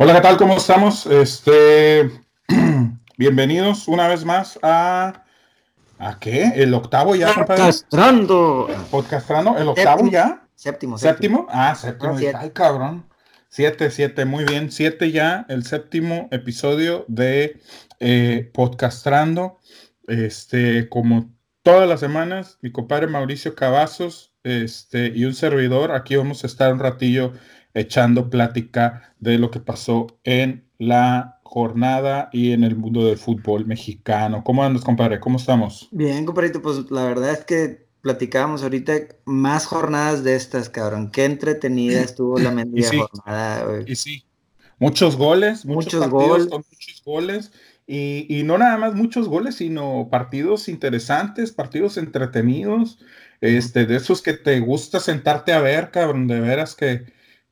Hola, ¿qué tal? ¿Cómo estamos? Este, bienvenidos una vez más a ¿A qué? ¿El octavo ya, Podcastrando. Podcastrando, ¿el octavo ya? Séptimo, séptimo. Ah, séptimo. Ay, cabrón. Siete, siete, muy bien. Siete ya, el séptimo episodio de eh, Podcastrando. Este, como todas las semanas, mi compadre Mauricio Cavazos este, y un servidor, aquí vamos a estar un ratillo echando plática de lo que pasó en la jornada y en el mundo del fútbol mexicano. ¿Cómo andas, compadre? ¿Cómo estamos? Bien, compadrito, pues la verdad es que platicábamos ahorita más jornadas de estas, cabrón. Qué entretenida estuvo la mendiga jornada. Y sí, muchos goles, muchos, goles. muchos goles. Y, y, no nada más muchos goles, sino partidos interesantes, partidos entretenidos, este, de esos que te gusta sentarte a ver, cabrón, de veras que,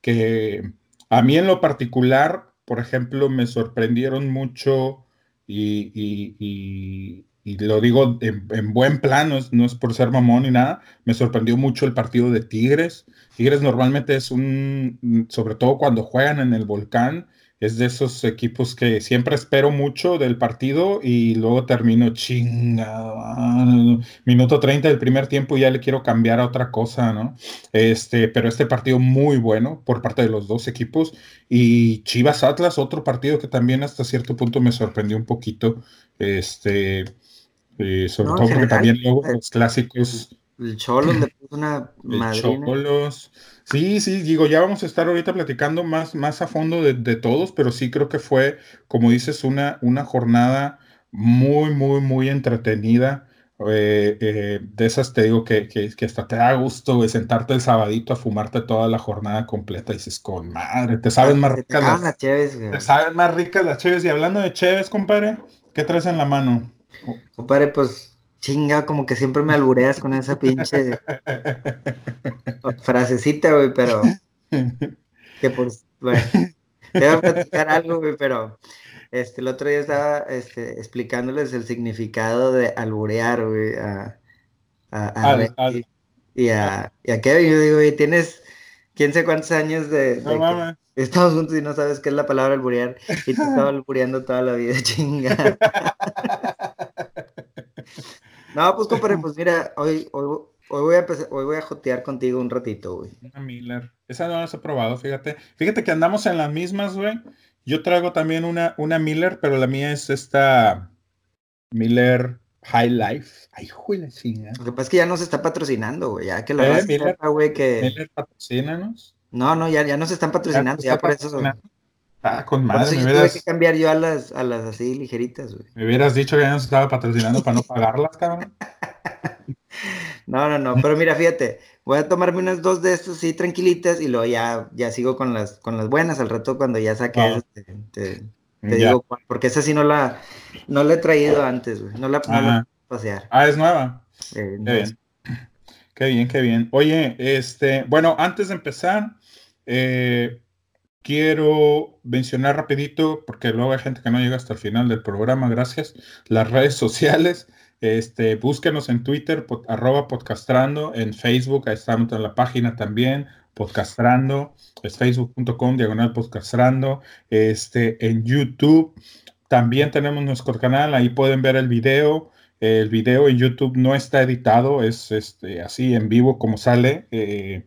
que a mí en lo particular, por ejemplo, me sorprendieron mucho y, lo digo en, buen plano, no es por ser mamón ni nada, me sorprendió mucho el partido de Tigres. Tigres normalmente es un, sobre todo cuando juegan en el volcán, es de esos equipos que siempre espero mucho del partido y luego termino chingado. Minuto 30 del primer tiempo y ya le quiero cambiar a otra cosa, ¿no? Este, pero este partido muy bueno por parte de los dos equipos. Y Chivas Atlas, otro partido que también hasta cierto punto me sorprendió un poquito. Este, eh, sobre todo porque también luego eh, los clásicos. El Cholos le puso una madrina. Cholos. Sí, sí, digo, ya vamos a estar ahorita platicando más, más a fondo de, todos, pero sí creo que fue, como dices, una, una jornada muy, muy, muy entretenida. Eh, eh, de esas te digo que, que, hasta te da gusto de sentarte el sabadito a fumarte toda la jornada completa y dices, con madre, te saben más ricas las, te saben más ricas las cheves. Y hablando de cheves, compadre, ¿qué traes en la mano? Compadre, pues Chinga, como que siempre me albureas con esa pinche frasecita, güey, pero que por bueno, te voy a platicar algo, güey, pero este, el otro día estaba este, explicándoles el significado de alburear, güey, a, a, y, a, y a Kevin. Yo digo, güey, tienes quién sé cuántos años de, estamos juntos y no sabes qué es la palabra alburear y te estaba albureando toda la vida, chinga. No, pues compadre, pues mira, hoy, hoy, voy a hoy voy a jotear contigo un ratito, güey. Una Miller. Esa no la he probado, fíjate. Fíjate que andamos en las mismas, güey. Yo traigo también una, una Miller, pero la mía es esta Miller High Life. Ay, güey, chinga. Lo que pasa es que ya no se está patrocinando, güey. Ya que la eh, Miller, güey, que. Miller patrocínanos. No, no, ya, ya no se están patrocinando, ya, por eso. Ah, con madre. me hubieras... tuve que cambiar yo a las, a las así ligeritas, güey. Me hubieras dicho que ya no se estaba patrocinando para no pagarlas, cabrón. No, no, no, pero mira, fíjate, voy a tomarme unas dos de estas así tranquilitas y luego ya, ya sigo con las, con las buenas al rato cuando ya saque ah. te, digo porque esa sí no la, no la he traído antes, güey, no la, no pasear. Ah, es nueva. Eh, qué bien. Qué bien, qué bien. Oye, este, bueno, antes de empezar, eh, quiero mencionar rapidito, porque luego hay gente que no llega hasta el final del programa, gracias, las redes sociales. Este, búsquenos en Twitter, arroba podcastrando, en Facebook, ahí estamos en la página también, podcastrando, es facebook.com, diagonal podcastrando, este, en YouTube también tenemos nuestro canal, ahí pueden ver el video, el video en YouTube no está editado, es este, así en vivo como sale. Eh,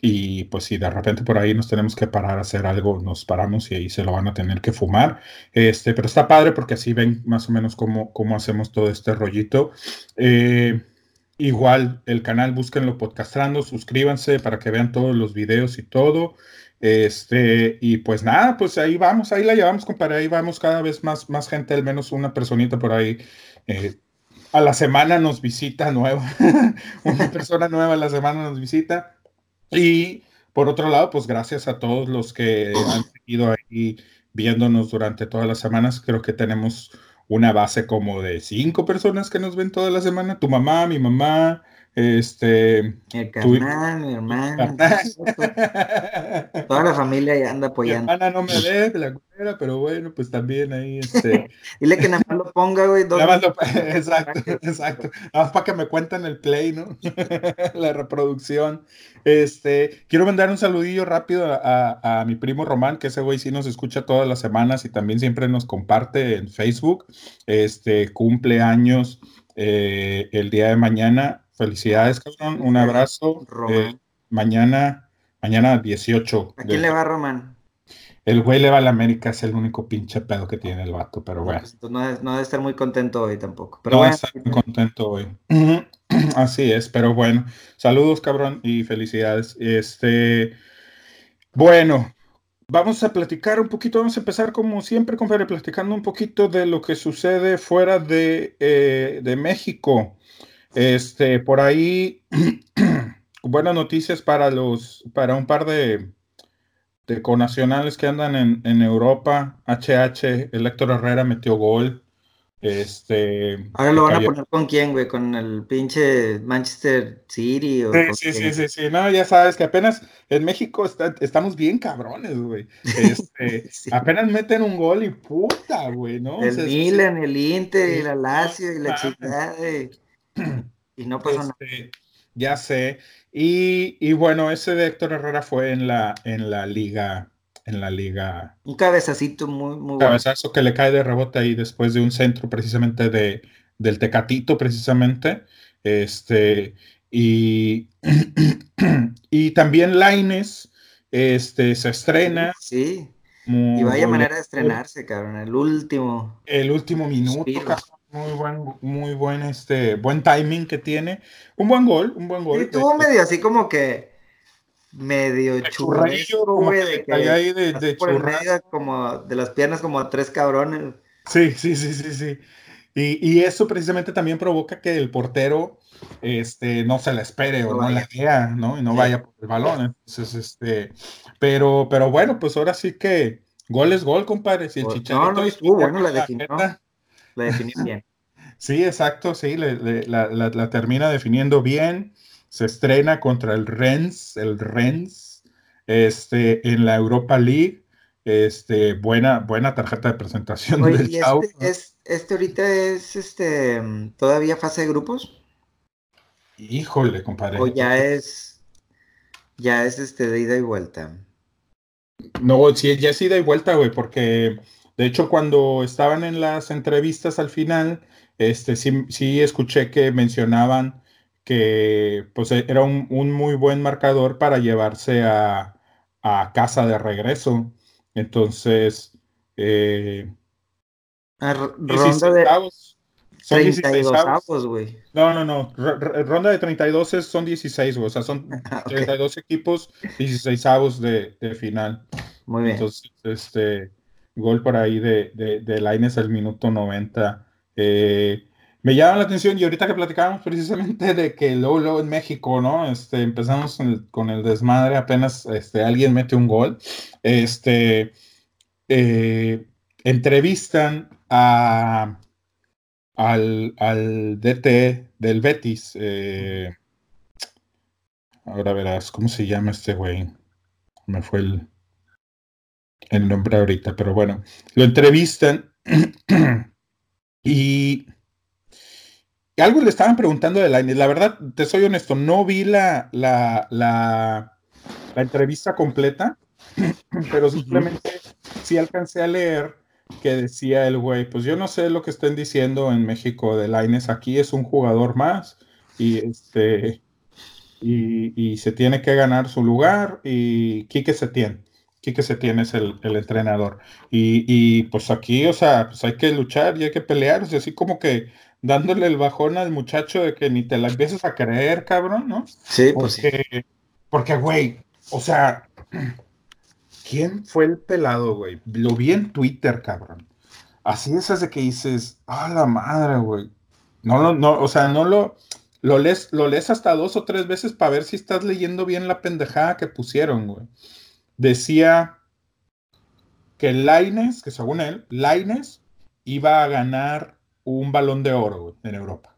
y pues si de repente por ahí nos tenemos que parar a hacer algo, nos paramos y ahí se lo van a tener que fumar. Este, pero está padre porque así ven más o menos cómo, cómo hacemos todo este rollito. Eh, igual el canal, búsquenlo podcastrando, suscríbanse para que vean todos los videos y todo. Este, y pues nada, pues ahí vamos, ahí la llevamos, compadre, ahí vamos cada vez más, más gente, al menos una personita por ahí. Eh, a la semana nos visita nueva, una persona nueva a la semana nos visita. Y por otro lado, pues gracias a todos los que han seguido ahí viéndonos durante todas las semanas. Creo que tenemos una base como de cinco personas que nos ven toda la semana. Tu mamá, mi mamá, Este. El carnal, mi hermano. Toda la familia ya anda apoyando. Mi hermana no me ve la pero bueno, pues también ahí este. Dile que nada más lo ponga, güey. exacto, exacto. Nada más para que me cuenten el play, ¿no? la reproducción. Este, quiero mandar un saludillo rápido a, a, mi primo Román, que ese güey sí nos escucha todas las semanas y también siempre nos comparte en Facebook. Este, cumple años eh, el día de mañana Felicidades, cabrón. Un abrazo. Eh, mañana, mañana 18. ¿A quién le va Román? El güey le va a la América, es el único pinche pedo que tiene el vato, pero bueno. Pues, no, no debe estar muy contento hoy tampoco. Pero no debe estar muy contento hoy. Así es, pero bueno. Saludos, cabrón, y felicidades. Este, bueno, vamos a platicar un poquito, vamos a empezar como siempre, compadre, platicando un poquito de lo que sucede fuera de, eh, de México. Este, por ahí, buenas noticias para los, para un par de, de conacionales que andan en, en Europa. HH, Héctor Herrera metió gol. Este. Ahora lo van a poner con quién, güey, con el pinche Manchester City o. Sí, sí, sí, sí, no, ya sabes que apenas en México estamos bien cabrones, güey. Este, apenas meten un gol y puta, güey, ¿no? El Milan, el Inter, el Lazio y la chica de y no pasó nada. Este, ya sé. Y, bueno, ese de Héctor Herrera fue en la, en la liga. En la liga. Un cabezacito muy, muy cabezazo que le cae de rebote ahí después de un centro precisamente de, del Tecatito, precisamente. Este. Y, y también Laines este, se estrena. Sí. y vaya manera de estrenarse, cabrón. El último. El último minuto, muy buen, muy buen, este, buen timing que tiene. Un buen gol, un buen gol. Y tuvo medio así como que medio churrillo, de que ahí de, de por el medio como de las piernas como a tres cabrones. Sí, sí, sí, sí, sí. Y, y, eso precisamente también provoca que el portero este, no se la espere o no la vea, ¿no? Y no vaya por el balón. Entonces, este, pero, pero bueno, pues ahora sí que gol es gol, compadre. Si el pues, no, no, estuvo bueno la definió. La definió bien. Sí, exacto, sí, la, termina definiendo bien. Se estrena contra el Rennes, el Rennes, este, en la Europa League. Este, buena, buena tarjeta de presentación del este, es, este ahorita es este todavía fase de grupos. Híjole, compadre. O ya es ya es este de ida y vuelta. No, sí, ya es ida y vuelta, güey, porque de hecho, cuando estaban en las entrevistas al final, este, sí, sí escuché que mencionaban que pues, era un, muy buen marcador para llevarse a, casa de regreso. Entonces, eh, ronda de son 32 avos, güey. No, no, no. ronda de 32 es, son 16, güey. O sea, son 32 equipos, 16 avos de, de, final. Muy bien. Entonces, este, Gol por ahí de, de, de Laines al minuto 90. Eh, me llama la atención y ahorita que platicábamos precisamente de que luego, luego en México, ¿no? Este, empezamos con el, desmadre, apenas este, alguien mete un gol. Este, eh, entrevistan a, al, al, DT del Betis. Eh, ahora verás, ¿cómo se llama este güey? Me fue el el nombre ahorita, pero bueno, lo entrevistan y, algo le estaban preguntando de Lainez. La verdad, te soy honesto, no vi la, la, la, entrevista completa, pero simplemente sí alcancé a leer que decía el güey, pues yo no sé lo que estén diciendo en México de Laines, aquí es un jugador más y este y, y se tiene que ganar su lugar y Quique se tiene que se tiene es el, entrenador. Y, pues aquí, o sea, pues hay que luchar y hay que pelear, así como que dándole el bajón al muchacho de que ni te la empieces a creer, cabrón, ¿no? Sí, pues sí. Porque, güey, o sea, ¿quién fue el pelado, güey? Lo vi en Twitter, cabrón. Así es de que dices, ah, la madre, güey. No, no, no, o sea, no lo, lo lees, lo lees hasta dos o tres veces para ver si estás leyendo bien la pendejada que pusieron, güey decía que Laines, que según él, Laines iba a ganar un balón de oro en Europa.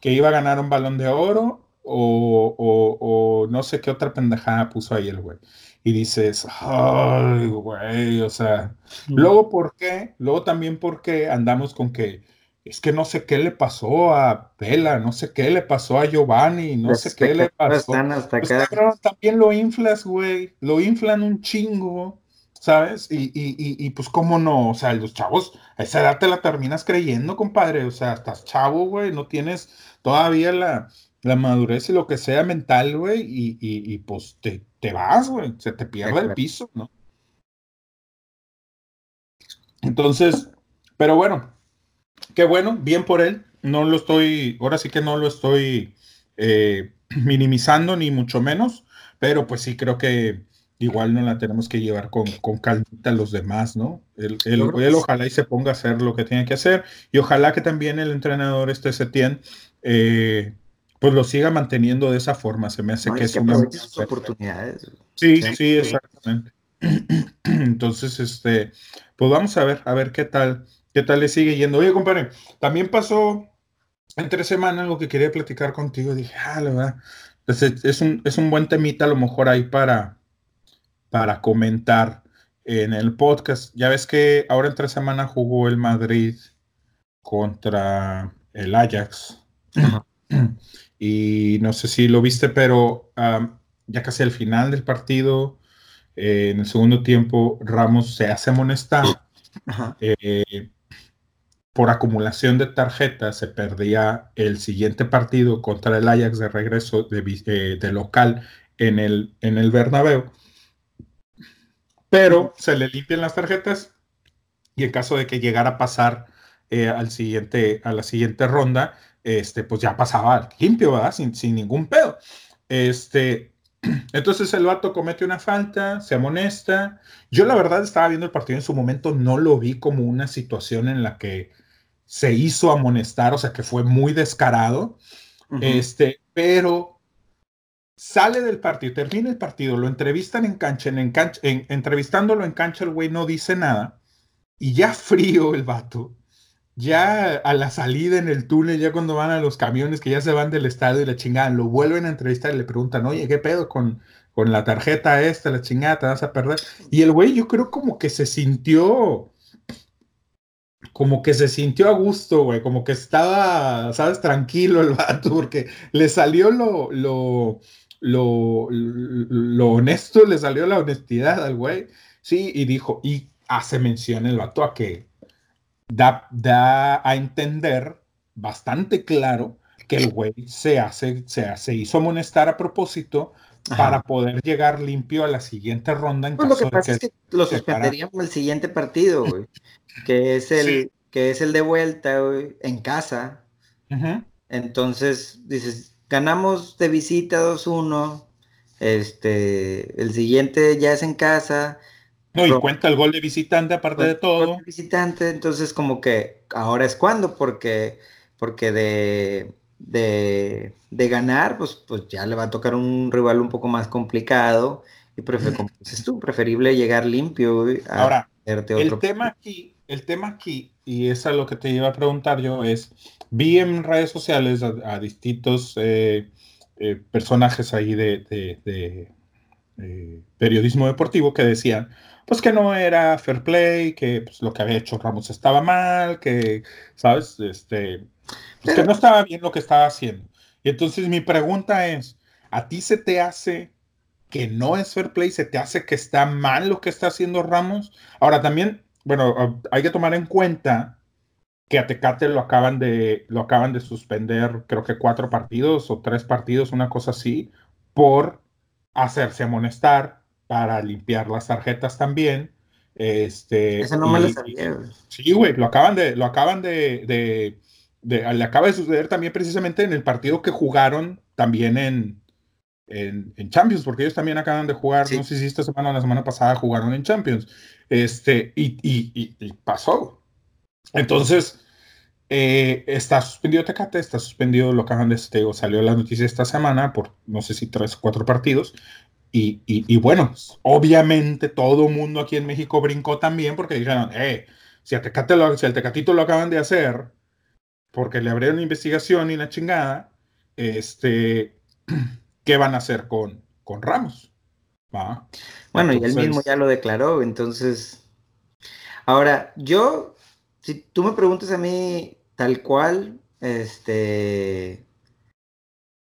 que iba a ganar un balón de oro o, o, no sé qué otra pendejada puso ahí el güey. Y dices, ay, güey, o sea, luego, ¿por qué? Luego también, ¿por qué andamos con que es que no sé qué le pasó a Vela, no sé qué le pasó a Giovanni, no sé qué le pasó. Pues, también lo inflas, güey, lo inflan un chingo, ¿sabes? Y, y, y, pues cómo no, o sea, los chavos, a esa edad te la terminas creyendo, compadre, o sea, estás chavo, güey, no tienes todavía la, la madurez y lo que sea mental, güey, y, pues te, te vas, güey, se te pierde el piso, ¿no? Entonces, pero bueno, qué bueno, bien por él. No lo estoy, ahora sí que no lo estoy eh, minimizando, ni mucho menos, pero pues sí creo que igual no la tenemos que llevar con, con calmita a los demás, ¿no? Él, ojalá y se ponga a hacer lo que tiene que hacer y ojalá que también el entrenador este Setien eh, pues lo siga manteniendo de esa forma. Se me hace que es, una oportunidades. Sí, sí, exactamente. Entonces, este, pues vamos a ver, a ver qué tal ¿Qué tal le sigue yendo? Oye, compadre, también pasó entre semanas algo que quería platicar contigo. Dije, ah, la verdad, pues es, un, es un buen temita a lo mejor ahí para, para comentar en el podcast. Ya ves que ahora entre semana jugó el Madrid contra el Ajax. Y no sé si lo viste, pero ya casi al final del partido, eh, en el segundo tiempo, Ramos se hace amonestar. Eh, por acumulación de tarjetas se perdía el siguiente partido contra el Ajax de regreso de, eh, local en el, en el Bernabéu. Pero se le limpian las tarjetas y en caso de que llegara a pasar eh, al siguiente, a la siguiente ronda, este, pues ya pasaba limpio, ¿verdad? Sin, sin ningún pedo. Este, entonces el vato comete una falta, se amonesta. Yo la verdad estaba viendo el partido en su momento, no lo vi como una situación en la que se hizo amonestar, o sea que fue muy descarado. Este, pero sale del partido, termina el partido, lo entrevistan en cancha, en, cancha, entrevistándolo en cancha, el güey no dice nada. Y ya frío el vato, ya a la salida en el túnel, ya cuando van a los camiones que ya se van del estadio y la chingada, lo vuelven a entrevistar y le preguntan, oye, ¿qué pedo con, con la tarjeta esta, la chingada, te vas a perder? Y el güey yo creo como que se sintió como que se sintió a gusto, güey, como que estaba, ¿sabes? Tranquilo el vato, porque le salió lo, lo, lo, lo honesto, le salió la honestidad al güey, sí, y dijo, y hace mención el vato a que da, da a entender bastante claro que el güey se hace, se, se hizo amonestar a propósito para poder llegar limpio a la siguiente ronda. En pues lo que pasa es que lo suspenderíamos el siguiente partido, güey, que es el que es el de vuelta, güey, en casa. Entonces, dices, ganamos de visita 2-1, este, el siguiente ya es en casa. No, y cuenta el gol de visitante aparte de todo. visitante, entonces como que ahora es cuando, porque, porque de, de, de, ganar, pues, pues ya le va a tocar un rival un poco más complicado y como dices tú, preferible llegar limpio. A Ahora, el tema aquí, el tema aquí, y es a lo que te iba a preguntar yo, es, vi en redes sociales a, distintos eh, eh, personajes ahí de, de, eh, periodismo deportivo que decían, pues que no era fair play, que pues, lo que había hecho Ramos estaba mal, que, ¿sabes? Este, pues, que no estaba bien lo que estaba haciendo. Y entonces mi pregunta es, ¿a ti se te hace que no es fair play? ¿Se te hace que está mal lo que está haciendo Ramos? Ahora también, bueno, hay que tomar en cuenta que a Tecate lo acaban de, lo acaban de suspender, creo que cuatro partidos o tres partidos, una cosa así, por hacerse amonestar para limpiar las tarjetas también. Este, Eso no me lo sabía. Sí, güey, lo acaban de, lo acaban de le acaba de suceder también precisamente en el partido que jugaron también en, en, Champions, porque ellos también acaban de jugar, no sé si esta semana o la semana pasada jugaron en Champions, este, y, y, pasó. Entonces, eh, está suspendido Tecate, está suspendido, lo acaban de, este, salió la noticia esta semana por no sé si tres o cuatro partidos, y, y, bueno, obviamente todo el mundo aquí en México brincó también porque dijeron, eh, si, a Tecate lo, si al Tecatito lo acaban de hacer, porque le abrieron investigación y la chingada, este, ¿qué van a hacer con, con Ramos? Bueno, y él mismo ya lo declaró, entonces. Ahora, yo, si tú me preguntas a mí tal cual, este.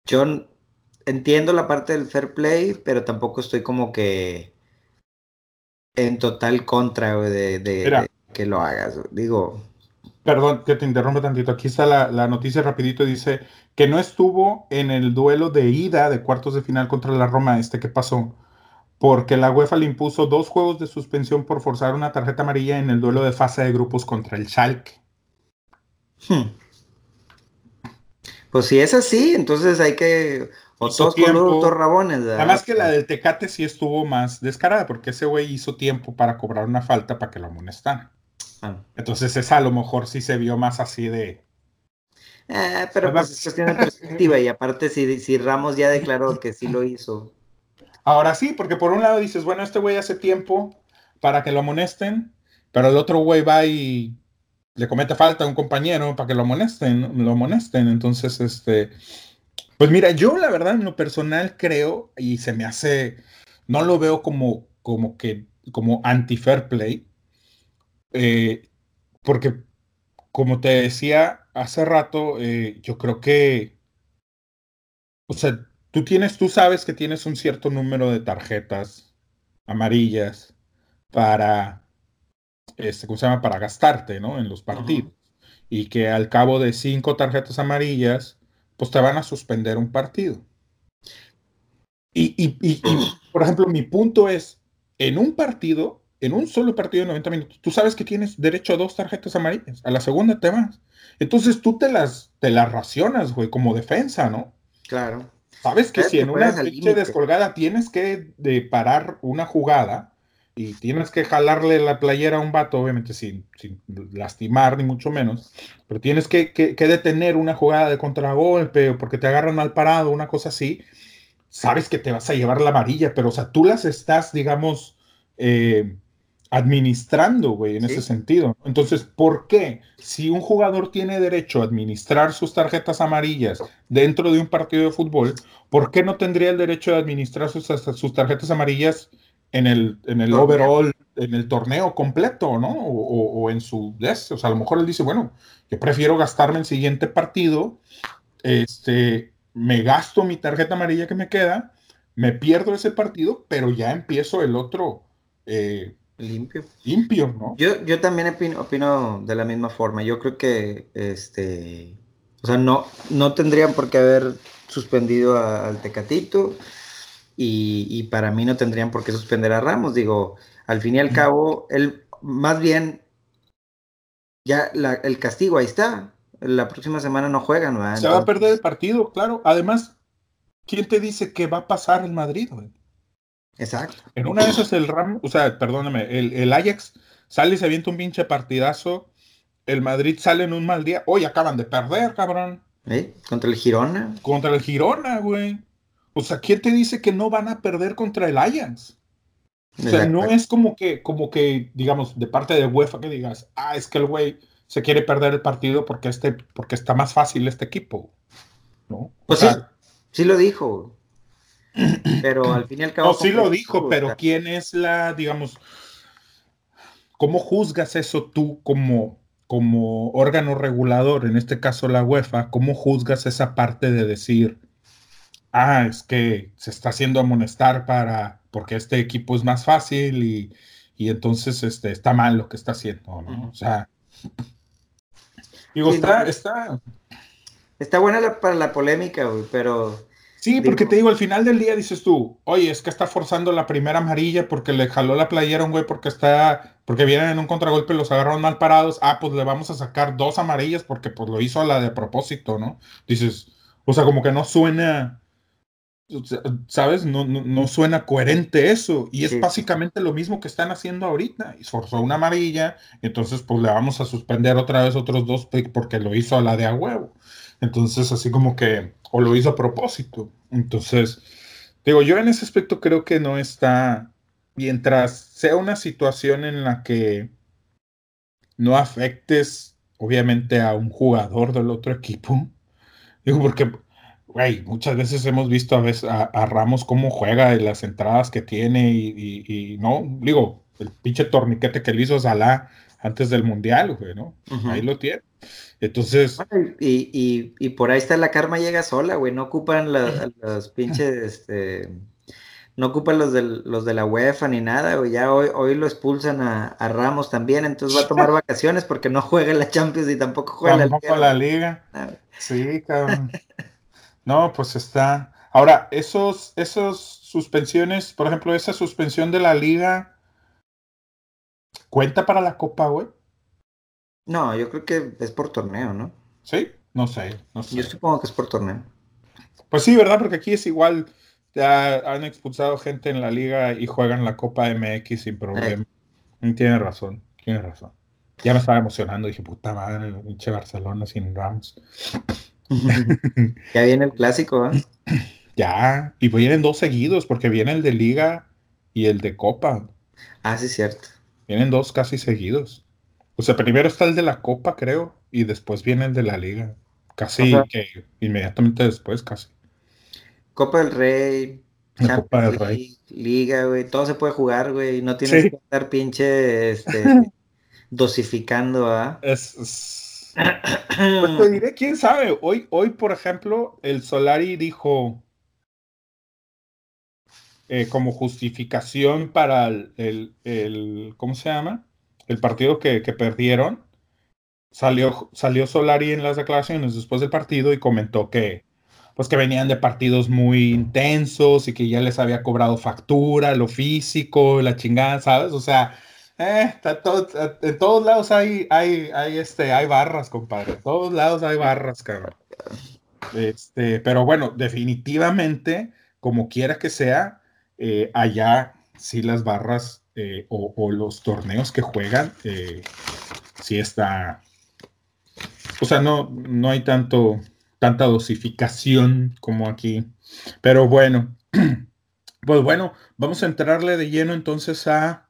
Yo entiendo la parte del fair play, pero tampoco estoy como que en total contra de, que lo hagas. Digo. Perdón, que te interrumpa tantito. Aquí está la, la, noticia rapidito. Dice que no estuvo en el duelo de ida de cuartos de final contra la Roma. Este que pasó porque la UEFA le impuso dos juegos de suspensión por forzar una tarjeta amarilla en el duelo de fase de grupos contra el Schalke. Hmm. Pues si es así, entonces hay que... O todos los rabones. Además que la del Tecate sí estuvo más descarada, porque ese güey hizo tiempo para cobrar una falta para que lo amonestaran. Ah. Entonces esa a lo mejor sí se vio más así de... Eh, pero pues es cuestión de perspectiva y aparte si, si Ramos ya declaró que sí lo hizo, Ahora sí, porque por un lado dices, bueno, este güey hace tiempo para que lo amonesten, pero el otro güey va y le comete falta a un compañero para que lo amonesten, lo amonesten. Entonces, este, pues mira, yo la verdad en lo personal creo y se me hace, no lo veo como, como que, como anti-fair play, eh, porque como te decía hace rato, eh, yo creo que, o sea, tú tienes, tú sabes que tienes un cierto número de tarjetas amarillas para, este, ¿cómo se llama? Para gastarte, ¿no? En los partidos. Y que al cabo de cinco tarjetas amarillas, pues te van a suspender un partido. Y, y, y, por ejemplo, mi punto es, en un partido, en un solo partido de 90 minutos, tú sabes que tienes derecho a dos tarjetas amarillas. A la segunda te vas. Entonces tú te las, te las racionas, güey, como defensa, ¿no? Claro. Sabes que si en una pinche descolgada tienes que de parar una jugada y tienes que jalarle la playera a un vato, obviamente sin, lastimar ni mucho menos, pero tienes que, detener una jugada de contragolpe o porque te agarran mal parado, una cosa así, sabes que te vas a llevar la amarilla, pero o sea, tú las estás, digamos, eh, administrando, güey, en ese sentido. Entonces, ¿por qué? Si un jugador tiene derecho a administrar sus tarjetas amarillas dentro de un partido de fútbol, ¿por qué no tendría el derecho de administrar sus, sus tarjetas amarillas en el, en el overall, en el torneo completo, ¿no? O, en su... O sea, a lo mejor él dice, bueno, yo prefiero gastarme el siguiente partido, este, me gasto mi tarjeta amarilla que me queda, me pierdo ese partido, pero ya empiezo el otro. Eh, Limpio. Limpio, ¿no? Yo, yo también opino, de la misma forma. Yo creo que, este, o sea, no, no tendrían por qué haber suspendido al Tecatito y, para mí no tendrían por qué suspender a Ramos. Digo, al fin y al cabo, él, más bien, ya el castigo ahí está. La próxima semana no juegan, ¿verdad? Se va a perder el partido, claro. Además, ¿quién te dice que va a pasar el Madrid, güey? Exacto. En una de esas el Ram, o sea, perdóname, el, Ajax sale y se avienta un pinche partidazo. El Madrid sale en un mal día. Hoy acaban de perder, cabrón. ¿Eh? ¿Contra el Girona? Contra el Girona, güey. O sea, ¿quién te dice que no van a perder contra el Ajax? O sea, no es como que, como que, digamos, de parte de UEFA que digas, ah, es que el güey se quiere perder el partido porque, este, porque está más fácil este equipo. ¿No? Pues sí, sí lo dijo. Pero al fin y al cabo. No, sí lo dijo, pero ¿quién es la, digamos, cómo juzgas eso tú como, como órgano regulador, en este caso la UEFA? ¿Cómo juzgas esa parte de decir, ah, es que se está haciendo amonestar para, porque este equipo es más fácil y, y entonces este, está mal lo que está haciendo, ¿no? O sea. Digo, está, está. Está buena para la polémica, pero Sí, porque te digo, al final del día dices tú, oye, es que está forzando la primera amarilla porque le jaló la playera a un güey porque está, porque vienen en un contragolpe y los agarraron mal parados. Ah, pues le vamos a sacar dos amarillas porque pues lo hizo a la de propósito, ¿no? Dices, o sea, como que no suena, ¿sabes? No, no, suena coherente eso. Y es básicamente lo mismo que están haciendo ahorita. Y forzó una amarilla, entonces pues le vamos a suspender otra vez otros dos porque lo hizo a la de a huevo. Entonces, así como que o lo hizo a propósito. Entonces, digo, yo en ese aspecto creo que no está, mientras sea una situación en la que no afectes obviamente a un jugador del otro equipo. Digo, porque, güey, muchas veces hemos visto a, veces a, Ramos cómo juega y las entradas que tiene y, no, digo, el pinche torniquete que le hizo Salah antes del Mundial, güey, ¿no? Ahí lo tiene. Entonces. Y, y, por ahí está la karma llega sola, güey. No ocupan los pinches, este. No ocupan los, del, los de la UEFA ni nada, güey. Ya hoy, hoy lo expulsan a, Ramos también, entonces va a tomar vacaciones porque no juega en la Champions y tampoco juega en la Liga. la Liga. Ah, sí, cabrón. no, pues está. Ahora, esos, esos suspensiones, por ejemplo, esa suspensión de la Liga, ¿cuenta para la Copa, güey? No, yo creo que es por torneo, ¿no? Sí, no sé, Yo supongo que es por torneo. Pues sí, ¿verdad? Porque aquí es igual. Ya han expulsado gente en la liga y juegan la Copa MX sin problema. Eh. Tiene razón, tiene razón. Ya me estaba emocionando, dije, puta madre, pinche Barcelona sin Rams. ya viene el clásico, ¿eh? Ya, y vienen dos seguidos, porque viene el de Liga y el de Copa. Ah, sí, cierto. Vienen dos casi seguidos. O sea, primero está el de la Copa, creo, y después viene el de la Liga. Casi que inmediatamente después, casi. Copa del Rey, Copa del Rey. Liga, güey, todo se puede jugar, güey. No tienes que estar pinche este, dosificando, ¿ah? Es, Pues te diré, quién sabe. Hoy, hoy, por ejemplo, el Solari dijo eh, como justificación para el, el, ¿cómo se llama? el partido que, perdieron, salió, salió Solari en las declaraciones después del partido y comentó que, pues que venían de partidos muy intensos y que ya les había cobrado factura, lo físico, la chingada, ¿sabes? O sea, eh, en todos lados hay, hay, hay, este, hay barras, compadre. En todos lados hay barras, cabrón. Este, pero bueno, definitivamente, como quiera que sea, eh, allá sí las barras eh, o, los torneos que juegan, eh, si está, o sea, no, no hay tanto, tanta dosificación como aquí. Pero bueno, pues bueno, vamos a entrarle de lleno entonces a,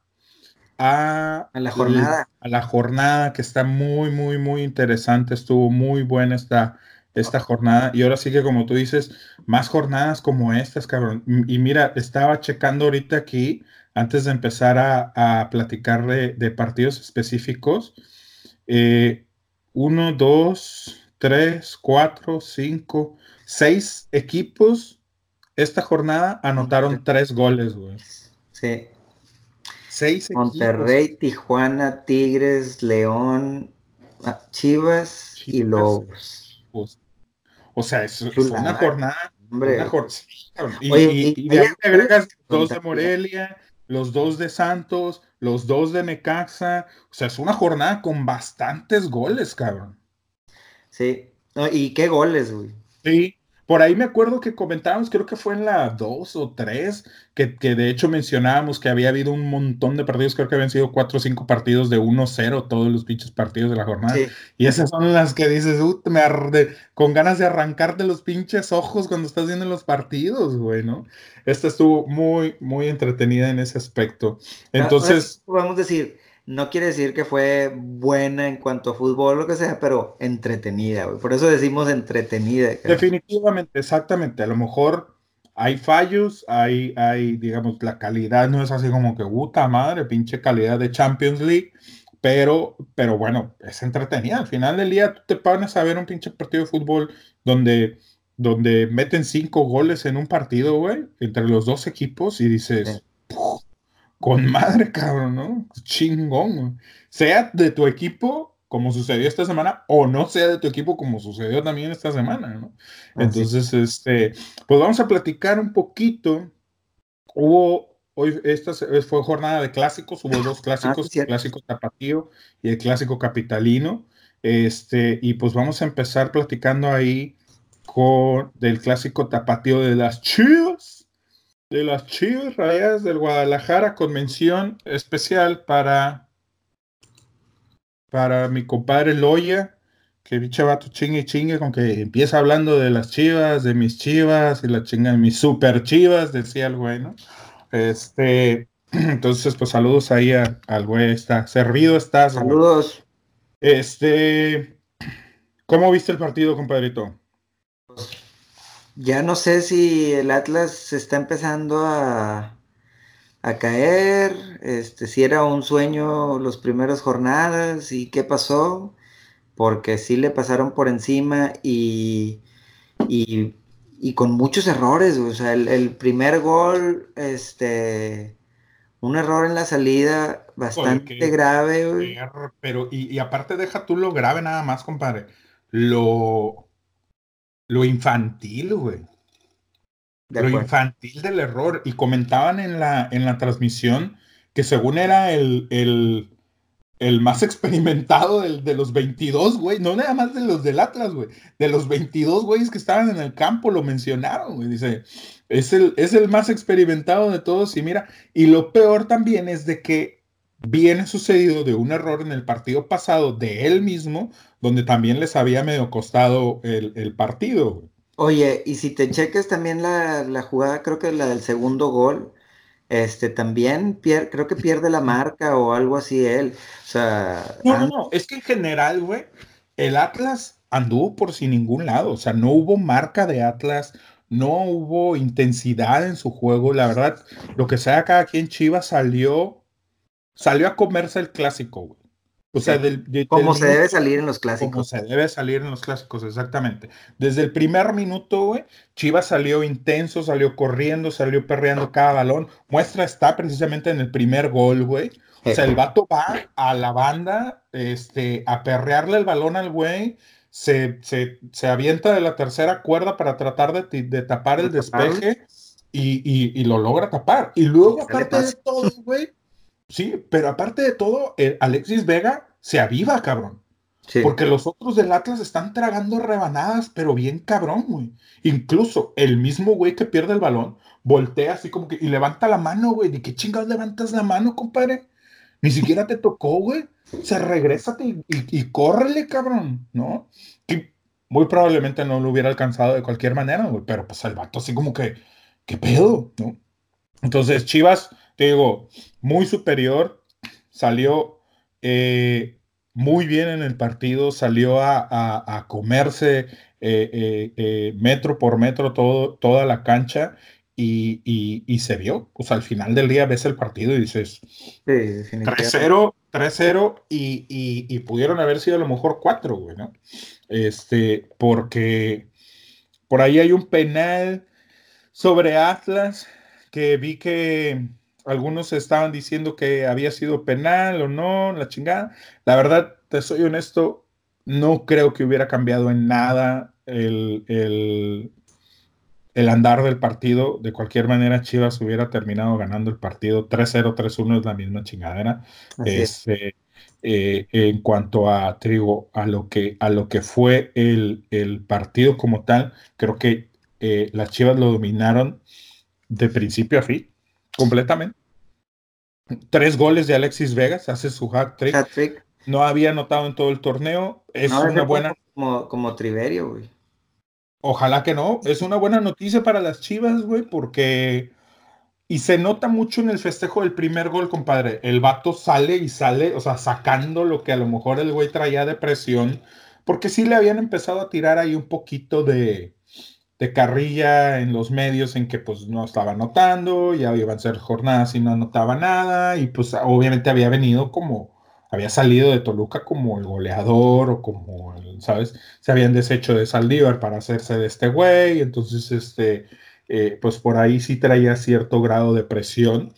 a, la jornada. A la jornada que está muy, muy, muy interesante. Estuvo muy buena esta, esta jornada. Y ahora sí que como tú dices, más jornadas como estas, cabrón. Y mira, estaba checando ahorita aquí antes de empezar a, platicar de, partidos específicos, eh, uno, dos, tres, cuatro, cinco, seis equipos esta jornada anotaron tres goles, güey. Sí. Seis equipos. Monterrey, Tijuana, Tigres, León, ah, Chivas, y Lobos. O sea, es, una jornada. Una jornada y, y, de ahí agregas dos de Morelia, los dos de Santos, los dos de Necaxa. O sea, es una jornada con bastantes goles, cabrón. Sí, y qué goles, güey. Sí, por ahí me acuerdo que comentábamos, creo que fue en la 2 o 3, que, de hecho mencionábamos que había habido un montón de partidos, creo que habían sido 4 o 5 partidos de 1-0, todos los pinches partidos de la jornada. Y esas son las que dices, me arde, con ganas de arrancarte los pinches ojos cuando estás viendo los partidos, güey, ¿no? Esta estuvo muy, muy entretenida en ese aspecto. Ah, Entonces... Podemos decir, no quiere decir que fue buena en cuanto a fútbol, lo que sea, pero entretenida, güey. Por eso decimos entretenida. Definitivamente, exactamente. A lo mejor hay fallos, hay, hay, digamos, la calidad no es así como que, puta madre, pinche calidad de Champions League, pero, pero bueno, es entretenida. Al final del día tú te pones a ver un pinche partido de fútbol donde, donde meten cinco goles en un partido, güey, entre los dos equipos y dices con madre, cabrón, ¿no? Chingón, Sea de tu equipo, como sucedió esta semana, o no sea de tu equipo, como sucedió también esta semana, ¿no? Entonces, este, pues vamos a platicar un poquito. Hubo, hoy, esta fue jornada de clásicos, hubo dos ah, clásicos, el clásico tapatío y el clásico capitalino. Este, y pues vamos a empezar platicando ahí con del clásico tapatío de las Chivas de las Chivas Rayadas del Guadalajara con mención especial para para mi compadre Loya, que bicho vato chingue y chingue con que empieza hablando de las chivas, de mis chivas y la chinga de mis super chivas, decía el güey, ¿no? Este, entonces, pues saludos ahí al güey, está servido, está. Saludos. Este, ¿cómo viste el partido, compadrito? Pues, ya no sé si el Atlas se está empezando a, a caer, este, si era un sueño las primeras jornadas y qué pasó, porque sí le pasaron por encima y, y, con muchos errores, o sea, el, primer gol, este, un error en la salida bastante grave, Pero, y, y, aparte deja tú lo grave nada más, compadre, lo, lo infantil, güey. Lo infantil del error. Y comentaban en la, en la transmisión que según era el, el, el más experimentado del, de los 22, güey, no nada más de los del Atlas, güey, de los 22 güeyes que estaban en el campo lo mencionaron, güey, dice, es el, es el más experimentado de todos y mira, y lo peor también es de que viene sucedido de un error en el partido pasado de él mismo, donde también les había medio costado el, el partido. Oye, y si te cheques también la, jugada, creo que la del segundo gol, este también creo que pierde la marca o algo así él. O sea. No, no, no, es que en general, güey, el Atlas anduvo por sin ningún lado. O sea, no hubo marca de Atlas, no hubo intensidad en su juego. La verdad, lo que sea cada quien Chivas salió, salió a comerse el clásico, güey. O sea, del, como se debe salir en los clásicos. Como se debe salir en los clásicos, exactamente. Desde el primer minuto, güey, Chivas salió intenso, salió corriendo, salió perreando cada balón. Muestra está precisamente en el primer gol, güey. O sea, el vato va a la banda, este, a perrearle el balón al güey, se, se, se avienta de la tercera cuerda para tratar de, de tapar el despeje y, y, y, lo logra tapar. Y luego, aparte de todo, güey, Sí, pero aparte de todo, Alexis Vega se aviva, cabrón. Porque los otros del Atlas están tragando rebanadas, pero bien cabrón, güey. Incluso el mismo güey que pierde el balón voltea así como que y levanta la mano, güey. ¿De qué chingados levantas la mano, compadre? Ni siquiera te tocó, güey. O sea, regrésate y, y, córrele, cabrón, ¿no? Y muy probablemente no lo hubiera alcanzado de cualquier manera, güey. Pero pues el vato así como que, ¿qué pedo, no? Entonces, Chivas te digo, muy superior, salió eh, muy bien en el partido, salió a, comerse eh, eh, metro por metro todo, toda la cancha y, se vio. Pues al final del día ves el partido y dices 3-0, 3-0 y, pudieron haber sido a lo mejor 4, güey, ¿no? Este, porque por ahí hay un penal sobre Atlas que vi que algunos estaban diciendo que había sido penal o no, la chingada. La verdad, te soy honesto, no creo que hubiera cambiado en nada el, el, andar del partido. De cualquier manera, Chivas hubiera terminado ganando el partido 3-0, 3-1 es la misma chingadera. Este, eh, en cuanto a, trigo, a lo que, a lo que fue el, partido como tal, creo que eh, las Chivas lo dominaron de principio a fin, completamente. Tres goles de Alexis Vegas, hace su hat trick. No había anotado en todo el torneo. Es una buena. Como, como Triverio, güey. Ojalá que no. Es una buena noticia para las Chivas, güey, porque. Y se nota mucho en el festejo del primer gol, compadre. El vato sale y sale, o sea, sacando lo que a lo mejor el güey traía de presión, porque sí le habían empezado a tirar ahí un poquito de, de carrilla en los medios en que pues no estaba anotando, ya iban a ser jornadas y no anotaba nada, y pues obviamente había venido como, había salido de Toluca como el goleador o como, ¿sabes? Se habían deshecho de Saldívar para hacerse de este güey, entonces este, eh, pues por ahí sí traía cierto grado de presión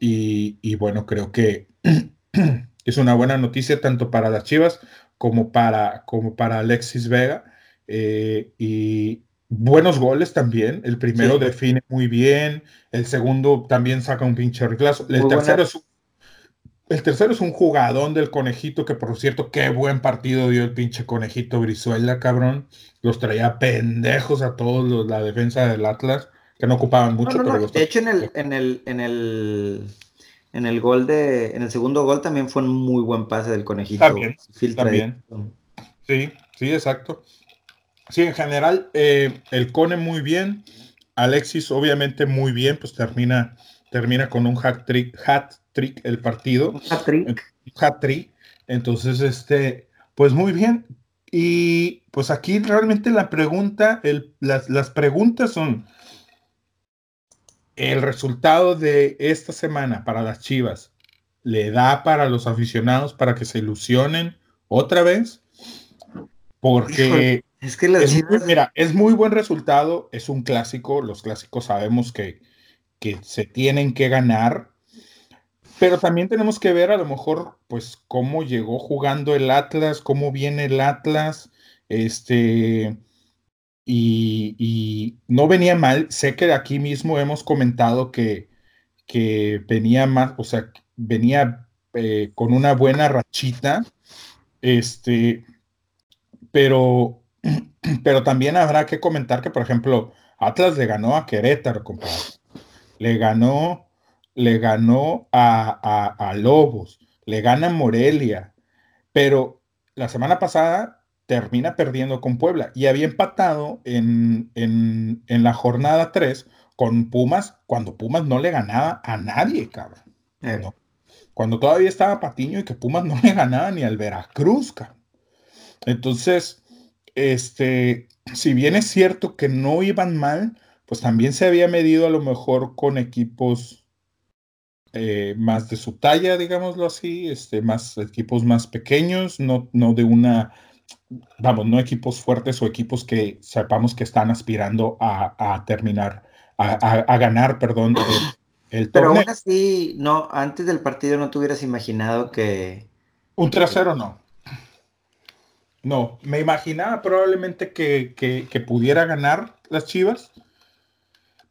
y, bueno, creo que es una buena noticia tanto para las Chivas como para, como para Alexis Vega. Eh, y, buenos goles también. El primero define muy bien, el segundo también saca un pinche reclaso. El tercero, es un, el tercero es un jugadón del conejito, que por cierto, qué buen partido dio el pinche conejito Brizuela, cabrón. Los traía pendejos a todos los, la defensa del Atlas, que no ocupaban mucho. de hecho, en el, en el, en el, en el gol de, en el segundo gol también fue un muy buen pase del conejito. También, también. Sí, sí, exacto. Sí, en general, eh, el Cone muy bien. Alexis, obviamente, muy bien, pues termina, termina con un hat trick, hat trick el partido. Hat trick. Hat trick. Entonces, este, Pues muy bien. Y pues aquí realmente la pregunta, las, las preguntas son, el resultado de esta semana para las Chivas le da para los aficionados para que se ilusionen otra vez. Porque es que las Chivas... mira, es muy buen resultado, es un clásico, los clásicos sabemos que, que se tienen que ganar, pero también tenemos que ver a lo mejor pues cómo llegó jugando el Atlas, cómo viene el Atlas, este, y, no venía mal. Sé que aquí mismo hemos comentado que, que venía más, o sea, venía eh, con una buena rachita, este, pero, pero también habrá que comentar que, por ejemplo, Atlas le ganó a Querétaro, compadre. Le ganó, le ganó a, a, a Lobos, le gana a Morelia, pero la semana pasada termina perdiendo con Puebla y había empatado en, la jornada 3 con Pumas cuando Pumas no le ganaba a nadie, cabrón. Eh. Cuando todavía estaba Patiño y que Pumas no le ganaba ni al Veracruz, cabrón. Entonces, este, si bien es cierto que no iban mal, pues también se había medido a lo mejor con equipos eh, más de su talla, digámoslo así, este, más equipos más pequeños, no, no de una vamos, no equipos fuertes o equipos que sepamos que están aspirando a, terminar, a, ganar, perdón, el, Pero aún así, no, antes del partido no te hubieras imaginado que... Un trasero no. No, me imaginaba probablemente que, que, pudiera ganar las Chivas,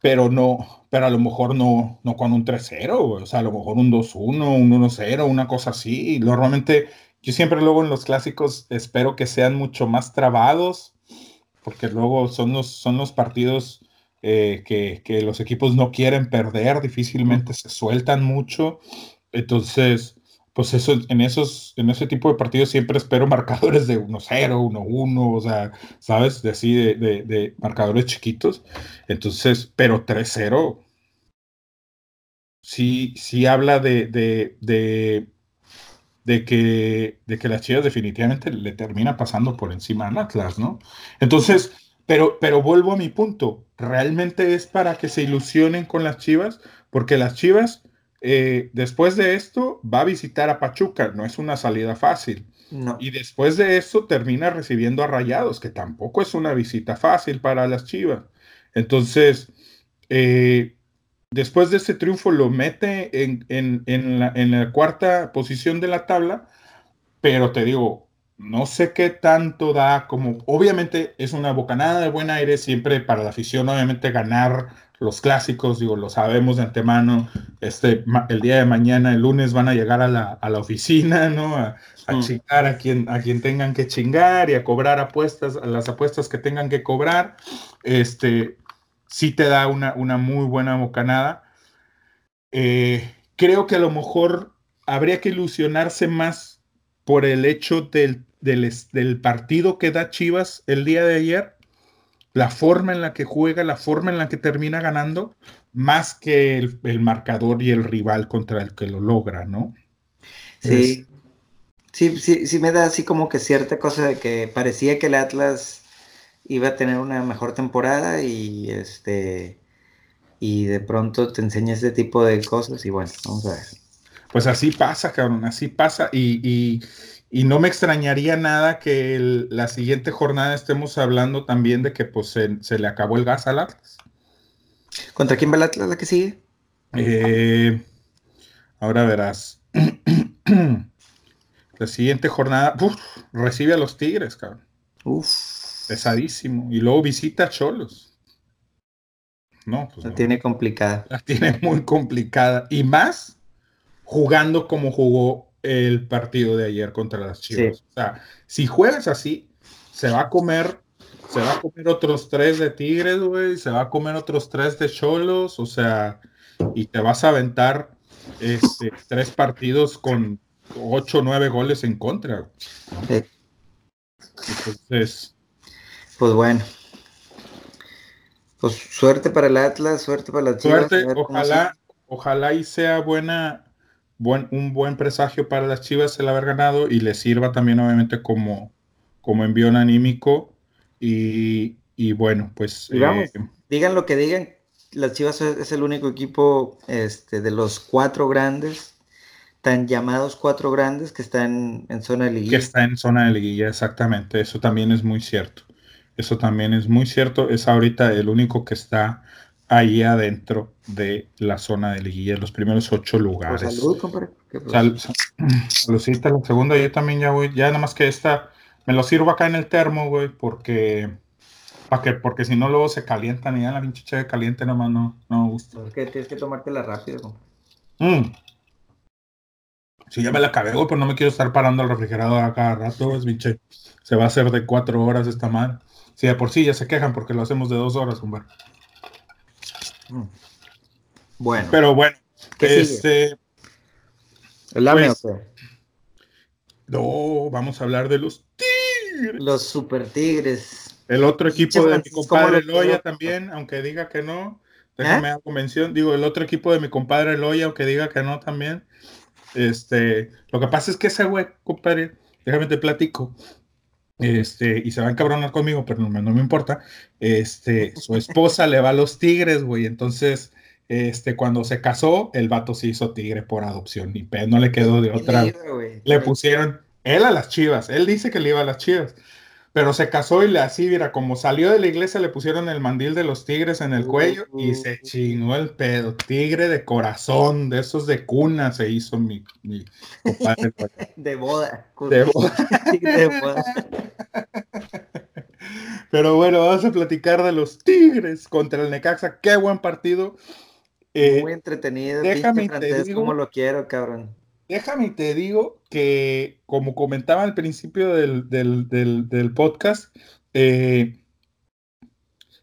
pero no, pero a lo mejor no, no con un 3-0, o sea, a lo mejor un 2-1, un 1-0, una cosa así. Normalmente yo siempre luego en los clásicos espero que sean mucho más trabados, porque luego son los, son los partidos eh, que, los equipos no quieren perder, difícilmente se sueltan mucho. Entonces, pues eso, en, esos, en ese tipo de partidos siempre espero marcadores de 1-0, 1-1, o sea, ¿sabes? De así, de, marcadores chiquitos. Entonces, pero 3-0 sí, sí habla de, de que, de que las Chivas definitivamente le termina pasando por encima al Atlas, ¿no? Entonces, pero, pero vuelvo a mi punto, realmente es para que se ilusionen con las Chivas, porque las Chivas, eh, después de esto, va a visitar a Pachuca, no es una salida fácil. No. Y después de esto termina recibiendo a Rayados, que tampoco es una visita fácil para las Chivas. Entonces, eh, después de ese triunfo lo mete en, la, cuarta posición de la tabla, pero te digo, no sé qué tanto da como, obviamente es una bocanada de buen aire siempre para la afición, obviamente ganar los clásicos, digo, lo sabemos de antemano, este, el día de mañana, el lunes van a llegar a la, oficina, ¿no? A, mm. chingar a quien, a quien tengan que chingar y a cobrar apuestas, a las apuestas que tengan que cobrar, este, sí te da una, una muy buena bocanada. Eh, creo que a lo mejor habría que ilusionarse más por el hecho del, del, partido que da Chivas el día de ayer, la forma en la que juega, la forma en la que termina ganando, más que el, marcador y el rival contra el que lo logra, ¿no? Sí. Sí, sí, sí me da así como que cierta cosa de que parecía que el Atlas iba a tener una mejor temporada y este y de pronto te enseña ese tipo de cosas y bueno, vamos a ver. Pues así pasa, cabrón, así pasa y, no me extrañaría nada que la siguiente jornada estemos hablando también de que pues se, le acabó el gas al Atlas. ¿Contra quién va el Atlas la que sigue? Eh, ahora verás. la siguiente jornada recibe a los Tigres, cabrón. Uf. Pesadísimo. Y luego visita a Cholos. No, pues la tiene complicada. La tiene muy complicada. Y más jugando como jugó el partido de ayer contra las Chivas. O sea, si juegas así, se va a comer, se va a comer otros tres de Tigres, güey, se va a comer otros tres de Cholos, o sea, y te vas a aventar este, tres partidos con ocho o nueve goles en contra. Entonces, pues bueno. Pues suerte para el Atlas, suerte para la Chivas. Suerte, ojalá, ojalá y sea buena, buen, un buen presagio para las Chivas el haber ganado y les sirva también obviamente como, como envión anímico. Y, y bueno, pues... Eh, digan lo que digan, las Chivas es el único equipo este, de los cuatro grandes, tan llamados cuatro grandes, que están en zona de liguilla. Que está en zona de liguilla, exactamente. Eso también es muy cierto. Eso también es muy cierto. Es ahorita el único que está ahí adentro de la zona de liguilla, los primeros ocho lugares. Pues salud, compadre. saludcita, la segunda, yo también ya voy, ya nada más que esta, me lo sirvo acá en el termo, güey, porque, para que, porque si no luego se calientan y ya la pinche de caliente nomás no, no me gusta. Porque tienes que tomártela rápido, mm. Si ya me la acabé, güey, pues no me quiero estar parando al refrigerador a cada rato, es pinche. Se va a hacer de cuatro horas esta madre. Si de por sí ya se quejan porque lo hacemos de dos horas, compadre. Bueno. Pero bueno, este. ¿El pues, No, vamos a hablar de los Tigres. Los Super Tigres. El otro equipo de mi compadre Loya también, aunque diga que no. Déjame ¿Eh? mención. Digo, el otro equipo de mi compadre Loya, aunque diga que no también. Este, lo que pasa es que ese güey, compadre, déjame te platico. Este, y se va a encabronar conmigo, pero no, me importa. Este, su esposa le va a los tigres, güey. Entonces, este, cuando se casó, el vato se hizo tigre por adopción. Y no le quedó de otra. Le pusieron él a las chivas. Él dice que le iba a las chivas. Pero se casó y le así, mira, como salió de la iglesia, le pusieron el mandil de los tigres en el cuello y se chingó el pedo. Tigre de corazón, de esos de cuna se hizo mi, mi compadre. de boda. De boda. De boda. Pero bueno, vamos a platicar de los Tigres contra el Necaxa. Qué buen partido. Eh, Muy entretenido. Déjame francés, como lo quiero, cabrón. Déjame te digo que, como comentaba al principio del, podcast, eh,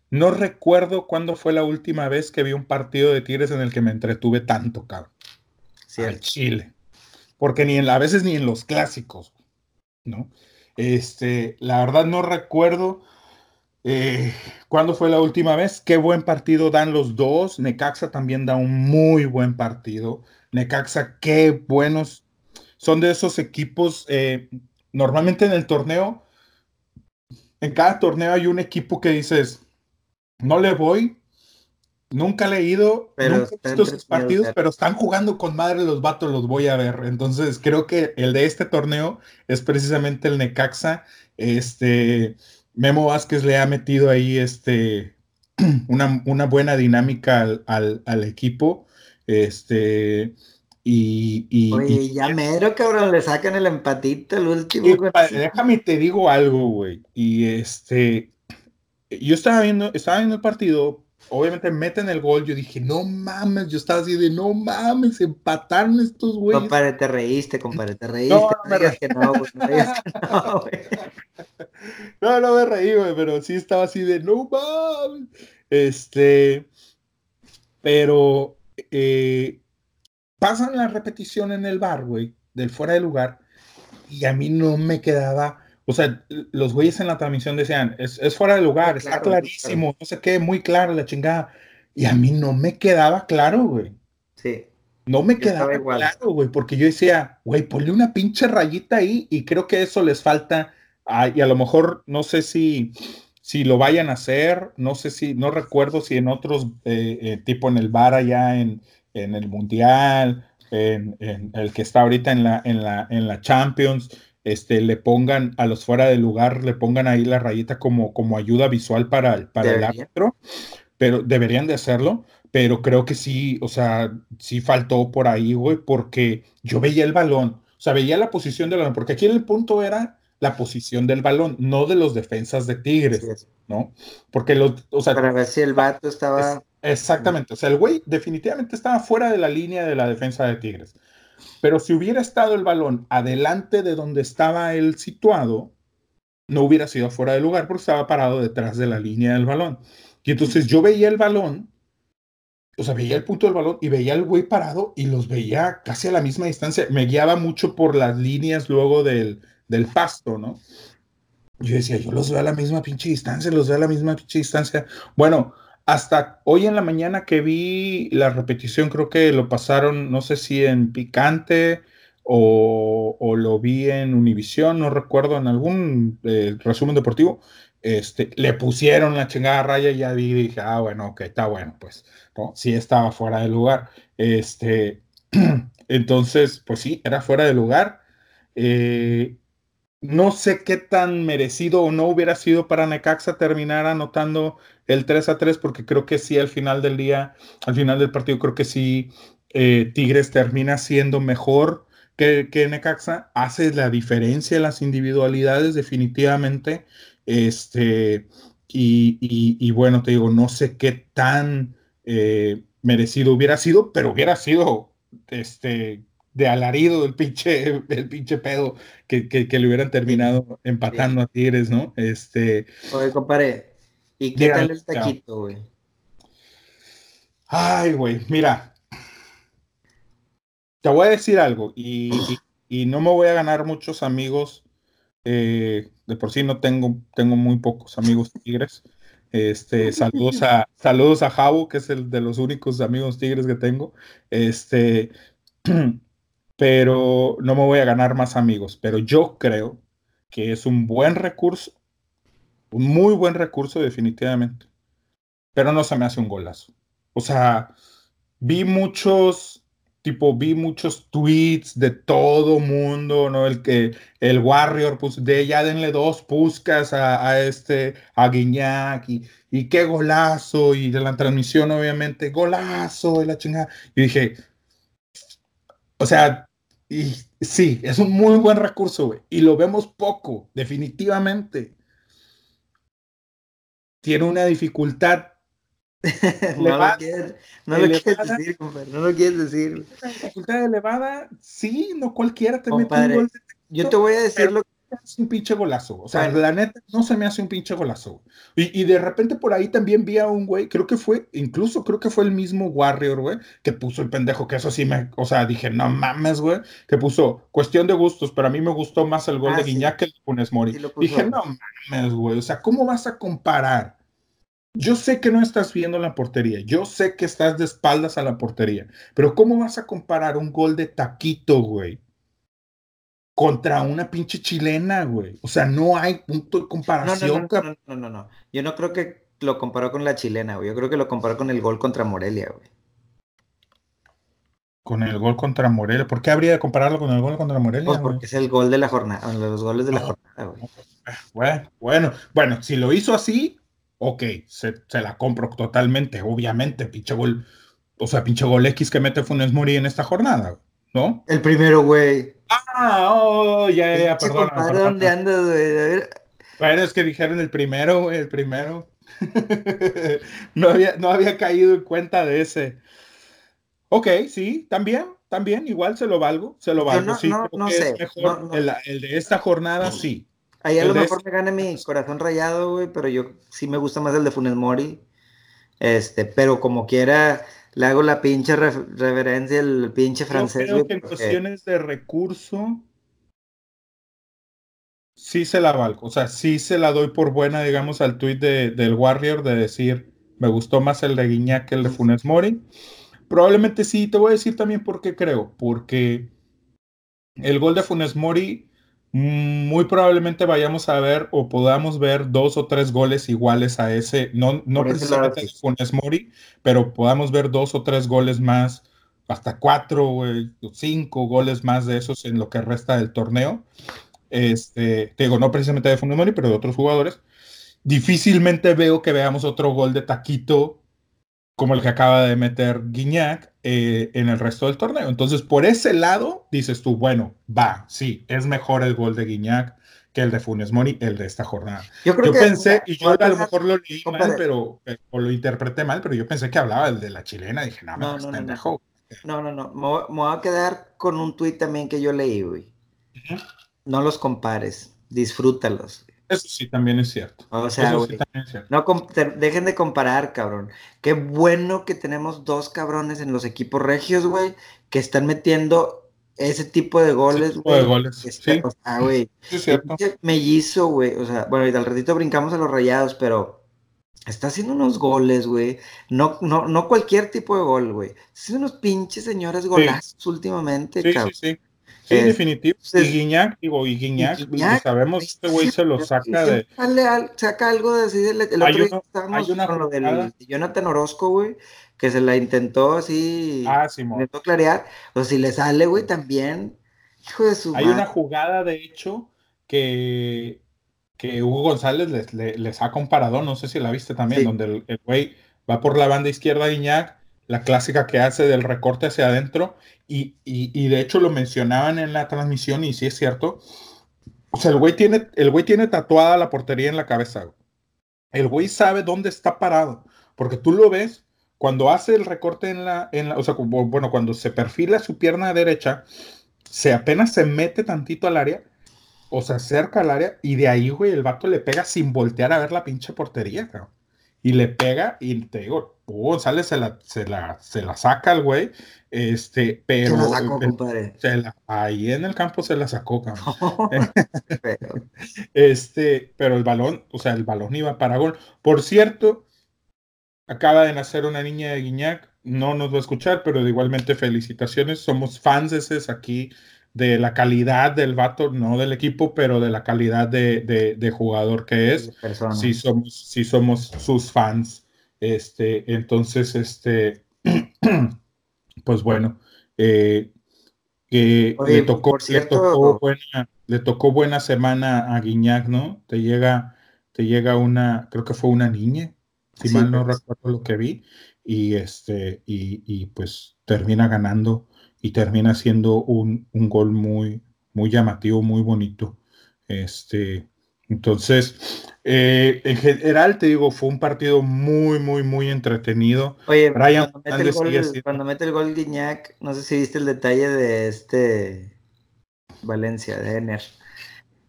no recuerdo cuándo fue la última vez que vi un partido de Tigres en el que me entretuve tanto, cabrón. Sí, al Chile. Porque ni en, a veces ni en los clásicos, ¿no? Este, la verdad no recuerdo eh, cuándo fue la última vez. Qué buen partido dan los dos. Necaxa también da un muy buen partido. Necaxa, qué buenos. Son de esos equipos, eh, normalmente en el torneo, en cada torneo hay un equipo que dices, no le voy, nunca le he ido, pero nunca he visto sus partidos, pero están jugando con madre los vatos, los voy a ver. Entonces creo que el de este torneo es precisamente el Necaxa. Este, Memo Vázquez le ha metido ahí este, una, una buena dinámica al, al equipo. Este, y, y, Oye, ya mero, cabrón, le sacan el empatito el último. déjame te digo algo, güey. Y este, yo estaba viendo, estaba viendo el partido, obviamente meten el gol, yo dije, no mames, yo estaba así de, no mames, empataron estos güeyes. Compadre, te reíste, compadre, te reíste. No, no me que no, güey, no, no, no, no me reí, güey, pero sí estaba así de, no mames. Este, pero eh, pasan la repetición en el bar, güey, del fuera de lugar, y a mí no me quedaba, o sea, los güeyes en la transmisión decían, es, fuera de lugar, está clarísimo, no sé qué, muy claro la chingada, y a mí no me quedaba claro, güey. Sí. No me quedaba claro, güey, porque yo decía, güey, ponle una pinche rayita ahí, y creo que eso les falta, y a lo mejor, no sé si si lo vayan a hacer, no sé si, no recuerdo si en otros, eh, eh, tipo en el bar allá en, en el Mundial, en, el que está ahorita en la, en la, en la Champions, este, le pongan a los fuera de lugar, le pongan ahí la rayita como, como ayuda visual para, para el árbitro, pero deberían de hacerlo, pero creo que sí, o sea, sí faltó por ahí, güey, porque yo veía el balón, o sea, veía la posición del balón, porque aquí el punto era la posición del balón, no de los defensas de Tigres, ¿no? Porque los, o sea, para ver si el vato estaba exactamente, o sea, el güey definitivamente estaba fuera de la línea de la defensa de Tigres. Pero si hubiera estado el balón adelante de donde estaba él situado, no hubiera sido fuera de lugar porque estaba parado detrás de la línea del balón. Y entonces yo veía el balón, o sea, veía el punto del balón y veía al güey parado y los veía casi a la misma distancia. Me guiaba mucho por las líneas luego del, del pasto, ¿no? Yo decía, yo los veo a la misma pinche distancia, los veo a la misma pinche distancia. Bueno, hasta hoy en la mañana que vi la repetición, creo que lo pasaron, no sé si en Picante o, lo vi en Univisión, no recuerdo, en algún eh, resumen deportivo, este, le pusieron la chingada raya y ya vi dije, ah, bueno, ok, está bueno, pues, ¿no? Sí estaba fuera de lugar. Este, entonces, pues sí, era fuera de lugar. Eh, no sé qué tan merecido o no hubiera sido para Necaxa terminar anotando el 3 a 3, porque creo que sí, al final del día, al final del partido, creo que sí, eh, Tigres termina siendo mejor que, que Necaxa, hace la diferencia en las individualidades, definitivamente. Este, y, bueno, te digo, no sé qué tan eh, merecido hubiera sido, pero hubiera sido este, de alarido el pinche, el pinche pedo que, le hubieran terminado empatando a Tigres, ¿no? Este. Oye, compadre, ¿y qué tal el taquito, güey? Ay, güey, mira. Te voy a decir algo y, no me voy a ganar muchos amigos. Eh, de por sí no tengo, tengo muy pocos amigos tigres. Este, saludos a, saludos a Jabu, que es el de los únicos amigos tigres que tengo. Este, pero no me voy a ganar más amigos. Pero yo creo que es un buen recurso, un muy buen recurso definitivamente. Pero no se me hace un golazo. O sea, vi muchos, tipo, vi muchos tweets de todo mundo, ¿no? El que el Warrior, pues, de ya denle dos puscas a, este, a Guiñac, y, y, qué golazo, y de la transmisión, obviamente, golazo, de la chingada. Y dije, o sea, y sí, es un muy buen recurso, güey. Y lo vemos poco, definitivamente. Tiene una dificultad. no, lo quieres, no lo quieres decir, compadre. No lo quieres decir. Una dificultad elevada, sí, no cualquiera te mete un gol. Yo te voy a decir lo un pinche golazo. O sea, la neta, no se me hace un pinche golazo. Y, y, de repente por ahí también vi a un güey, creo que fue, incluso creo que fue el mismo Warrior, güey, que puso el pendejo, que eso sí me, o sea, dije, no mames, güey, que puso cuestión de gustos, pero a mí me gustó más el gol ah, de Guiñac que el de Funes Mori. dije, no mames, güey, o sea, ¿cómo vas a comparar? Yo sé que no estás viendo la portería, yo sé que estás de espaldas a la portería, pero ¿cómo vas a comparar un gol de taquito, güey? Contra una pinche chilena, güey. O sea, no hay punto de comparación. No, no, no, no, no, Yo no creo que lo comparó con la chilena, güey. Yo creo que lo comparó con el gol contra Morelia, güey. Con el gol contra Morelia. ¿Por qué habría de compararlo con el gol contra Morelia? Pues porque es el gol de la jornada, los goles de la jornada, güey. Bueno, bueno, bueno, si lo hizo así, ok, se, se, la compro totalmente, obviamente, pinche gol, o sea, pinche gol X que mete Funes Mori en esta jornada, ¿no? El primero, güey. Ah, oh, ya, ya, perdón. ¿Dónde andas, güey? Bueno, es que dijeron el primero, güey, el primero. no, había, no había caído en cuenta de ese. Ok, sí, también, también, igual se lo valgo, se lo valgo. sí, no, sé. mejor el, el, de esta jornada, sí. Ahí a lo mejor me gane mi corazón rayado, güey, pero yo sí me gusta más el de Funes Mori. Este, pero como quiera, le hago la pinche reverencia al pinche francés. Yo creo que en cuestiones de recurso, sí se la valgo. O sea, sí se la doy por buena, digamos, al tweet de, del Warrior de decir, me gustó más el de Guiñac que el de Funes Mori. Probablemente sí, te voy a decir también por qué creo. Porque el gol de Funes Mori muy probablemente vayamos a ver o podamos ver dos o tres goles iguales a ese, no, no precisamente Funes Mori, pero podamos ver dos o tres goles más, hasta cuatro o cinco goles más de esos en lo que resta del torneo. Este, te digo, no precisamente de Funes Mori, pero de otros jugadores. Difícilmente veo que veamos otro gol de taquito como el que acaba de meter Guiñac eh, en el resto del torneo. Entonces, por ese lado, dices tú, bueno, va, sí, es mejor el gol de Guiñac que el de Funes Mori, el de esta jornada. Yo, pensé, y yo a lo mejor lo leí mal, pero, o lo interpreté mal, pero yo pensé que hablaba el de la chilena. Dije, no, no, no, pendejo. No, no, no. Me, voy a quedar con un tuit también que yo leí, güey. No los compares, disfrútalos. Eso sí también es cierto. O sea, no dejen de comparar, cabrón. Qué bueno que tenemos dos cabrones en los equipos regios, güey, que están metiendo ese tipo de goles, güey. de goles, sí. O sea, güey. Sí, es cierto. Mellizo, güey. O sea, bueno, y al ratito brincamos a los rayados, pero Está haciendo unos goles, güey. No, no, no cualquier tipo de gol, güey. Está haciendo unos pinches señores golazos últimamente, sí, Sí, sí. Sí, en definitivo. y Guiñac, digo, y Guiñac, sabemos, este güey se lo saca de. saca algo de así. el otro día estábamos con lo del Jonathan Orozco, güey, que se la intentó así. Ah, sí, Intentó clarear. O si le sale, güey, también. Hijo de su Hay una jugada, de hecho, que, que Hugo González le, le, saca un paradón, no sé si la viste también, donde el güey va por la banda izquierda a Guiñac, la clásica que hace del recorte hacia adentro, y, y, de hecho lo mencionaban en la transmisión, y sí es cierto. O sea, el güey tiene, el güey tiene tatuada la portería en la cabeza. El güey sabe dónde está parado, porque tú lo ves cuando hace el recorte en la, en la, o sea, bueno, cuando se perfila su pierna derecha, se apenas se mete tantito al área, o se acerca al área, y de ahí, güey, el vato le pega sin voltear a ver la pinche portería, cabrón. Y le pega, y te digo, González se la, se la, se la saca al güey, este, pero. Se la sacó, compadre. ahí en el campo se la sacó, cabrón. este, pero el balón, o sea, el balón iba para gol. Por cierto, acaba de nacer una niña de Guiñac, no nos va a escuchar, pero igualmente felicitaciones. Somos fans de aquí de la calidad del vato, no del equipo, pero de la calidad de, jugador que es. Sí somos, sí somos sus fans. Este, entonces, este, pues bueno, eh, le, tocó, buena, le tocó buena semana a Guiñac, ¿no? Te llega, te llega una, creo que fue una niña, si mal no pues. recuerdo lo que vi, y este, y, y pues termina ganando y termina siendo un, un, gol muy, muy llamativo, muy bonito. Este, entonces, eh, en general, te digo, fue un partido muy, muy, muy entretenido. Oye, cuando, mete el, gol, cuando mete el gol Guiñac, no sé si viste el detalle de este Valencia, de Ener.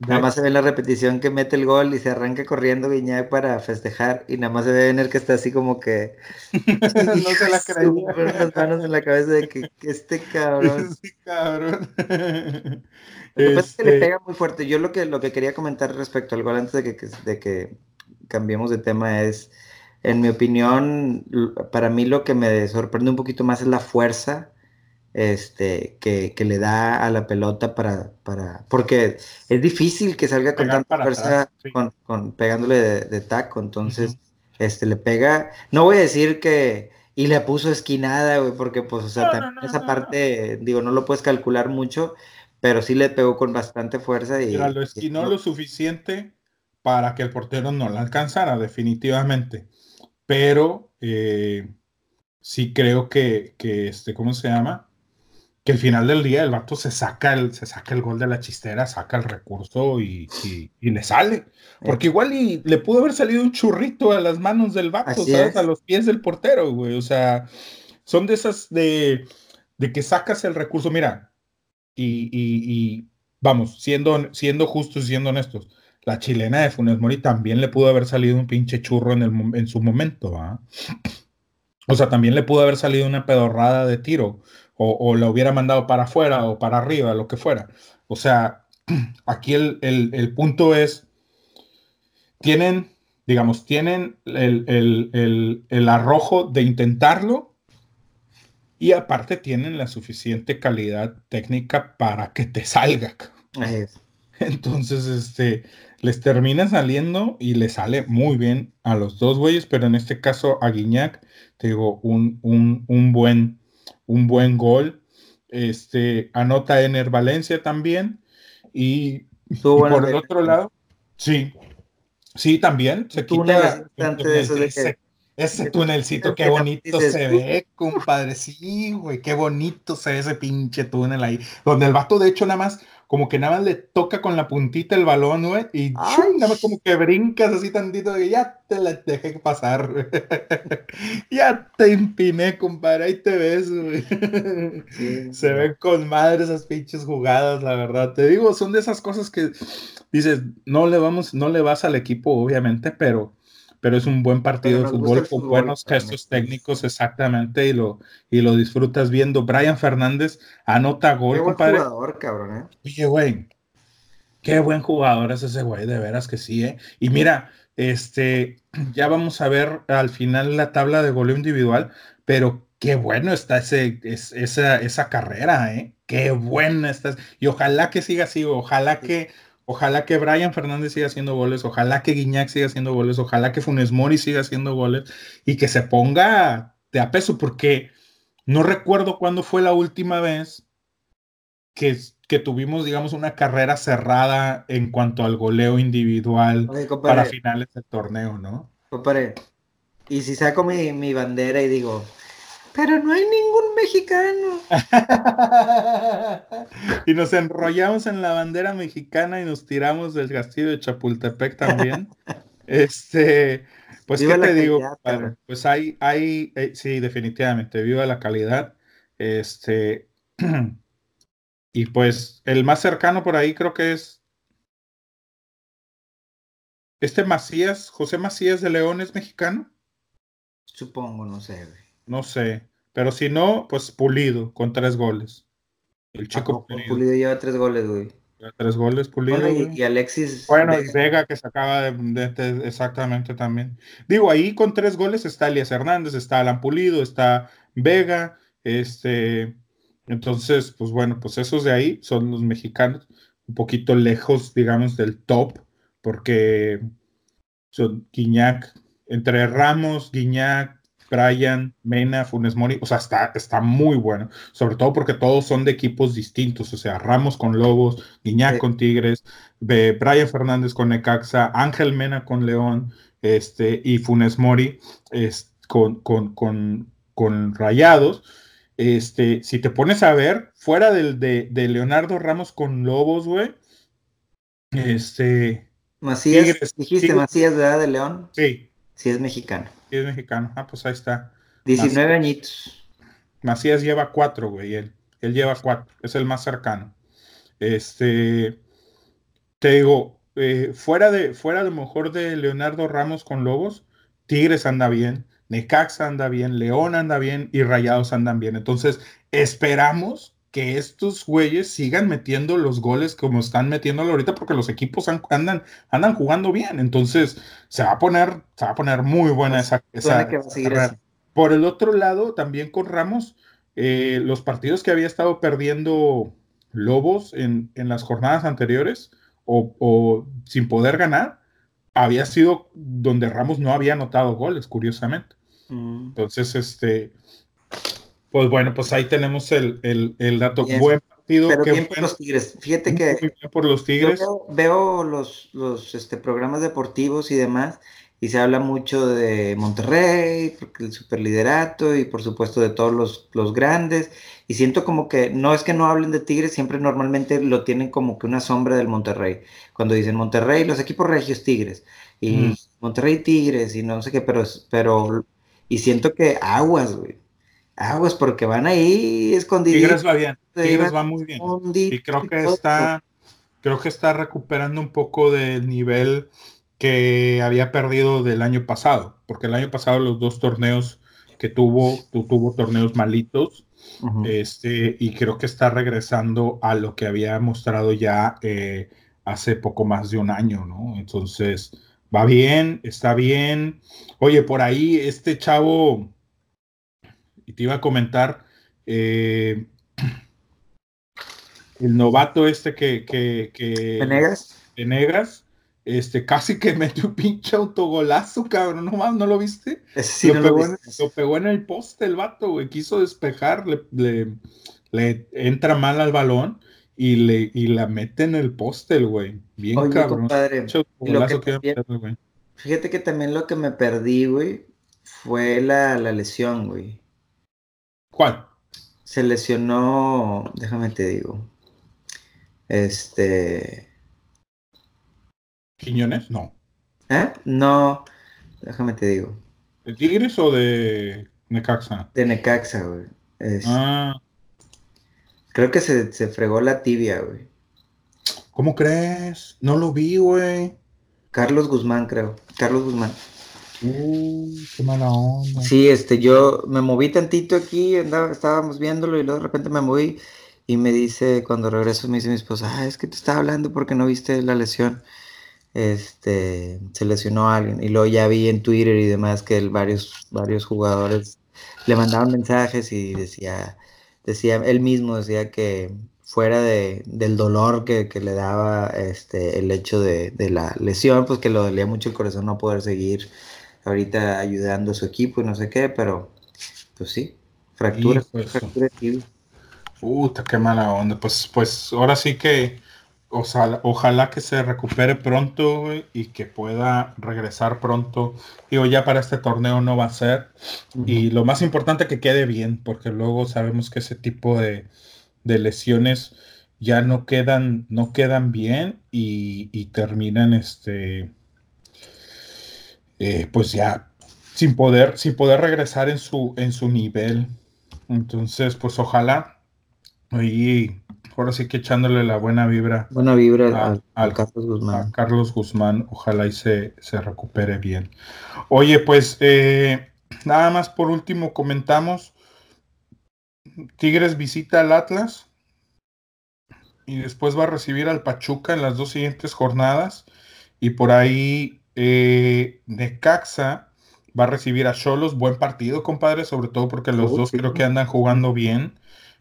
Nada más se ve la repetición que mete el gol y se arranca corriendo Guiñac para festejar y nada más se ve Ener que está así como que no se la creía. Con las manos en la cabeza de que, este cabrón. Este cabrón. Lo que es que le este pega muy fuerte. Yo lo que, lo que quería comentar respecto al gol antes de que, de que cambiemos de tema es, en mi opinión, para mí lo que me sorprende un poquito más es la fuerza este, que, le da a la pelota para, para, porque es difícil que salga con tanta fuerza con, pegándole de, taco, entonces, este, le pega, no voy a decir que, y le puso esquinada, güey, porque pues, o sea, también esa parte, digo, no lo puedes calcular mucho, pero sí le pegó con bastante fuerza y... lo esquinó lo suficiente para que el portero no la alcanzara, definitivamente, pero eh, sí creo que, que, este, ¿cómo se llama? Que al final del día el vato se saca el, se saca el gol de la chistera, saca el recurso y, le sale. Porque igual y le pudo haber salido un churrito a las manos del vato, ¿sabes? A los pies del portero, güey. O sea, son de esas de, de que sacas el recurso. Mira, y, y, vamos, siendo, siendo justos y siendo honestos, la chilena de Funes Mori también le pudo haber salido un pinche churro en, el, en su momento, ¿ah? O sea, también le pudo haber salido una pedorrada de tiro o, la hubiera mandado para afuera o para arriba, lo que fuera. O sea, aquí el, punto es, tienen, digamos, tienen el, arrojo de intentarlo y aparte tienen la suficiente calidad técnica para que te salga. Entonces, este, les termina saliendo y le sale muy bien a los dos güeyes, pero en este caso a Guiñac, te digo, un, un buen un buen gol. Este, anota Ener Valencia también. Y, por el otro lado, sí, sí, también se quita ese, túnelcito, qué bonito se ve, compadre. Sí, güey, qué bonito se ve ese pinche túnel ahí. Donde el vato, de hecho, nada más como que nada más le toca con la puntita el balón, güey, y nada más como que brincas así tantito de ya te la dejé pasar, ya te empiné, compadre, ahí te ves, güey. Se ven con madre esas pinches jugadas, la verdad. Te digo, son de esas cosas que dices, no le vamos, no le vas al equipo, obviamente, pero pero es un buen partido de fútbol con buenos gestos técnicos exactamente y lo, y lo disfrutas viendo. Brian Fernández anota gol, qué compadre. jugador, cabrón, ¿eh? Oye, güey, qué buen jugador es ese güey, de veras que sí, ¿eh? Y mira, este, ya vamos a ver al final la tabla de goleo individual, pero qué bueno está ese, esa, esa carrera, ¿eh? Qué buena está. Y ojalá que siga así, ojalá que, ojalá que Brian Fernández siga haciendo goles, ojalá que Guiñac siga haciendo goles, ojalá que Funes Mori siga haciendo goles y que se ponga de a peso, porque no recuerdo cuándo fue la última vez que, que tuvimos, digamos, una carrera cerrada en cuanto al goleo individual para finales del torneo, ¿no? Compadre, y si saco mi, mi bandera y digo, pero no hay ningún mexicano. y nos enrollamos en la bandera mexicana y nos tiramos del castillo de Chapultepec también. este, pues, ¿qué te digo? Pues hay, hay, eh, sí, definitivamente, viva la calidad. Este, y pues el más cercano por ahí creo que es este Macías, José Macías de León es mexicano. Supongo, no sé. No sé, pero si no, pues Pulido con tres goles. El chico Pulido. lleva tres goles, güey. tres goles Pulido. y, Alexis. Bueno, y Vega que sacaba de, de, exactamente también. Digo, ahí con tres goles está Elias Hernández, está Alan Pulido, está Vega, este. Entonces, pues bueno, pues esos de ahí son los mexicanos, un poquito lejos, digamos, del top, porque son Guiñac, entre Ramos, Guiñac, Brian, Mena, Funes Mori, o sea, está, está muy bueno, sobre todo porque todos son de equipos distintos, o sea, Ramos con Lobos, Guiñac con Tigres, Brian Fernández con Necaxa, Ángel Mena con León, este, y Funes Mori es, con, con, con, con Rayados. Este, si te pones a ver, fuera del, de, de Leonardo Ramos con Lobos, güey, este... Macías, dijiste Macías de edad de León. Sí. Sí, es mexicano es mexicano. Ah, pues ahí está. 19 añitos. Macías lleva cuatro, güey. Él, él lleva cuatro. Es el más cercano. Este. Te digo, eh, fuera de, fuera de mejor de Leonardo Ramos con Lobos, Tigres anda bien, Necaxa anda bien, León anda bien y Rayados andan bien. Entonces, esperamos que estos güeyes sigan metiendo los goles como están metiéndolo ahorita porque los equipos andan, andan jugando bien. Entonces se va a poner, se va a poner muy buena esa, esa, Por el otro lado, también con Ramos, eh, los partidos que había estado perdiendo Lobos en, en las jornadas anteriores o, o, sin poder ganar, había sido donde Ramos no había anotado goles, curiosamente. Mm. Entonces, este, pues bueno, pues ahí tenemos el, dato. Buen partido. Pero bien por los Tigres. Fíjate que. por los Tigres. veo, los, los este, programas deportivos y demás, y se habla mucho de Monterrey, porque el superliderato, y por supuesto de todos los, los grandes. Y siento como que no es que no hablen de Tigres, siempre normalmente lo tienen como que una sombra del Monterrey. Cuando dicen Monterrey, los equipos regios Tigres. Y Monterrey Tigres, y no sé qué, pero, pero. Y siento que aguas, güey aguas porque van ahí escondidos. Tigres va bien, Tigres va muy bien. Y creo que está, creo que está recuperando un poco del nivel que había perdido del año pasado, porque el año pasado los dos torneos que tuvo, tuvo torneos malitos, este, y creo que está regresando a lo que había mostrado ya eh, hace poco más de un año, ¿no? Entonces, va bien, está bien. Oye, por ahí este chavo, y te iba a comentar, eh, el novato este que... que, que este, casi que metió un pinche autogolazo, cabrón, no más, ¿no lo viste? sí lo, pegó en, lo, pegó en, el poste el vato, güey, quiso despejar, le, le, entra mal al balón y le y la mete en el poste el güey, bien cabrón. fíjate que también lo que me perdí, güey, fue la, la lesión, güey. ¿Cuál? Se lesionó, déjame te digo. Este. ¿Quiñones? No. ¿Eh? No, déjame te digo. ¿De Tigres o de Necaxa? De Necaxa, güey. Ah. Creo que se, se fregó la tibia, güey. ¿Cómo crees? No lo vi, güey. Carlos Guzmán, creo. Carlos Guzmán. Uh, qué mala onda. Sí, este, yo me moví tantito aquí, andaba, estábamos viéndolo y luego de repente me moví y me dice, cuando regreso, me dice mi esposa, ah, es que te estaba hablando porque no viste la lesión. este, se lesionó a alguien. Y luego ya vi en Twitter y demás que varios, varios jugadores le mandaban mensajes y decía, decía, él mismo decía que fuera de, del dolor que, le daba este, el hecho de, la lesión, pues que lo dolía mucho el corazón no poder seguir ahorita ayudando a su equipo y no sé qué, pero pues sí, fractura, fractura Puta, qué mala onda. Pues, pues ahora sí que ojalá que se recupere pronto y que pueda regresar pronto. Digo, ya para este torneo no va a ser. Y lo más importante que quede bien, porque luego sabemos que ese tipo de, lesiones ya no quedan, no quedan bien y, terminan este eh, pues ya sin poder, sin poder regresar en su, en su nivel. Entonces, pues ojalá. Y ahora sí que echándole la buena vibra. Buena vibra a, Carlos Guzmán. A Carlos Guzmán, ojalá y se, recupere bien. Oye, pues eh, nada más por último comentamos. Tigres visita al Atlas y después va a recibir al Pachuca en las dos siguientes jornadas. Y por ahí eh, Necaxa va a recibir a Cholos. Buen partido, compadre, sobre todo porque los dos creo que andan jugando bien.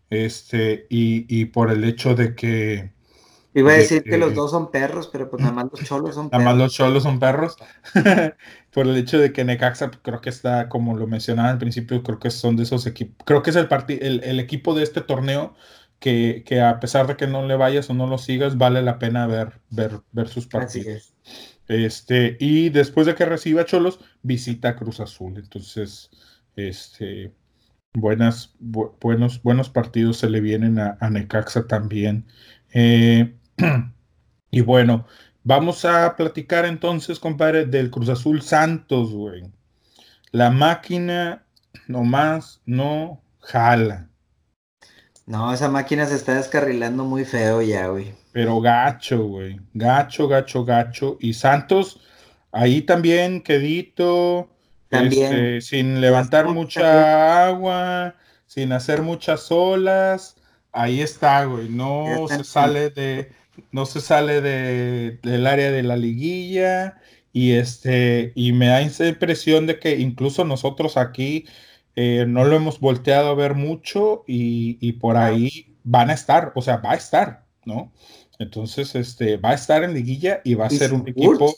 Este, y, por el hecho de que. Iba a decir que los dos son perros, pero pues nada más los cholos son perros. Nada más los cholos son perros. por el hecho de que Necaxa pues, creo que está, como lo mencionaba al principio, creo que son de esos equipos. Creo que es el, el, el equipo de este torneo que, a pesar de que no le vayas o no lo sigas, vale la pena ver, ver, ver sus partidos. Este, y después de que reciba Cholos, visita Cruz Azul. Entonces, este, buenas, buenos, buenos partidos se le vienen a, Necaxa también. Eh, y bueno, vamos a platicar entonces, compadre, del Cruz Azul Santos, güey. La máquina nomás no jala. No, esa máquina se está descarrilando muy feo ya, güey. Pero gacho, güey. Gacho, gacho, gacho. Y Santos, ahí también, quedito este, sin levantar mucha agua, sin hacer muchas olas, ahí está, güey. No se sale de, no se sale de, del área de la liguilla. Y este, y me da esa impresión de que incluso nosotros aquí eh, no lo hemos volteado a ver mucho y, y por ahí van a estar, o sea, va a estar, ¿no? Entonces, este, va a estar en liguilla y va a ser un equipo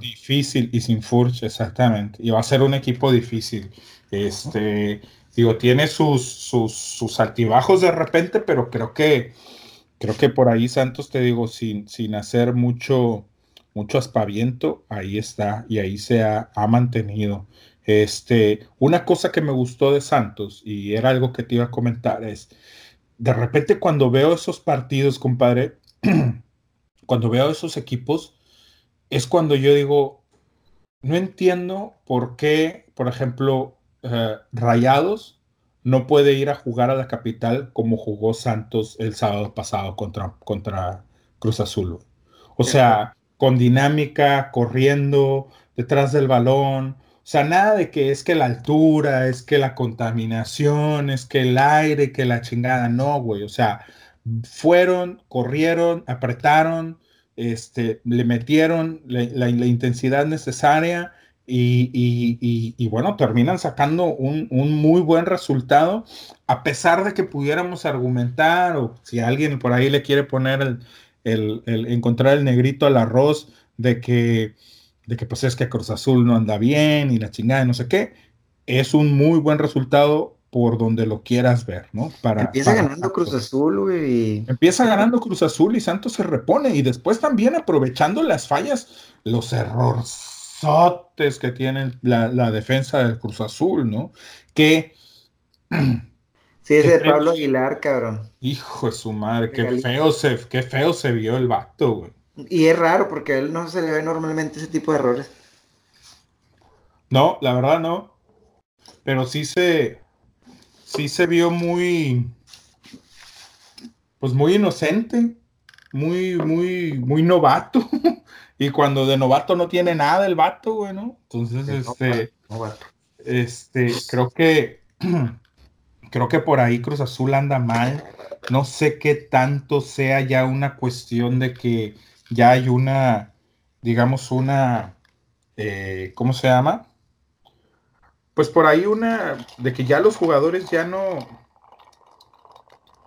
difícil y sin Furch, exactamente. Y va a ser un equipo difícil. Este, digo, tiene sus, sus, altibajos de repente, pero creo que, creo que por ahí Santos, te digo, sin, sin hacer mucho, mucho aspaviento, ahí está y ahí se ha, ha mantenido. Este, una cosa que me gustó de Santos y era algo que te iba a comentar es, de repente cuando veo esos partidos, compadre, cuando veo esos equipos, es cuando yo digo, no entiendo por qué, por ejemplo, eh, Rayados no puede ir a jugar a la capital como jugó Santos el sábado pasado contra, contra Cruz Azul. O sea, con dinámica, corriendo, detrás del balón. O sea, nada de que es que la altura, es que la contaminación, es que el aire, que la chingada. No, güey. O sea, fueron, corrieron, apretaron, este, le metieron la, intensidad necesaria y, bueno, terminan sacando un, muy buen resultado, a pesar de que pudiéramos argumentar o si alguien por ahí le quiere poner el, encontrar el negrito al arroz de que, de que pues es que Cruz Azul no anda bien y la chingada y no sé qué, es un muy buen resultado por donde lo quieras ver, ¿no? Para, Empieza ganando Cruz Azul, güey. Empieza ganando Cruz Azul y Santos se repone. Y después también aprovechando las fallas, los errorzotes que tiene la, defensa del Cruz Azul, ¿no? Que. Sí, es de Pablo Aguilar, cabrón. Hijo de su madre, qué feo, se, qué feo se vio el vato, güey. Y es raro porque a él no se le ve normalmente ese tipo de errores. No, la verdad no. Pero sí se, sí se vio muy, pues muy inocente, muy, muy, muy novato. y cuando de novato no tiene nada el vato, güey, ¿no? Entonces, este, este, creo que, creo que por ahí Cruz Azul anda mal. No sé qué tanto sea ya una cuestión de que ya hay una, digamos, una, eh, ¿cómo se llama? Pues por ahí una, de que ya los jugadores ya no,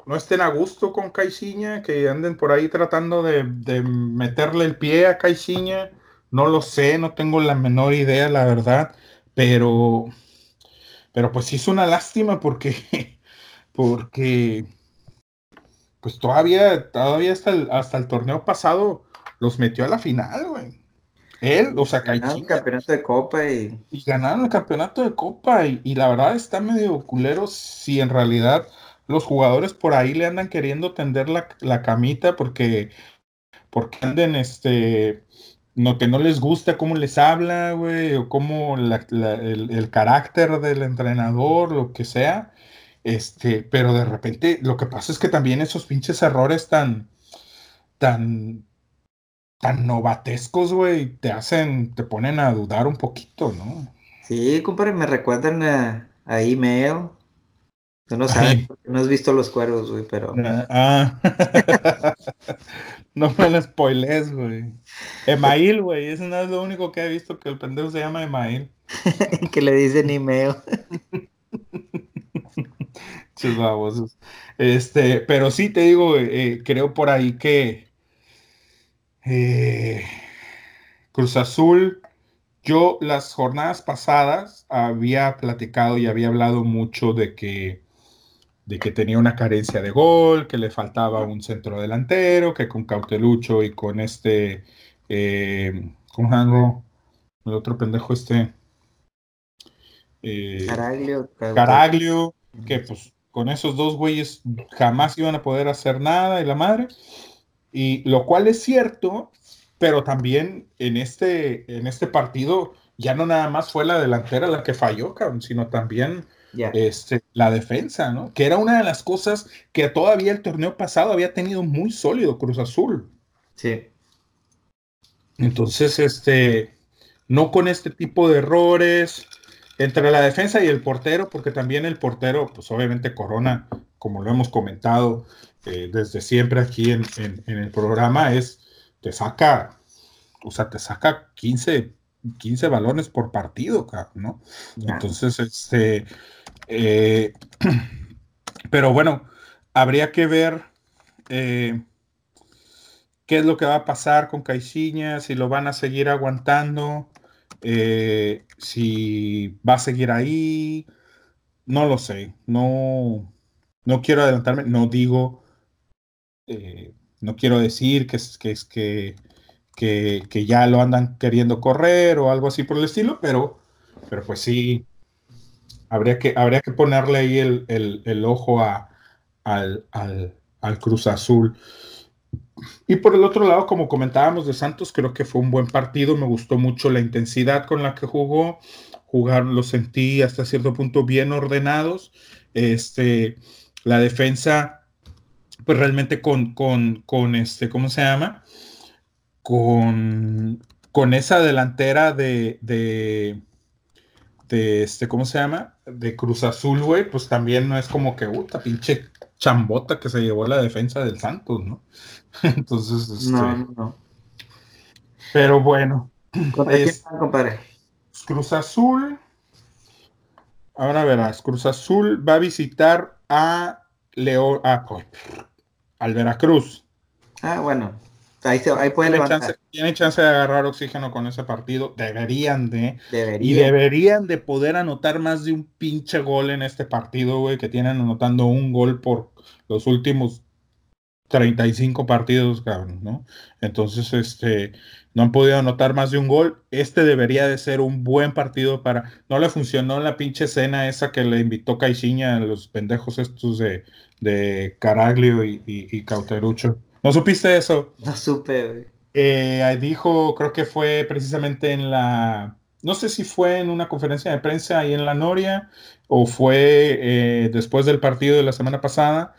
no estén a gusto con Caixinha, que anden por ahí tratando de, meterle el pie a Caixinha. No lo sé, no tengo la menor idea, la verdad, pero, pero pues sí es una lástima porque, porque, pues todavía, todavía hasta el, hasta el torneo pasado los metió a la final, güey. Él, o sea, Ganaron el campeonato de Copa y... Y ganaron el campeonato de Copa y, y la verdad está medio culero si en realidad los jugadores por ahí le andan queriendo tender la, camita porque, porque anden, este, no, que no les gusta cómo les habla, güey, o cómo el, carácter del entrenador, lo que sea. Este, pero de repente lo que pasa es que también esos pinches errores tan, tan, tan novatescos, güey, te hacen, te ponen a dudar un poquito, ¿no? Sí, compadre, me recuerdan a, a email Tú no sabes, no has visto los cuervos, güey, pero. Ah. no me lo spoilees, güey. Email, güey. Eso no es lo único que he visto que el pendejo se llama Email. que le dicen email. Chus babosos. Este, pero sí te digo, eh, creo por ahí que eh, Cruz Azul yo las jornadas pasadas había platicado y había hablado mucho de que de que tenía una carencia de gol, que le faltaba un centro delantero, que con Cautelucho y con este, eh, ¿cómo se llama? El otro pendejo este. Eh, Caraglio. Caraglio, que pues con esos dos güeyes jamás iban a poder hacer nada y la madre. Y lo cual es cierto, pero también en este, en este partido ya no nada más fue la delantera la que falló, cabrón, sino también este, la defensa, ¿no? Que era una de las cosas que todavía el torneo pasado había tenido muy sólido Cruz Azul. Sí. Entonces, este, no con este tipo de errores entre la defensa y el portero, porque también el portero, pues obviamente Corona, como lo hemos comentado eh, desde siempre aquí en, el programa, es, te saca, o sea, te saca 15, 15 balones por partido, ¿no? Entonces, este, eh, pero bueno, habría que ver eh, qué es lo que va a pasar con Caixinha, si lo van a seguir aguantando, eh, si va a seguir ahí, no lo sé, no, no quiero adelantarme, no digo, no quiero decir que es que, es que, que, ya lo andan queriendo correr o algo así por el estilo, pero, pero pues sí, Habría que, habría que ponerle ahí el, ojo a, al, Cruz Azul. Y por el otro lado, como comentábamos de Santos, creo que fue un buen partido. Me gustó mucho la intensidad con la que jugó. Jugar lo sentí hasta cierto punto bien ordenados. Este, la defensa, pues realmente con, con, este, ¿cómo se llama? Con, con esa delantera de, de este, ¿cómo se llama? De Cruz Azul, güey, pues también no es como que, puta, pinche chambota que se llevó la defensa del Santos, ¿no? Entonces, este, No, no. Pero bueno. Es, compadre? Cruz Azul. Ahora verás, Cruz Azul va a visitar a León, a, al Veracruz. Ah, bueno. Ahí, puede levantar. tiene chance de agarrar oxígeno con ese partido. Deberían de. Y deberían de poder anotar más de un pinche gol en este partido, güey, que tienen anotando un gol por los últimos 35 partidos, cabrón, ¿no? Entonces, este, no han podido anotar más de un gol. Este debería de ser un buen partido para. No le funcionó la pinche escena esa que le invitó Caixinha a los pendejos estos de, de Caraglio y, y Cauterucho. ¿No supiste eso? No supe, eh, dijo, creo que fue precisamente en la, no sé si fue en una conferencia de prensa ahí en la Noria o fue eh, después del partido de la semana pasada,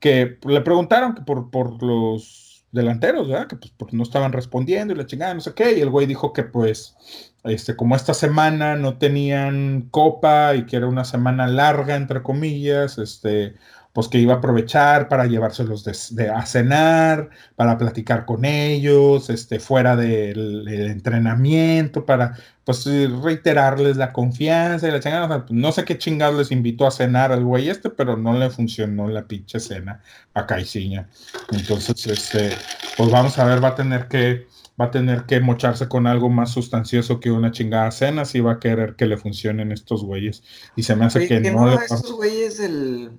que le preguntaron que por, por los delanteros, ¿verdad? Que pues no estaban respondiendo y la chingada, no sé qué, y el güey dijo que pues, este, como esta semana no tenían copa y que era una semana larga, entre comillas, este, pues que iba a aprovechar para llevárselos de, a cenar, para platicar con ellos, este, fuera del, entrenamiento, para pues reiterarles la confianza y la chingada. no sé qué chingados les invitó a cenar al güey este, pero no le funcionó la pinche cena a Caiciña. Entonces, este, pues vamos a ver, va a tener que va a tener que mocharse con algo más sustancioso que una chingada cena si va a querer que le funcionen estos güeyes. Y se me hace que, no. no estos güeyes, el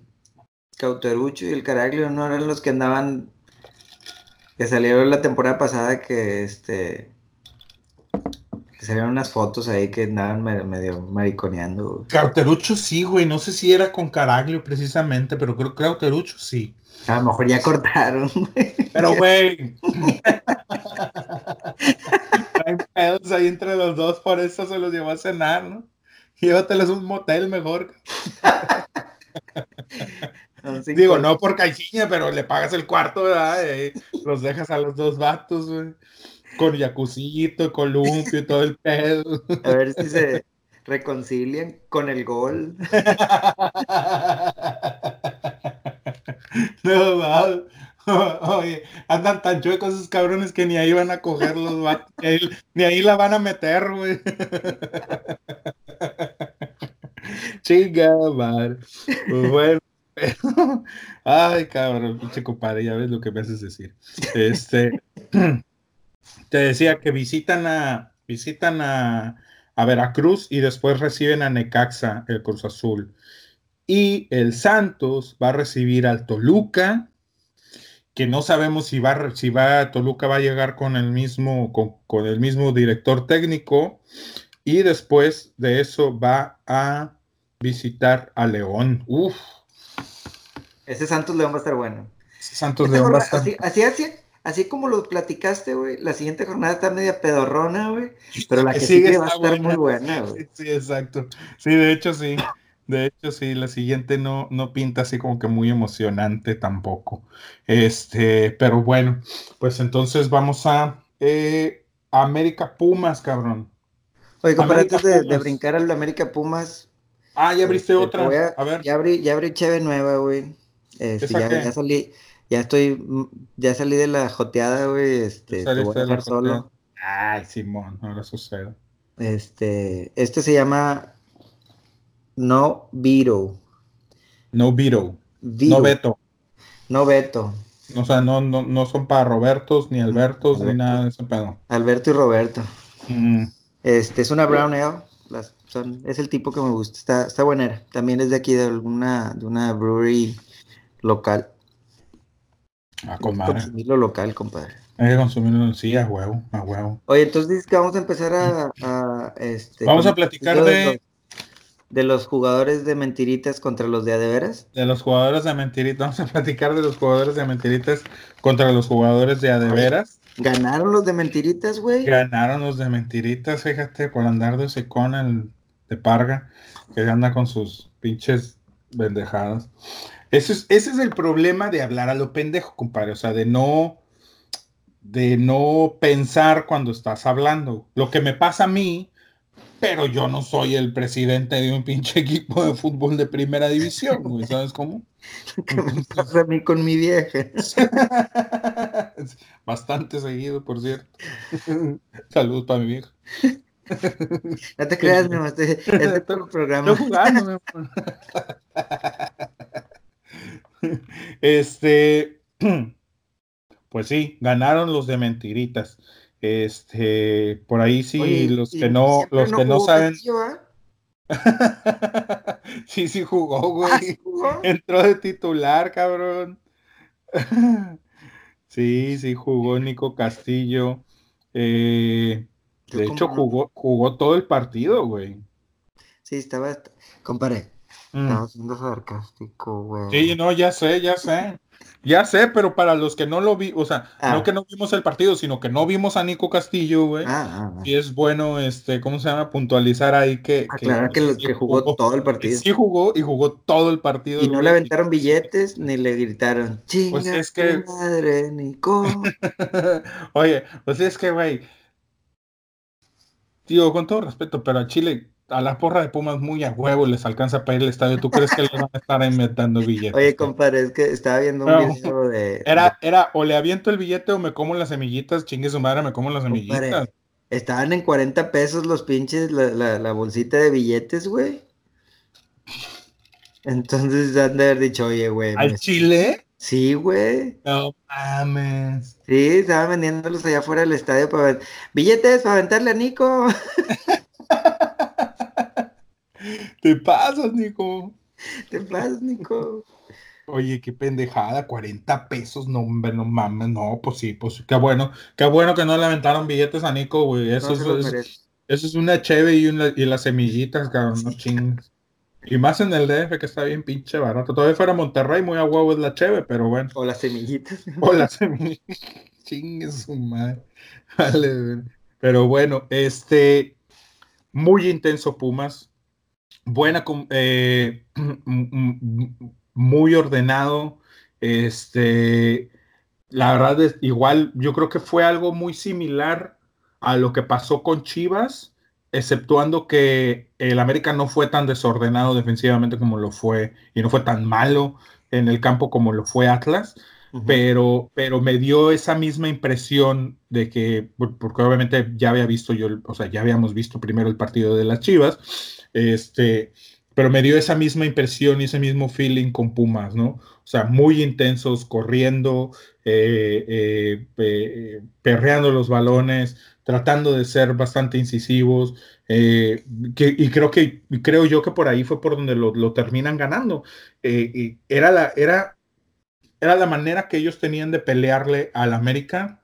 Cauterucho y el Caraglio, no eran los que andaban. que salieron la temporada pasada que este. que salieron unas fotos ahí que andaban medio, mariconeando. Cauterucho sí, güey. No sé si era con Caraglio precisamente, pero creo que Cauterucho sí. A lo mejor ya cortaron, güey. Pero, güey. Hay pedos ahí entre los dos, por eso se los llevó a cenar, ¿no? Llévatelos un motel mejor. Digo, no por caiciña, pero le pagas el cuarto, ¿verdad? los dejas a los dos vatos, güey. Con jacuzzito, columpio y todo el pedo. A ver si se reconcilian con el gol. No, no. Oye, andan tan chuecos esos cabrones que ni ahí van a coger los vatos, ni ahí, la van a meter, güey. Chinga, madre. Pues bueno. Ay, cabrón, pinche compadre, ya ves lo que me haces decir. Este, te decía que visitan a, visitan a, a Veracruz y después reciben a Necaxa, el Cruz Azul. Y el Santos va a recibir al Toluca, que no sabemos si va, si va, Toluca va a llegar con el mismo, con, el mismo director técnico. Y después de eso va a visitar a León. Uf. Ese Santos León va a estar bueno. Ese Santos León va a estar. Así, así, así, como lo platicaste, güey. La siguiente jornada está media pedorrona, güey. Pero la que sigue, va a estar muy buena, güey. sí, exacto. Sí, de hecho, sí. De hecho, sí, la siguiente no, no pinta así como que muy emocionante tampoco. Este, pero bueno, pues entonces vamos a eh, América Pumas, cabrón. Oye, compadre, antes de, brincar al América Pumas. Ah, ya abriste este, otra. A, ver. Ya abrí, ya abrí Cheve nueva, güey. Este, ya, salí, ya estoy, ya salí de la joteada, güey. Este, te voy a dejar solo. Ay, Simón, ahora sucede. Este, este se llama no Vito. No Vito. No Beto. No Beto. O sea, no, no, son para Robertos, ni Albertos, ni nada de ese pedo. Alberto y Roberto. Mm. Este es una brown ale. es el tipo que me gusta. Está, está buena. También es de aquí de alguna, de una brewery local. Ah, compadre. Consumirlo local, compadre. Hay que consumirlo, sí, a huevo, a huevo. Oye, entonces dices que vamos a empezar a, este, vamos a platicar de, de los jugadores de mentiritas contra los de adeveras? De los jugadores de mentiritas, vamos a platicar de los jugadores de mentiritas contra los jugadores de adeveras. ¿Ganaron los de mentiritas, güey? Ganaron los de mentiritas, fíjate, por andar de secón el de Parga, que anda con sus pinches bendejadas. Eso es, ese es el problema de hablar a lo pendejo, compadre, o sea, de no de no pensar cuando estás hablando. Lo que me pasa a mí pero yo no soy el presidente de un pinche equipo de fútbol de primera división, güey, ¿sabes cómo? ¿Qué me pasa a mí con mi vieja? Bastante seguido, por cierto. Saludos para mi vieja. No te creas, no, este, este programa. jugando, Este, pues sí, ganaron los de mentiritas. Este, por ahí sí, los que no, los que no saben. sí, sí jugó, ah, güey. Entró de titular, cabrón. sí, sí jugó Nico Castillo. Eh, de hecho, jugó, jugó todo el partido, güey. Sí, estaba, compadre. Estaba siendo sarcástico, güey. Sí, no, ya sé, ya sé. Ya sé, pero para los que no lo vi, o sea, no ah. que no vimos el partido, sino que no vimos a Nico Castillo, güey. Ah, ah, y es bueno, este, ¿cómo se llama? Puntualizar ahí que. Aclarar que, que, jugó, todo el partido. Sí jugó y jugó todo el partido. Y no le aventaron billetes ni le gritaron, chinga pues es que... madre, Nico. Oye, pues es que, güey, digo, con todo respeto, pero a Chile a la porra de Pumas muy a huevo les alcanza para ir al estadio. ¿Tú crees que les van a estar inventando billetes? Oye, compadre, es que estaba viendo un video de. Era, era o le aviento el billete o me como las semillitas, chingue su madre, me como las semillitas. estaban en 40 pesos los pinches, la, la, bolsita de billetes, güey. Entonces han de haber dicho, oye, güey. ¿Al Chile? Sí, güey. No mames. Sí, estaban vendiéndolos allá afuera del estadio para billetes para aventarle a Nico. Te pasas, Nico. Te pasas, Nico. Oye, qué pendejada, 40 pesos, no, no mames, no, pues sí, pues qué bueno, qué bueno que no le aventaron billetes a Nico, güey, eso, es, eso es una cheve y, una, y las semillitas, cabrón, no chingues. Y más en el DF, que está bien pinche barato. Todavía fuera Monterrey, muy a huevo es la cheve, pero bueno. O las semillitas. O las semillitas. Chingue su madre. Vale, pero bueno, este. Muy intenso Pumas. Buena. Eh, muy ordenado. Este. La verdad es igual, yo creo que fue algo muy similar a lo que pasó con Chivas exceptuando que el América no fue tan desordenado defensivamente como lo fue y no fue tan malo en el campo como lo fue Atlas, pero, pero me dio esa misma impresión de que, porque obviamente ya había visto yo, o sea, ya habíamos visto primero el partido de las Chivas, este, pero me dio esa misma impresión y ese mismo feeling con Pumas, ¿no? O sea, muy intensos, corriendo, eh, eh, eh, perreando los balones, tratando de ser bastante incisivos, eh, y creo que creo yo que por ahí fue por donde lo, terminan ganando. Eh, y era, la, era, era la manera que ellos tenían de pelearle al América,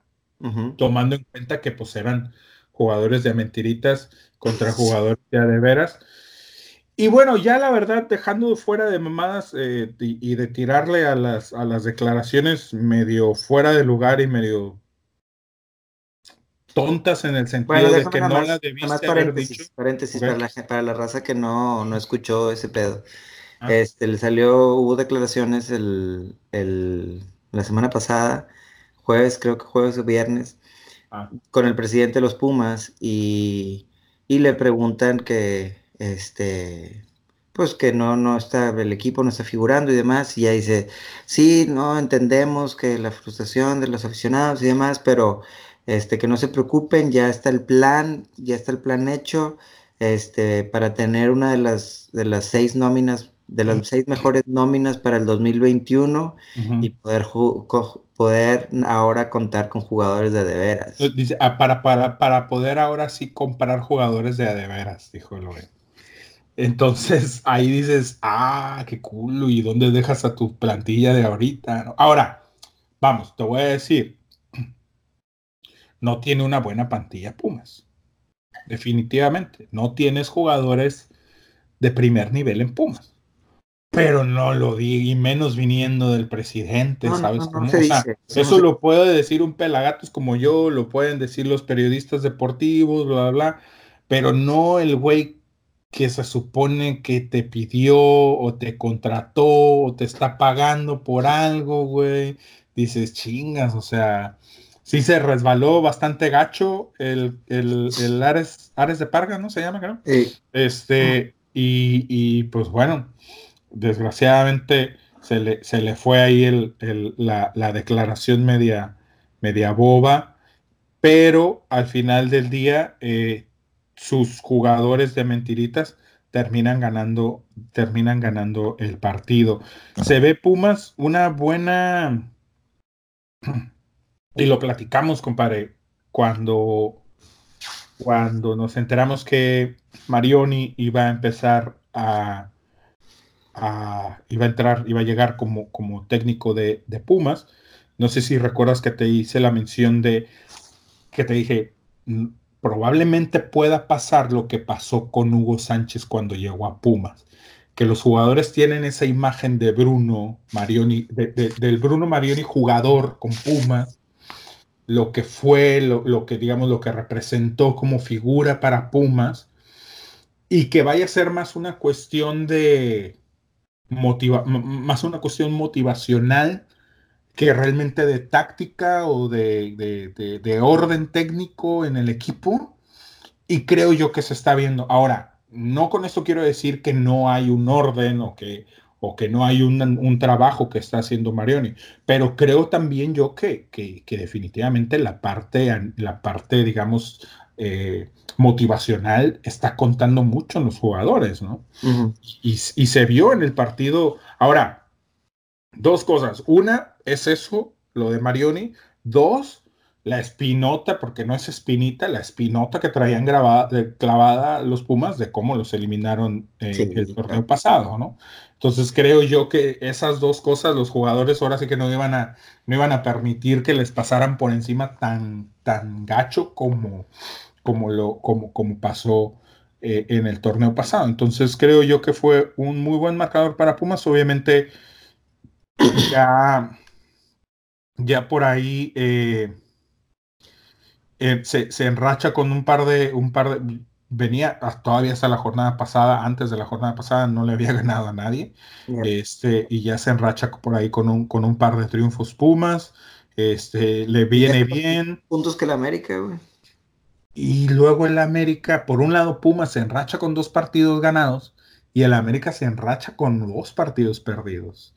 tomando en cuenta que pues eran jugadores de mentiritas contra jugadores de veras. Y bueno, ya la verdad, dejando fuera de mamadas eh, y, y, de tirarle a las, a las declaraciones medio fuera de lugar y medio tontas en el sentido de que no la debiste haber dicho. Paréntesis para, la, para la raza que no, no escuchó ese pedo. Ah. Este, le salió, hubo declaraciones el, el, la semana pasada, jueves, creo que jueves o viernes, ah. con el presidente de los Pumas y, y le preguntan que, este, pues que no, no está, el equipo no está figurando y demás, y ya dice, sí, no entendemos que la frustración de los aficionados y demás, pero este, que no se preocupen, ya está el plan, ya está el plan hecho, este, para tener una de las, de las seis nóminas, de las seis mejores nóminas para el 2021 y poder, poder ahora contar con jugadores de de veras. Dice, ah, para, para, para poder ahora sí comprar jugadores de de veras, dijo Lore. Entonces ahí dices, ah, qué culo, ¿y dónde dejas a tu plantilla de ahorita? Ahora, vamos, te voy a decir, no tiene una buena plantilla Pumas. Definitivamente. No tienes jugadores de primer nivel en Pumas. Pero no lo di, y menos viniendo del presidente, ¿sabes? eso lo puede decir un pelagatos como yo, lo pueden decir los periodistas deportivos, bla, bla, bla, pero no el güey que se supone que te pidió o te contrató o te está pagando por algo, güey. Dices, chingas, o sea, sí se resbaló bastante gacho el, el, Ares, Ares de Parga, ¿no? Se llama, creo. Este, y, pues bueno, desgraciadamente se le, se le fue ahí el, la, la, declaración media, media boba, pero al final del día eh, sus jugadores de mentiritas terminan ganando, terminan ganando el partido. Se ve Pumas una buena y lo platicamos, compadre, cuando, cuando nos enteramos que Marioni iba a empezar a, iba a entrar, iba a llegar como, como técnico de, Pumas. No sé si recuerdas que te hice la mención de que te dije, probablemente pueda pasar lo que pasó con Hugo Sánchez cuando llegó a Pumas, que los jugadores tienen esa imagen de Bruno Marioni, del Bruno Marioni jugador con Pumas, lo que fue, lo, que digamos, lo que representó como figura para Pumas y que vaya a ser más una cuestión de más una cuestión motivacional que realmente de táctica o de, orden técnico en el equipo. Y creo yo que se está viendo. Ahora, no con esto quiero decir que no hay un orden o que, o que no hay un, trabajo que está haciendo Marioni, pero creo también yo que, que, definitivamente la parte, la parte digamos, eh, motivacional está contando mucho en los jugadores, ¿no? y, y, se vio en el partido. Ahora, dos cosas. Una es eso, lo de Marioni. Dos, la espinota, porque no es espinita, la espinota que traían grabada, clavada los Pumas de cómo los eliminaron eh, el torneo pasado, ¿no? Entonces creo yo que esas dos cosas los jugadores ahora sí que no iban a, no iban a permitir que les pasaran por encima tan, tan gacho como, como, lo, como, como pasó eh, en el torneo pasado. Entonces creo yo que fue un muy buen marcador para Pumas. Obviamente ya, ya por ahí... Eh, eh, se, enracha con un par de, un par de, venía todavía hasta la jornada pasada, antes de la jornada pasada no le había ganado a nadie, este, y ya se enracha por ahí con un, con un par de triunfos Pumas, este, le viene bien. Puntos que el América, güey. Y luego el América, por un lado Pumas se enracha con dos partidos ganados y el América se enracha con dos partidos perdidos.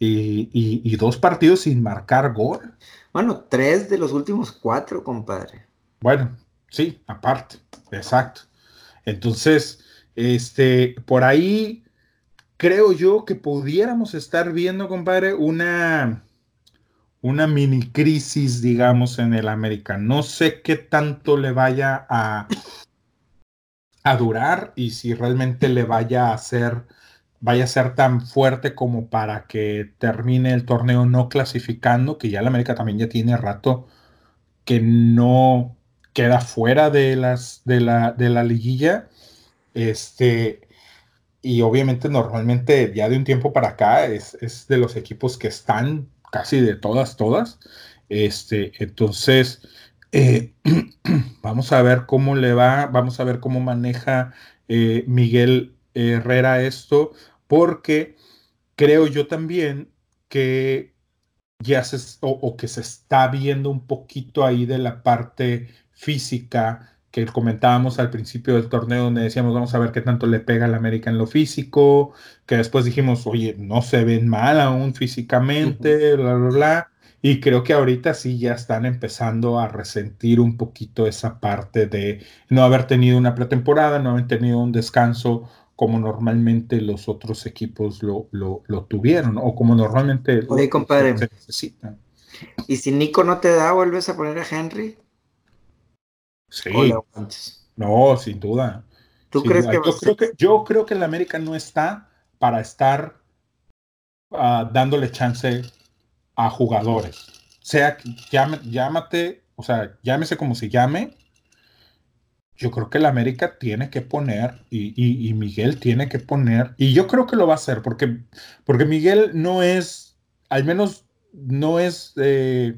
Y, y, dos partidos sin marcar gol. Bueno, tres de los últimos cuatro, compadre. Bueno, sí, aparte, exacto. Entonces, este, por ahí creo yo que pudiéramos estar viendo, compadre, una, una mini crisis, digamos, en el América. No sé qué tanto le vaya a, a durar y si realmente le vaya a hacer vaya a ser tan fuerte como para que termine el torneo no clasificando, que ya la América también ya tiene rato que no queda fuera de, las, de, la, de la liguilla. Este, y obviamente normalmente ya de un tiempo para acá es, de los equipos que están casi de todas, todas. Este, entonces, eh, vamos a ver cómo le va, vamos a ver cómo maneja eh, Miguel Herrera esto, porque creo yo también que ya se, o, que se está viendo un poquito ahí de la parte física que comentábamos al principio del torneo, donde decíamos, vamos a ver qué tanto le pega al América en lo físico, que después dijimos, oye, no se ven mal aún físicamente, bla, bla, bla. Y creo que ahorita sí ya están empezando a resentir un poquito esa parte de no haber tenido una pretemporada, no haber tenido un descanso como normalmente los otros equipos lo, lo, tuvieron, o como normalmente Oye, compadre, se necesitan. ¿Y si Nico no te da, vuelves a poner a Henry? Sí. No, sin duda. ¿Tú crees que yo, creo que yo creo que el América no está para estar ah, dándole chance a jugadores. Sea, llámate, o sea, llámese como se llame, yo creo que la América tiene que poner y, Miguel tiene que poner, y yo creo que lo va a hacer, porque, porque Miguel no es, al menos no es, eh,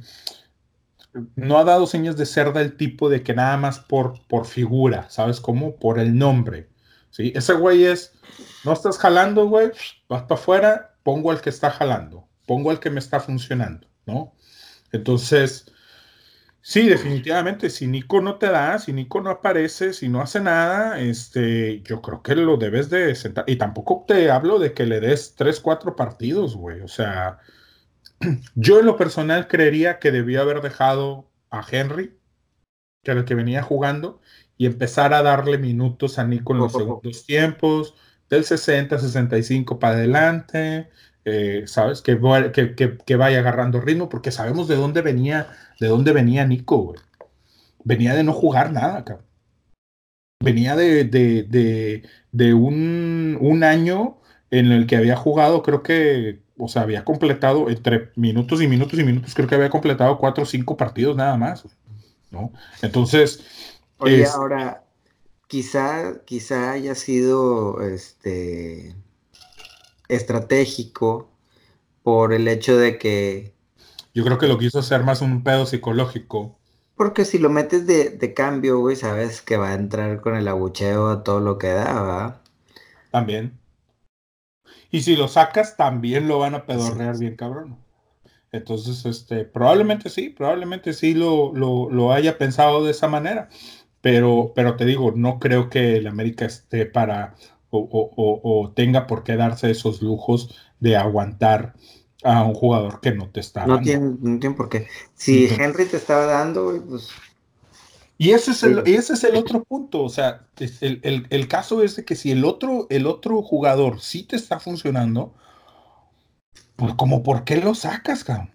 no ha dado señas de ser del tipo de que nada más por, por figura, ¿sabes cómo? Por el nombre, ¿sí? Ese güey es, no estás jalando, güey, vas para afuera, pongo al que está jalando, pongo al que me está funcionando, ¿no? Entonces, Sí, definitivamente. Si Nico no te da, si Nico no aparece, si no hace nada, este, yo creo que lo debes de sentar. Y tampoco te hablo de que le des tres, cuatro partidos, güey. O sea, yo en lo personal creería que debió haber dejado a Henry, que era el que venía jugando, y empezar a darle minutos a Nico en los segundos tiempos, del 60, 65 para adelante, eh, ¿sabes? Que, que, vaya agarrando ritmo, porque sabemos de dónde venía, de dónde venía Nico, Venía de no jugar nada, cabrón. Venía de, de, un, un, año en el que había jugado, creo que, o sea, había completado entre minutos y minutos y minutos, creo que había completado cuatro o cinco partidos nada más, ¿no? Entonces... Oye, ahora, quizá, quizá haya sido, este estratégico por el hecho de que... Yo creo que lo quiso hacer más un pedo psicológico. Porque si lo metes de, cambio, güey, sabes que va a entrar con el abucheo a todo lo que da, ¿va? También. Y si lo sacas, también lo van a pedorrear bien, cabrón. Entonces, este, probablemente sí, probablemente sí lo, lo, lo haya pensado de esa manera. pero, pero te digo, no creo que el América esté para o, tenga por qué darse esos lujos de aguantar a un jugador que no te está no Tiene, no tiene por qué. Si Henry te estaba dando, pues... Y ese es el, ese es el otro punto, o sea, el, el, caso es de que si el otro, el otro jugador sí te está funcionando, pues como por qué lo sacas, cabrón,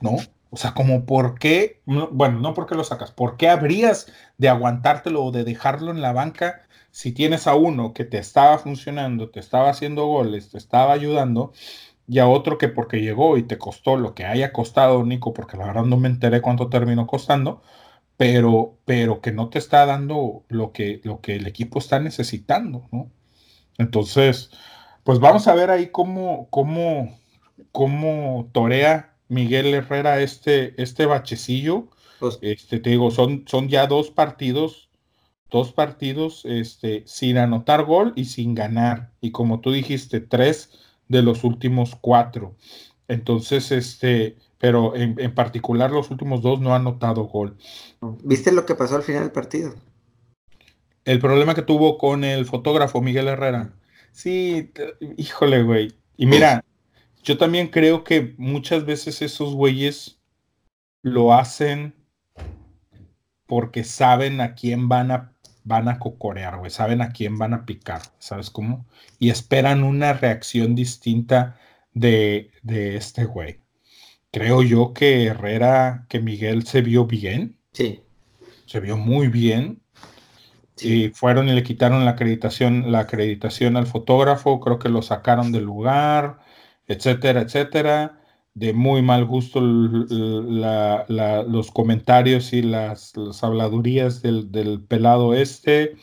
¿no? O sea, como por qué, bueno, no por qué lo sacas, por qué habrías de aguantártelo o de dejarlo en la banca si tienes a uno que te estaba funcionando, te estaba haciendo goles, te estaba ayudando, y a otro que porque llegó y te costó lo que haya costado, Nico, porque la verdad no me enteré cuánto terminó costando, pero, pero que no te está dando lo que, lo que el equipo está necesitando, ¿no? Entonces, pues vamos a ver ahí cómo, cómo, cómo torea Miguel Herrera este, este bachecillo. Pues este, te digo, son, son ya dos partidos, dos partidos este, sin anotar gol y sin ganar. Y como tú dijiste, tres de los últimos cuatro. Entonces, este, pero en, en particular los últimos dos no han anotado gol. ¿Viste lo que pasó al final del partido? El problema que tuvo con el fotógrafo Miguel Herrera. Sí, híjole, güey. Y mira, yo también creo que muchas veces esos güeyes lo hacen porque saben a quién van a, van a cocorear, güey, saben a quién van a picar, ¿sabes cómo? Y esperan una reacción distinta de, de este güey. Creo yo que Herrera, que Miguel se vio bien. Sí. Se vio muy bien. Y fueron y le quitaron la acreditación, la acreditación al fotógrafo, creo que lo sacaron del lugar etcétera, etcétera. De muy mal gusto los comentarios y las, habladurías del, pelado este.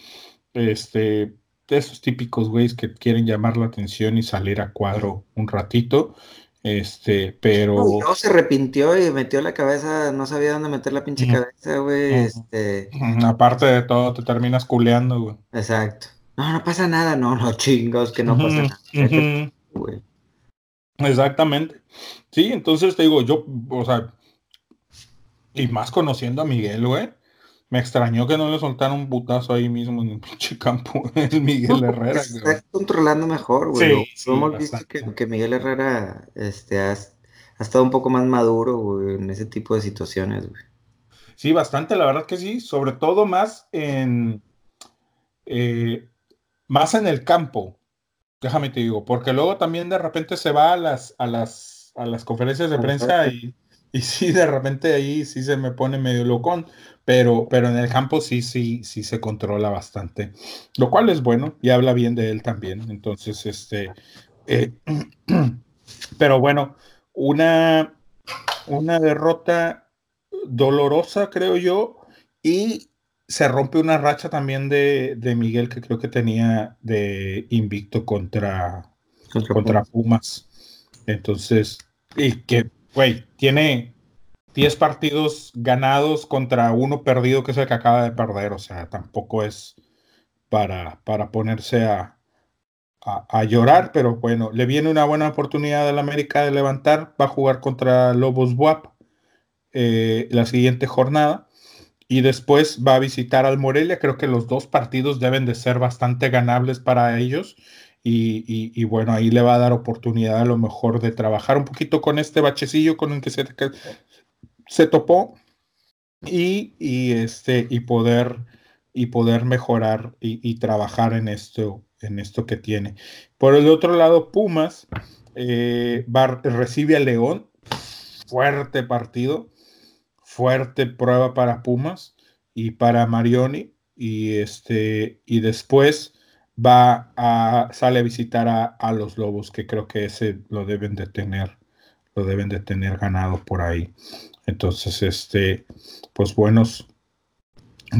Este, esos típicos güeyes que quieren llamar la atención y salir a cuadro un ratito. Este, pero. No, se arrepintió y metió la cabeza, no sabía dónde meter la pinche cabeza, güey. Este. Aparte de todo, te terminas culeando, güey. Exacto. No, no pasa nada, no, no chingos, que no pasa nada. Exactamente. Sí, entonces te digo, yo, o sea, y más conociendo a Miguel, güey, me extrañó que no le soltaran un putazo ahí mismo en el pinche campo, el Miguel Herrera. Está controlando mejor, güey. Sí, hemos visto que, Miguel Herrera este, ha, estado un poco más maduro, güey, en ese tipo de situaciones, güey. Sí, bastante, la verdad que sí, sobre todo más en, eh, más en el campo, Déjame te digo, porque luego también de repente se va a las, a las, a las conferencias de prensa y, y sí, de repente ahí sí se me pone medio locón, pero, pero en el campo sí, sí, sí se controla bastante, lo cual es bueno y habla bien de él también. Entonces, este, eh, pero bueno, una, una derrota dolorosa, creo yo, y se rompe una racha también de, Miguel que creo que tenía de invicto contra, contra, Pumas. Entonces, y que, güey, tiene 10 partidos ganados contra uno perdido que es el que acaba de perder. O sea, tampoco es para, para ponerse a, a, llorar, pero bueno, le viene una buena oportunidad al América de levantar. Va a jugar contra Lobos WAP eh, la siguiente jornada y después va a visitar al Morelia. Creo que los dos partidos deben de ser bastante ganables para ellos. Y, bueno, ahí le va a dar oportunidad a lo mejor de trabajar un poquito con este bachecillo con el que se, se topó y, este, y, poder, y poder mejorar y, trabajar en esto, en esto que tiene. Por el otro lado, Pumas eh, recibe a León. Fuerte partido fuerte prueba para Pumas y para Marioni y este y después va a sale a visitar a, los Lobos que creo que ese lo deben de tener lo deben de tener ganado por ahí. Entonces este pues buenos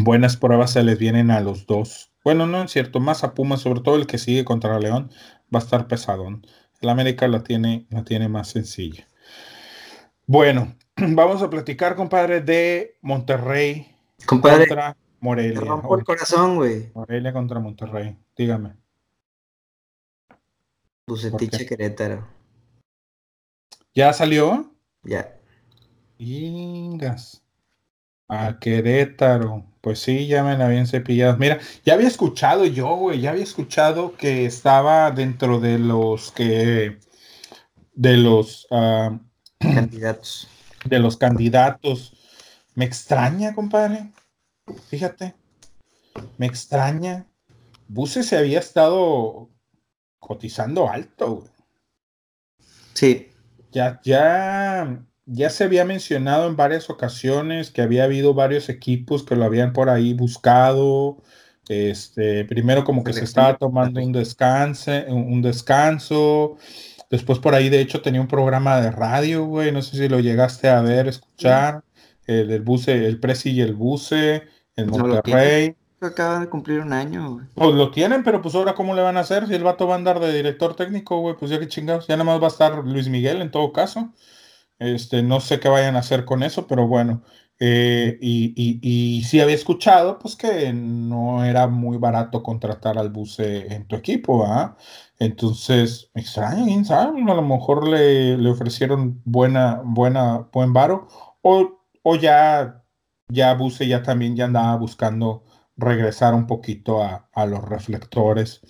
buenas pruebas se les vienen a los dos. Bueno no es cierto más a Pumas sobre todo el que sigue contra León va a estar pesadón. El América la tiene la tiene más sencilla. Bueno vamos a platicar, compadre, de Monterrey contra Morelia. el corazón, güey. Morelia contra Monterrey. Dígame. Bucetiche Querétaro. ¿Ya salió? Ya. Ingas. A Querétaro. Pues sí, ya me la habían cepillado. Mira, ya había escuchado yo, güey, ya había escuchado que estaba dentro de los que, de los ah, candidatos. De los candidatos. Me extraña, compadre. Fíjate, me extraña. Buse se había estado cotizando alto, güey. Sí. Ya, ya, ya se había mencionado en varias ocasiones que había habido varios equipos que lo habían por ahí buscado. Este, primero como que se estaba tomando un descanso, un descanso. Después por ahí, de hecho, tenía un programa de radio, güey. No sé si lo llegaste a ver, escuchar. El, el buce, el Presi y el buce, en Monterrey. Acaba de cumplir un año, güey. Pues lo tienen, pero pues ahora cómo le van a hacer si el vato va a andar de director técnico, güey. Pues ya que chingados, ya nada más va a estar Luis Miguel en todo caso. Este, no sé qué vayan a hacer con eso, pero bueno. Eh, y, y, sí había escuchado, pues que no era muy barato contratar al buce en tu equipo, ¿ah? Entonces, me extraña, quién sabe, a lo mejor le, le ofrecieron buena, buena, buen varo, o, o ya, ya Buse ya también ya andaba buscando regresar un poquito a, a los reflectores.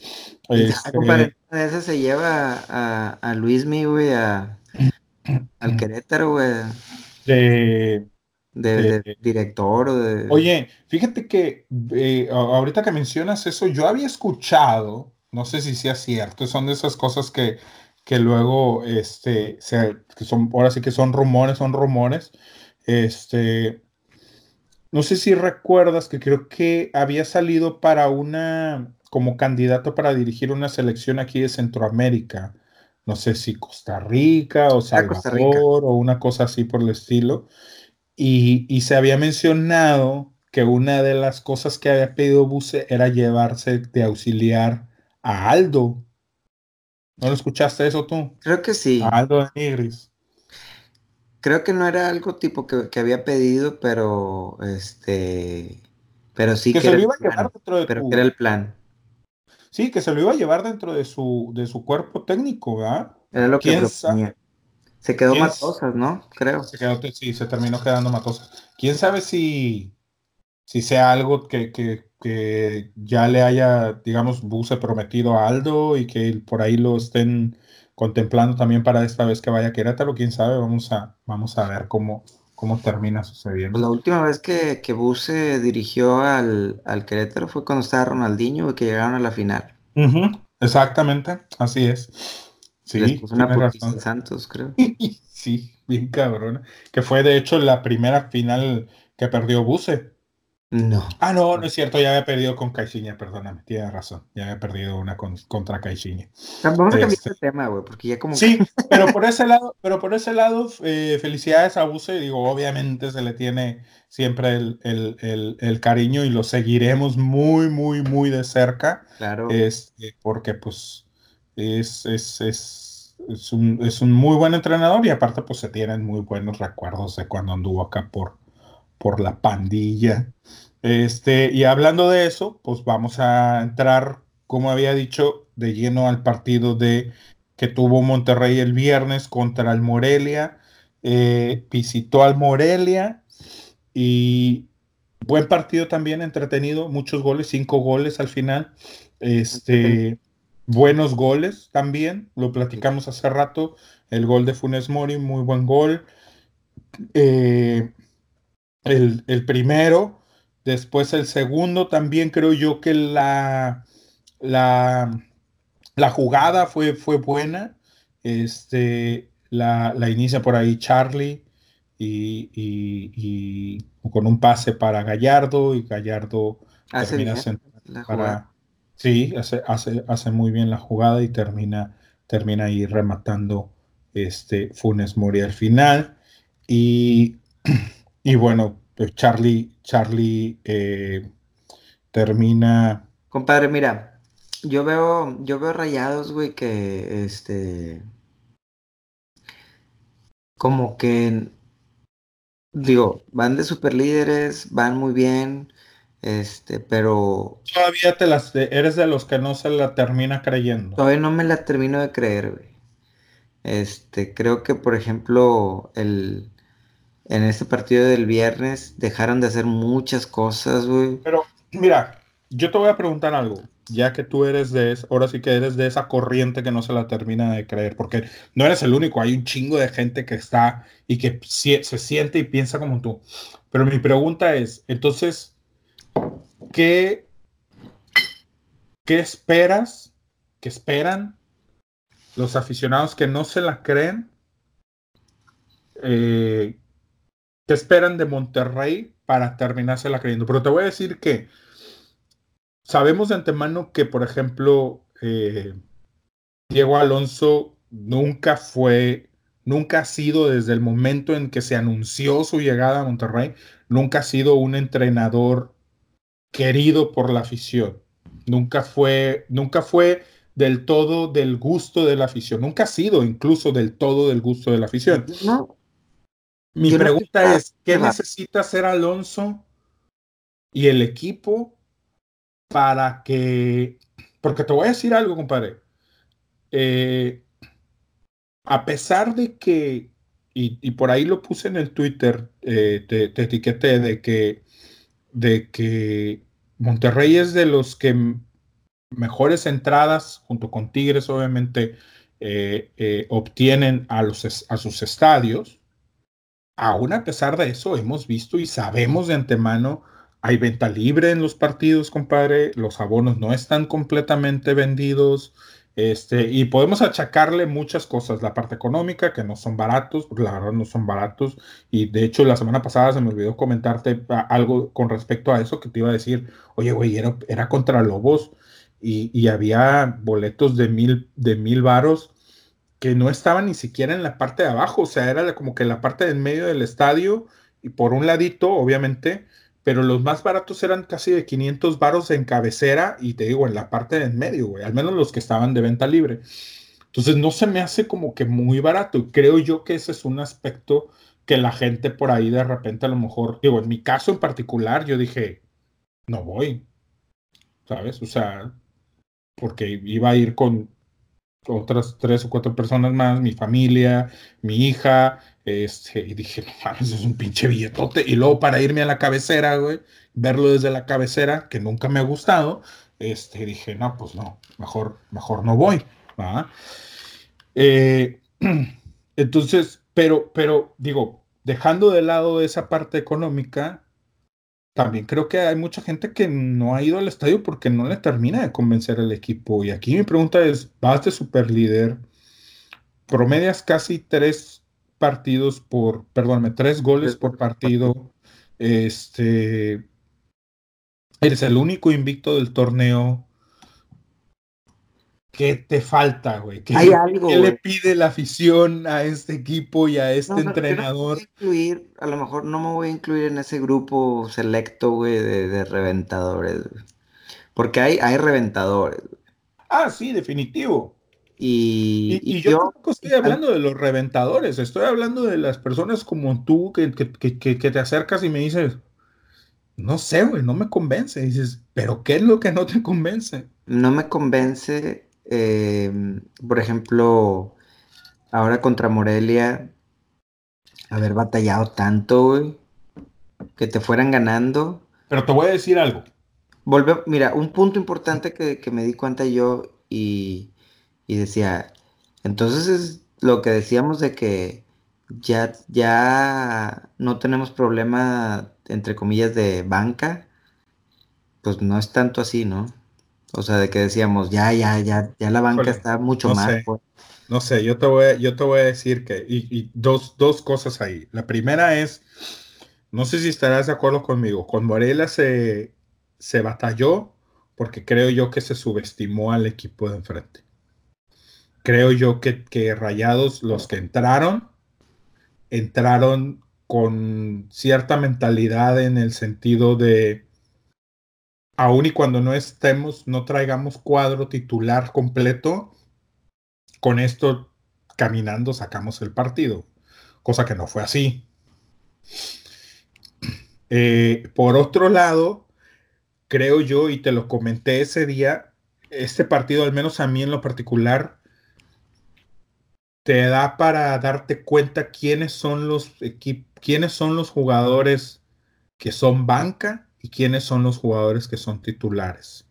Este, ese se lleva a, a Luismi, güey, a, al Querétaro, güey. De, de, director. De... Oye, fíjate que eh, ahorita que mencionas eso, yo había escuchado, no sé si sea cierto, son de esas cosas que, que luego, este, que son, ahora sí que son rumores, son rumores. Este, no sé si recuerdas que creo que había salido para una, como candidato para dirigir una selección aquí de Centroamérica no sé si Costa Rica o Salvador o una cosa así por el estilo. Y, se había mencionado que una de las cosas que había pedido Buse era llevarse de auxiliar a Aldo. ¿No lo escuchaste eso tú? Creo que sí. Aldo de Nigris. Creo que no era algo tipo que, había pedido, pero este. Pero sí que, se lo iba a llevar dentro de Pero que era el plan. Sí, que se lo iba a llevar dentro de su, de su cuerpo técnico, ¿verdad? Era lo que Se quedó matosas, ¿no? Creo. Se quedó, sí, se terminó quedando matosas. ¿Quién sabe si, si sea algo que, que, que ya le haya, digamos, Buse prometido a Aldo y que por ahí lo estén contemplando también para esta vez que vaya a Querétaro? ¿Quién sabe? Vamos a, vamos a ver cómo, cómo termina sucediendo. La última vez que, que Buse dirigió al, al, Querétaro fue cuando estaba Ronaldinho y que llegaron a la final. Exactamente, así es. Sí, una Santos, creo. sí, bien cabrón. Que fue de hecho la primera final que perdió Buse. No. Ah, no, no es cierto, ya había perdido con Caixinha, perdóname, tienes razón. Ya había perdido una contra Caixinha. Vamos a cambiar este, de tema, güey, porque ya como. Sí, pero por ese lado, pero por ese lado, eh, felicidades a Buse. Digo, obviamente se le tiene siempre el, cariño y lo seguiremos muy, muy, muy de cerca. Claro. Este, porque, pues, es, es, es, es, un, es un muy buen entrenador y aparte, pues, se tienen muy buenos recuerdos de cuando anduvo acá por por la pandilla. Este, y hablando de eso, pues vamos a entrar, como había dicho, de lleno al partido de que tuvo Monterrey el viernes contra el Morelia. Eh, visitó al Morelia y buen partido también, entretenido, muchos goles, cinco goles al final. Este, buenos goles también, lo platicamos hace rato. El gol de Funes Mori, muy buen gol. Eh, el, primero, después el segundo, también creo yo que la, la, la jugada fue, fue buena. Este, la, inicia por ahí Charlie y, con un pase para Gallardo y Gallardo termina para, sí, hace, hace, hace, muy bien la jugada y termina, termina ahí rematando este Funes Mori al final. Y Y bueno, pues Charlie, Charlie eh, termina. Compadre, mira, yo veo, yo veo rayados, güey, que este. Como que. Digo, van de super líderes, van muy bien. Este, pero. Todavía te las. Eres de los que no se la termina creyendo. Todavía no me la termino de creer, güey. Este, creo que, por ejemplo, el en este partido del viernes dejaron de hacer muchas cosas, güey. Pero, mira, yo te voy a preguntar algo, ya que tú eres de, ahora sí que eres de esa corriente que no se la termina de creer, porque no eres el único, hay un chingo de gente que está y que se siente y piensa como tú. Pero mi pregunta es, entonces, ¿qué, qué esperas, qué esperan los aficionados que no se la creen? Eh, ¿Qué esperan de Monterrey para terminársela creyendo? Pero te voy a decir que sabemos de antemano que, por ejemplo, eh, Diego Alonso nunca fue, nunca ha sido desde el momento en que se anunció su llegada a Monterrey, nunca ha sido un entrenador querido por la afición. Nunca fue, nunca fue del todo del gusto de la afición. Nunca ha sido incluso del todo del gusto de la afición. No, mi pregunta es, ¿qué necesita hacer Alonso y el equipo para que... Porque te voy a decir algo, compadre. Eh, a pesar de que, y, por ahí lo puse en el Twitter, eh, te, etiqueté de que, de que Monterrey es de los que mejores entradas, junto con Tigres, obviamente, eh, obtienen a, los, a sus estadios aún a pesar de eso, hemos visto y sabemos de antemano, hay venta libre en los partidos, compadre, los abonos no están completamente vendidos, este, y podemos achacarle muchas cosas, la parte económica, que no son baratos, la verdad no son baratos, y de hecho la semana pasada se me olvidó comentarte algo con respecto a eso, que te iba a decir, oye, güey, era, era contra Lobos, y, y, había boletos de mil, de mil varos, que no estaba ni siquiera en la parte de abajo, o sea, era como que la parte del medio del estadio y por un ladito, obviamente, pero los más baratos eran casi de 500 varos en cabecera y te digo, en la parte del medio, güey, al menos los que estaban de venta libre. Entonces no se me hace como que muy barato. Creo yo que ese es un aspecto que la gente por ahí de repente a lo mejor, digo, en mi caso en particular, yo dije, no voy, ¿sabes? O sea, porque iba a ir con otras tres o cuatro personas más, mi familia, mi hija, este, y dije, no mames, es un pinche billetote. Y luego para irme a la cabecera, güey, verlo desde la cabecera, que nunca me ha gustado, este, dije, no, pues no, mejor, mejor no voy. Eh, entonces, pero, pero digo, dejando de lado esa parte económica, también creo que hay mucha gente que no ha ido al estadio porque no le termina de convencer al equipo. Y aquí mi pregunta es, vas de super líder, promedias casi tres partidos por, perdóname, tres goles por partido, este, eres el único invicto del torneo, ¿Qué te falta, güey? ¿Qué, le pide la afición a este equipo y a este entrenador? incluir, a lo mejor no me voy a incluir en ese grupo selecto, güey, de, reventadores. Porque hay, hay reventadores. Ah, sí, definitivo. Y, yo, tampoco estoy hablando de los reventadores, estoy hablando de las personas como tú que, que te acercas y me dices, no sé, güey, no me convence. Y dices, ¿pero qué es lo que no te convence? No me convence Em, por ejemplo, ahora contra Morelia, haber batallado tanto, que te fueran ganando. Pero te voy a decir algo. Volve, mira, un punto importante que, me di cuenta yo y, decía, entonces es lo que decíamos de que ya, ya no tenemos problema, entre comillas, de banca, pues no es tanto así, ¿no? O sea, de que decíamos, ya, ya, ya, ya la banca está mucho más. No sé, yo te voy, a, yo te voy a decir que, y, dos, dos, cosas ahí. La primera es, no sé si estarás de acuerdo conmigo, con Morelia se, se batalló porque creo yo que se subestimó al equipo de enfrente. Creo yo que, que Rayados, los que entraron, entraron con cierta mentalidad en el sentido de aun y cuando no estemos, no traigamos cuadro titular completo, con esto caminando sacamos el partido, cosa que no fue así. Eh, por otro lado, creo yo, y te lo comenté ese día, este partido, al menos a mí en lo particular, te da para darte cuenta quiénes son los, quiénes son los jugadores que son banca y quiénes son los jugadores que son titulares.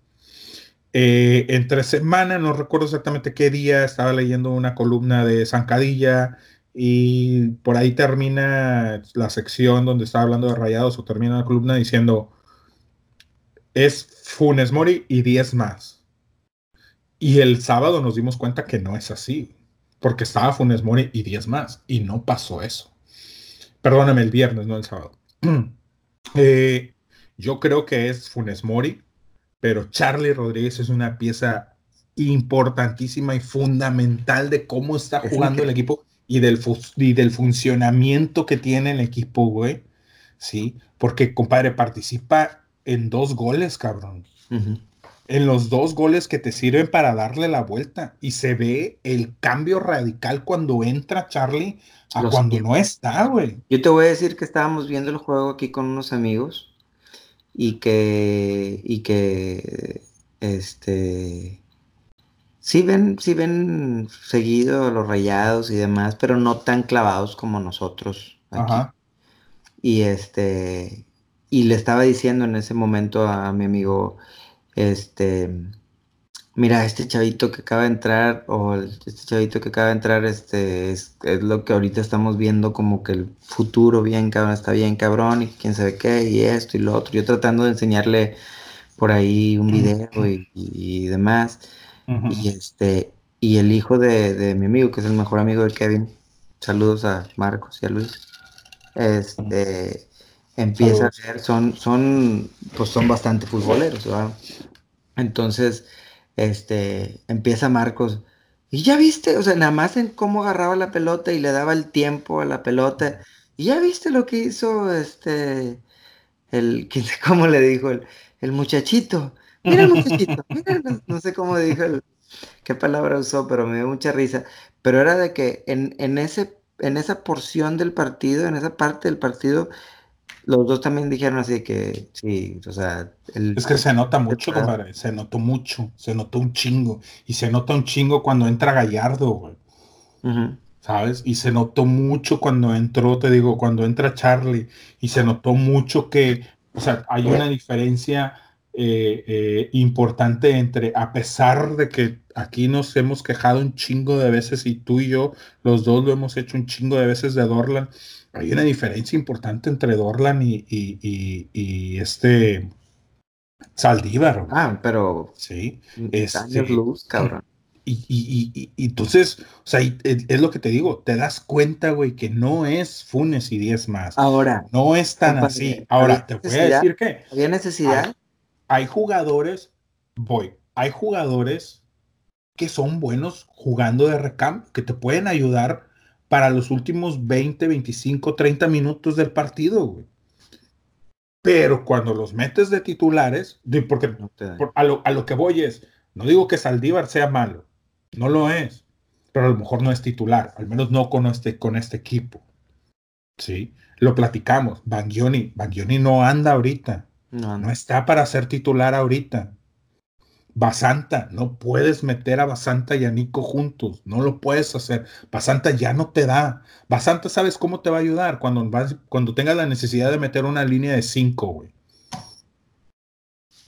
Eh, entre semana, no recuerdo exactamente qué día, estaba leyendo una columna de Zancadilla y por ahí termina la sección donde estaba hablando de rayados o termina la columna diciendo es Funes Mori y 10 más. Y el sábado nos dimos cuenta que no es así, porque estaba Funes Mori y 10 más, y no pasó eso. Perdóname, el viernes, no el sábado. Eh, yo creo que es Funes Mori, pero Charlie Rodríguez es una pieza importantísima y fundamental de cómo está jugando el equipo y del, y del funcionamiento que tiene el equipo, güey. Sí, porque, compadre, participa en dos goles, cabrón. En los dos goles que te sirven para darle la vuelta. Y se ve el cambio radical cuando entra Charlie a cuando no está, güey. Yo te voy a decir que estábamos viendo el juego aquí con unos amigos y que, y que, este, sí ven, sí ven seguido los rayados y demás, pero no tan clavados como nosotros aquí. Y este, y le estaba diciendo en ese momento a mi amigo, este, mira, este chavito que acaba de entrar, o este chavito que acaba de entrar, este, es, lo que ahorita estamos viendo como que el futuro bien cabrón, está bien cabrón, y quién sabe qué, y esto y lo otro. Yo tratando de enseñarle por ahí un video y, demás. Y este, y el hijo de, de, mi amigo, que es el mejor amigo de Kevin, saludos a Marcos y a Luis. Este empieza a ser, son, son, pues son bastante futboleros, ¿verdad? Entonces, este, empieza Marcos, y ya viste, o sea, nada más en cómo agarraba la pelota y le daba el tiempo a la pelota, y ya viste lo que hizo, este, el, ¿cómo le dijo? El, el muchachito, mira el muchachito, mira, no, sé cómo dijo, qué palabra usó, pero me dio mucha risa, pero era de que en, en ese, en esa porción del partido, en esa parte del partido, los dos también dijeron así que sí, o sea. es que se nota mucho, compadre. Se notó mucho, se notó un chingo. Y se nota un chingo cuando entra Gallardo, güey. ¿Sabes? Y se notó mucho cuando entró, te digo, cuando entra Charlie. Y se notó mucho que, o sea, hay una diferencia eh, eh, importante entre, a pesar de que aquí nos hemos quejado un chingo de veces y tú y yo, los dos lo hemos hecho un chingo de veces de Dorlan hay una diferencia importante entre Dorlan y, este Saldívar. Ah, pero. Sí. Es, este, luz, cabrón. Y, entonces, o sea, es lo que te digo, te das cuenta, güey, que no es Funes y 10 más. Ahora. No es tan así. Ahora, te voy a decir que. ¿Había necesidad? hay jugadores, voy, hay jugadores que son buenos jugando de recambio, que te pueden ayudar para los últimos 20, 25, 30 minutos del partido, güey. Pero cuando los metes de titulares, porque a, lo, a, lo, que voy es, no digo que Saldívar sea malo, no lo es, pero a lo mejor no es titular, al menos no con este, con este equipo. ¿Sí? Lo platicamos, Bangioni, Bangioni no anda ahorita, no, no está para ser titular ahorita. Basanta, no puedes meter a Basanta y a Nico juntos, no lo puedes hacer. Basanta ya no te da. Basanta, ¿sabes cómo te va a ayudar? Cuando, cuando tengas la necesidad de meter una línea de cinco, güey.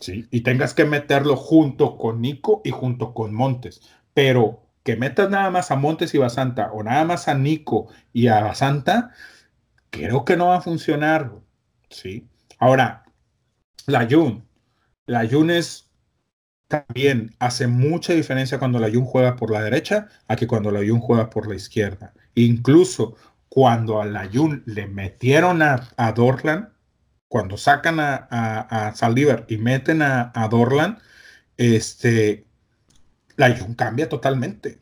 Sí, y tengas que meterlo junto con Nico y junto con Montes. Pero que metas nada más a Montes y Basanta o nada más a Nico y a Basanta, creo que no va a funcionar. Sí. Ahora, la Jun. La Jun es también hace mucha diferencia cuando la Jun juega por la derecha a que cuando la Jun juega por la izquierda. Incluso cuando a la Jun le metieron a, a Dorlan, cuando sacan a, a, Saldívar y meten a, a, Dorlan, este, la Jun cambia totalmente.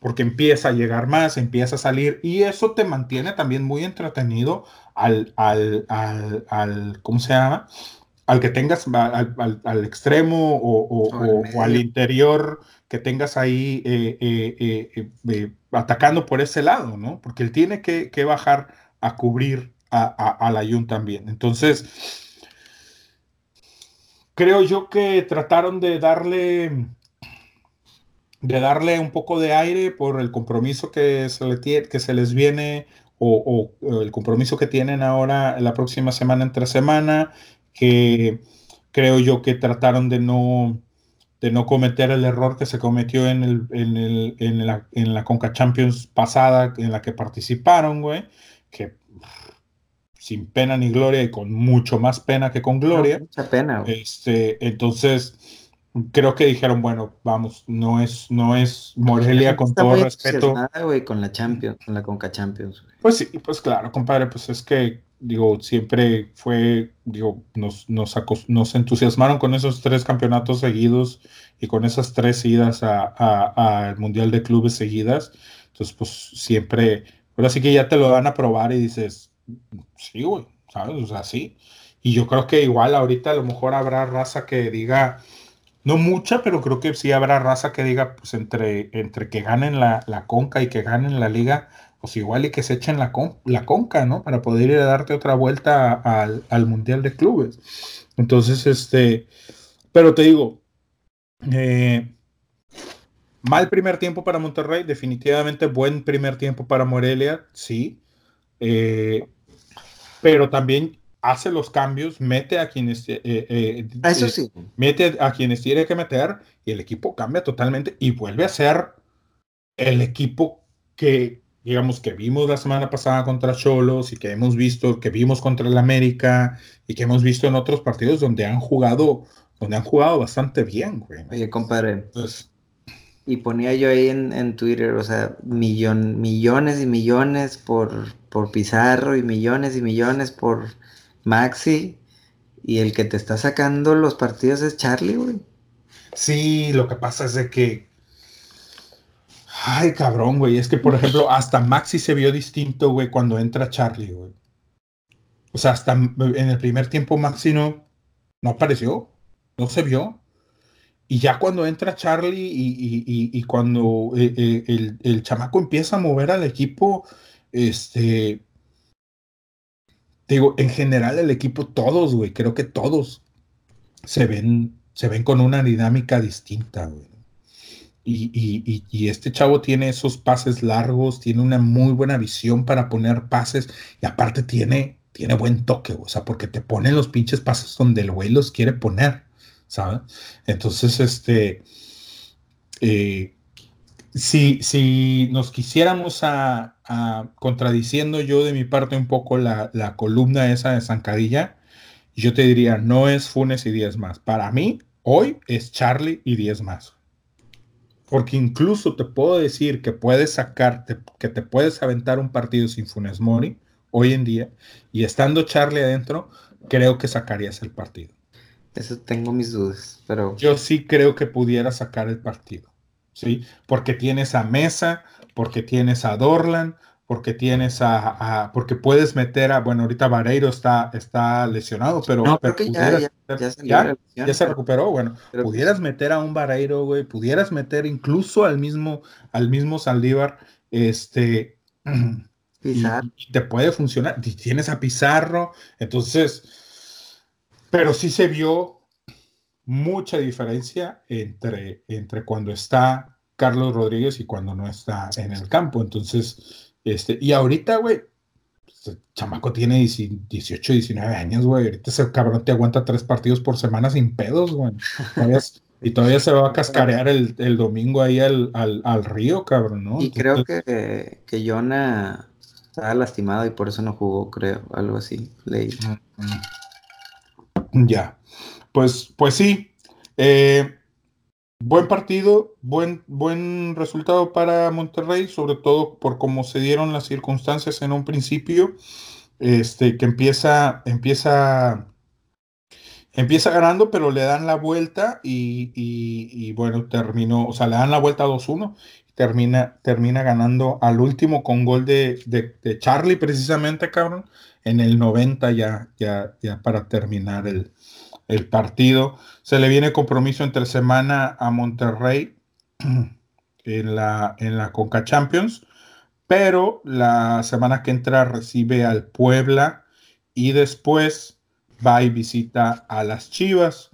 Porque empieza a llegar más, empieza a salir y eso te mantiene también muy entretenido al, al, al, al ¿cómo se llama? Al que tengas al, extremo o, al interior que tengas ahí eh, eh, eh, atacando por ese lado, ¿no? Porque él tiene que, bajar a cubrir a, la Jun también. Entonces, creo yo que trataron de darle de darle un poco de aire por el compromiso que se, le, que se les viene o, el compromiso que tienen ahora la próxima semana entre semana, que creo yo que trataron de no, de no cometer el error que se cometió en, el, en, el, en, la, en la Conca Champions pasada en la que participaron, güey, que sin pena ni gloria y con mucho más pena que con gloria. mucha pena. Este, entonces, creo que dijeron, bueno, vamos, no es, no es Morelia con todo respeto. güey, con la Champions, con la Conca Champions. Pues sí, pues claro, compadre, pues es que, digo, siempre fue, digo, nos, nos, nos entusiasmaron con esos tres campeonatos seguidos y con esas tres idas al Mundial de Clubes seguidas. Entonces, pues siempre, ahora sí que ya te lo van a probar y dices, Sí, güey, ¿sabes? O sea, sí. Y yo creo que igual ahorita a lo mejor habrá raza que diga, no mucha, pero creo que sí habrá raza que diga, pues entre, entre que ganen la, la conca y que ganen la liga, pues igual y que se echen la, con, la conca, ¿no? Para poder ir a darte otra vuelta al, al Mundial de Clubes. Entonces, este, pero te digo, eh, mal primer tiempo para Monterrey, definitivamente buen primer tiempo para Morelia, sí. Eh, pero también hace los cambios, mete a quienes eh, eh, eso sí. mete a quienes tiene que meter y el equipo cambia totalmente y vuelve a ser el equipo que digamos que vimos la semana pasada contra Cholos y que hemos visto que vimos contra el América y que hemos visto en otros partidos donde han jugado donde han jugado bastante bien, güey. Oye, compadre. y ponía yo ahí en, en Twitter, o sea, millón, millones y millones por por Pizarro y millones y millones por Maxi. Y el que te está sacando los partidos es Charlie, güey. Sí, lo que pasa es de que. Ay, cabrón, güey. Es que, por ejemplo, hasta Maxi se vio distinto, güey, cuando entra Charlie, güey. O sea, hasta en el primer tiempo Maxi no, no apareció. No se vio. Y ya cuando entra Charlie y, cuando eh, eh, el, el, chamaco empieza a mover al equipo, este. Digo, en general el equipo, todos, güey, creo que todos se ven, se ven con una dinámica distinta, güey. Y, este chavo tiene esos pases largos, tiene una muy buena visión para poner pases y aparte tiene, tiene buen toque, o sea, porque te pone los pinches pases donde el güey los quiere poner, ¿sabes? Entonces, este, eh, si, si nos quisiéramos a, contradiciendo yo de mi parte un poco la, columna esa de Zancadilla, yo te diría, no es Funes y 10 más. Para mí, hoy es Charlie y 10 más. Porque incluso te puedo decir que puedes sacarte, que te puedes aventar un partido sin Funes Mori hoy en día, y estando Charlie adentro, creo que sacarías el partido. Eso tengo mis dudas, pero... Yo sí creo que pudiera sacar el partido. ¿sí? Porque tienes a Mesa, porque tienes a Dorlan, porque tienes a, porque puedes meter a, bueno, ahorita Vareiro está, está lesionado, pero, ya, se recuperó, bueno, pudieras meter a un Vareiro, güey, pudieras meter incluso al mismo, al mismo Saldívar, este, y, te puede funcionar, tienes a Pizarro, entonces, pero sí se vio mucha diferencia entre, entre cuando está Carlos Rodríguez y cuando no está en el campo. Entonces, este, y ahorita, güey, pues, chamaco tiene 18, 19 años, güey. Ahorita ese cabrón te aguanta tres partidos por semana sin pedos, güey. y todavía se va a cascarear el, domingo ahí al, río, cabrón, ¿no? Y creo que, que Jonah estaba lastimado y por eso no jugó, creo, algo así, leí. Ya. Pues, pues sí. Eh, buen partido, buen, buen resultado para Monterrey, sobre todo por cómo se dieron las circunstancias en un principio. Este, que empieza, empieza, empieza ganando, pero le dan la vuelta y, bueno, terminó, o sea, le dan la vuelta a 2-1 termina, termina ganando al último con gol de, de, Charlie, precisamente, cabrón, en el 90 ya, ya, ya para terminar el, el partido. Se le viene compromiso entre semana a Monterrey en la, en la Conca Champions, pero la semana que entra recibe al Puebla y después va y visita a las Chivas.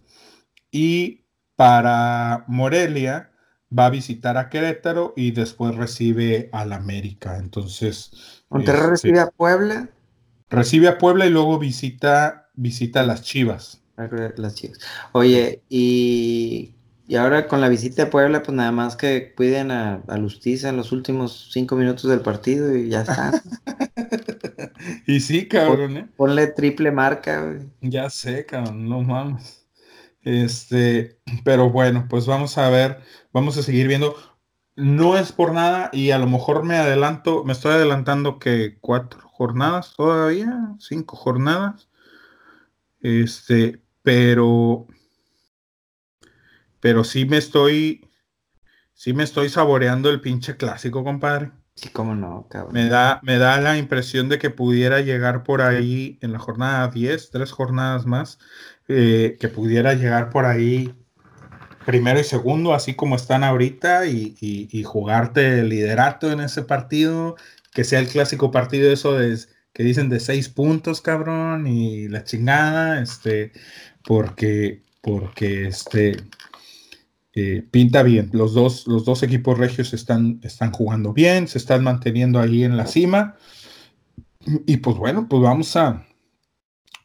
Y para Morelia va a visitar a Querétaro y después recibe al América. Entonces. Monterrey este, recibe a Puebla. Recibe a Puebla y luego visita, visita a las Chivas. Las Chivas. Oye, y, ahora con la visita a Puebla, pues nada más que cuiden a, a Lustiza en los últimos cinco minutos del partido y ya está. y sí, cabrón, ¿eh? Ponle triple marca, Ya sé, cabrón, no mames. Este, pero bueno, pues vamos a ver, vamos a seguir viendo. No es por nada y a lo mejor me adelanto, me estoy adelantando que cuatro jornadas todavía, cinco jornadas. Este, pero, pero sí me estoy, sí me estoy saboreando el pinche clásico, compadre. Sí, cómo no, cabrón. Me da, me da la impresión de que pudiera llegar por ahí en la jornada 10, tres jornadas más, eh, que pudiera llegar por ahí primero y segundo, así como están ahorita, y, jugarte el liderato en ese partido, que sea el clásico partido eso de, que dicen de seis puntos, cabrón, y la chingada, este, porque, porque este, eh, pinta bien. Los dos, los dos equipos regios están, están jugando bien, se están manteniendo ahí en la cima. Y pues bueno, pues vamos a,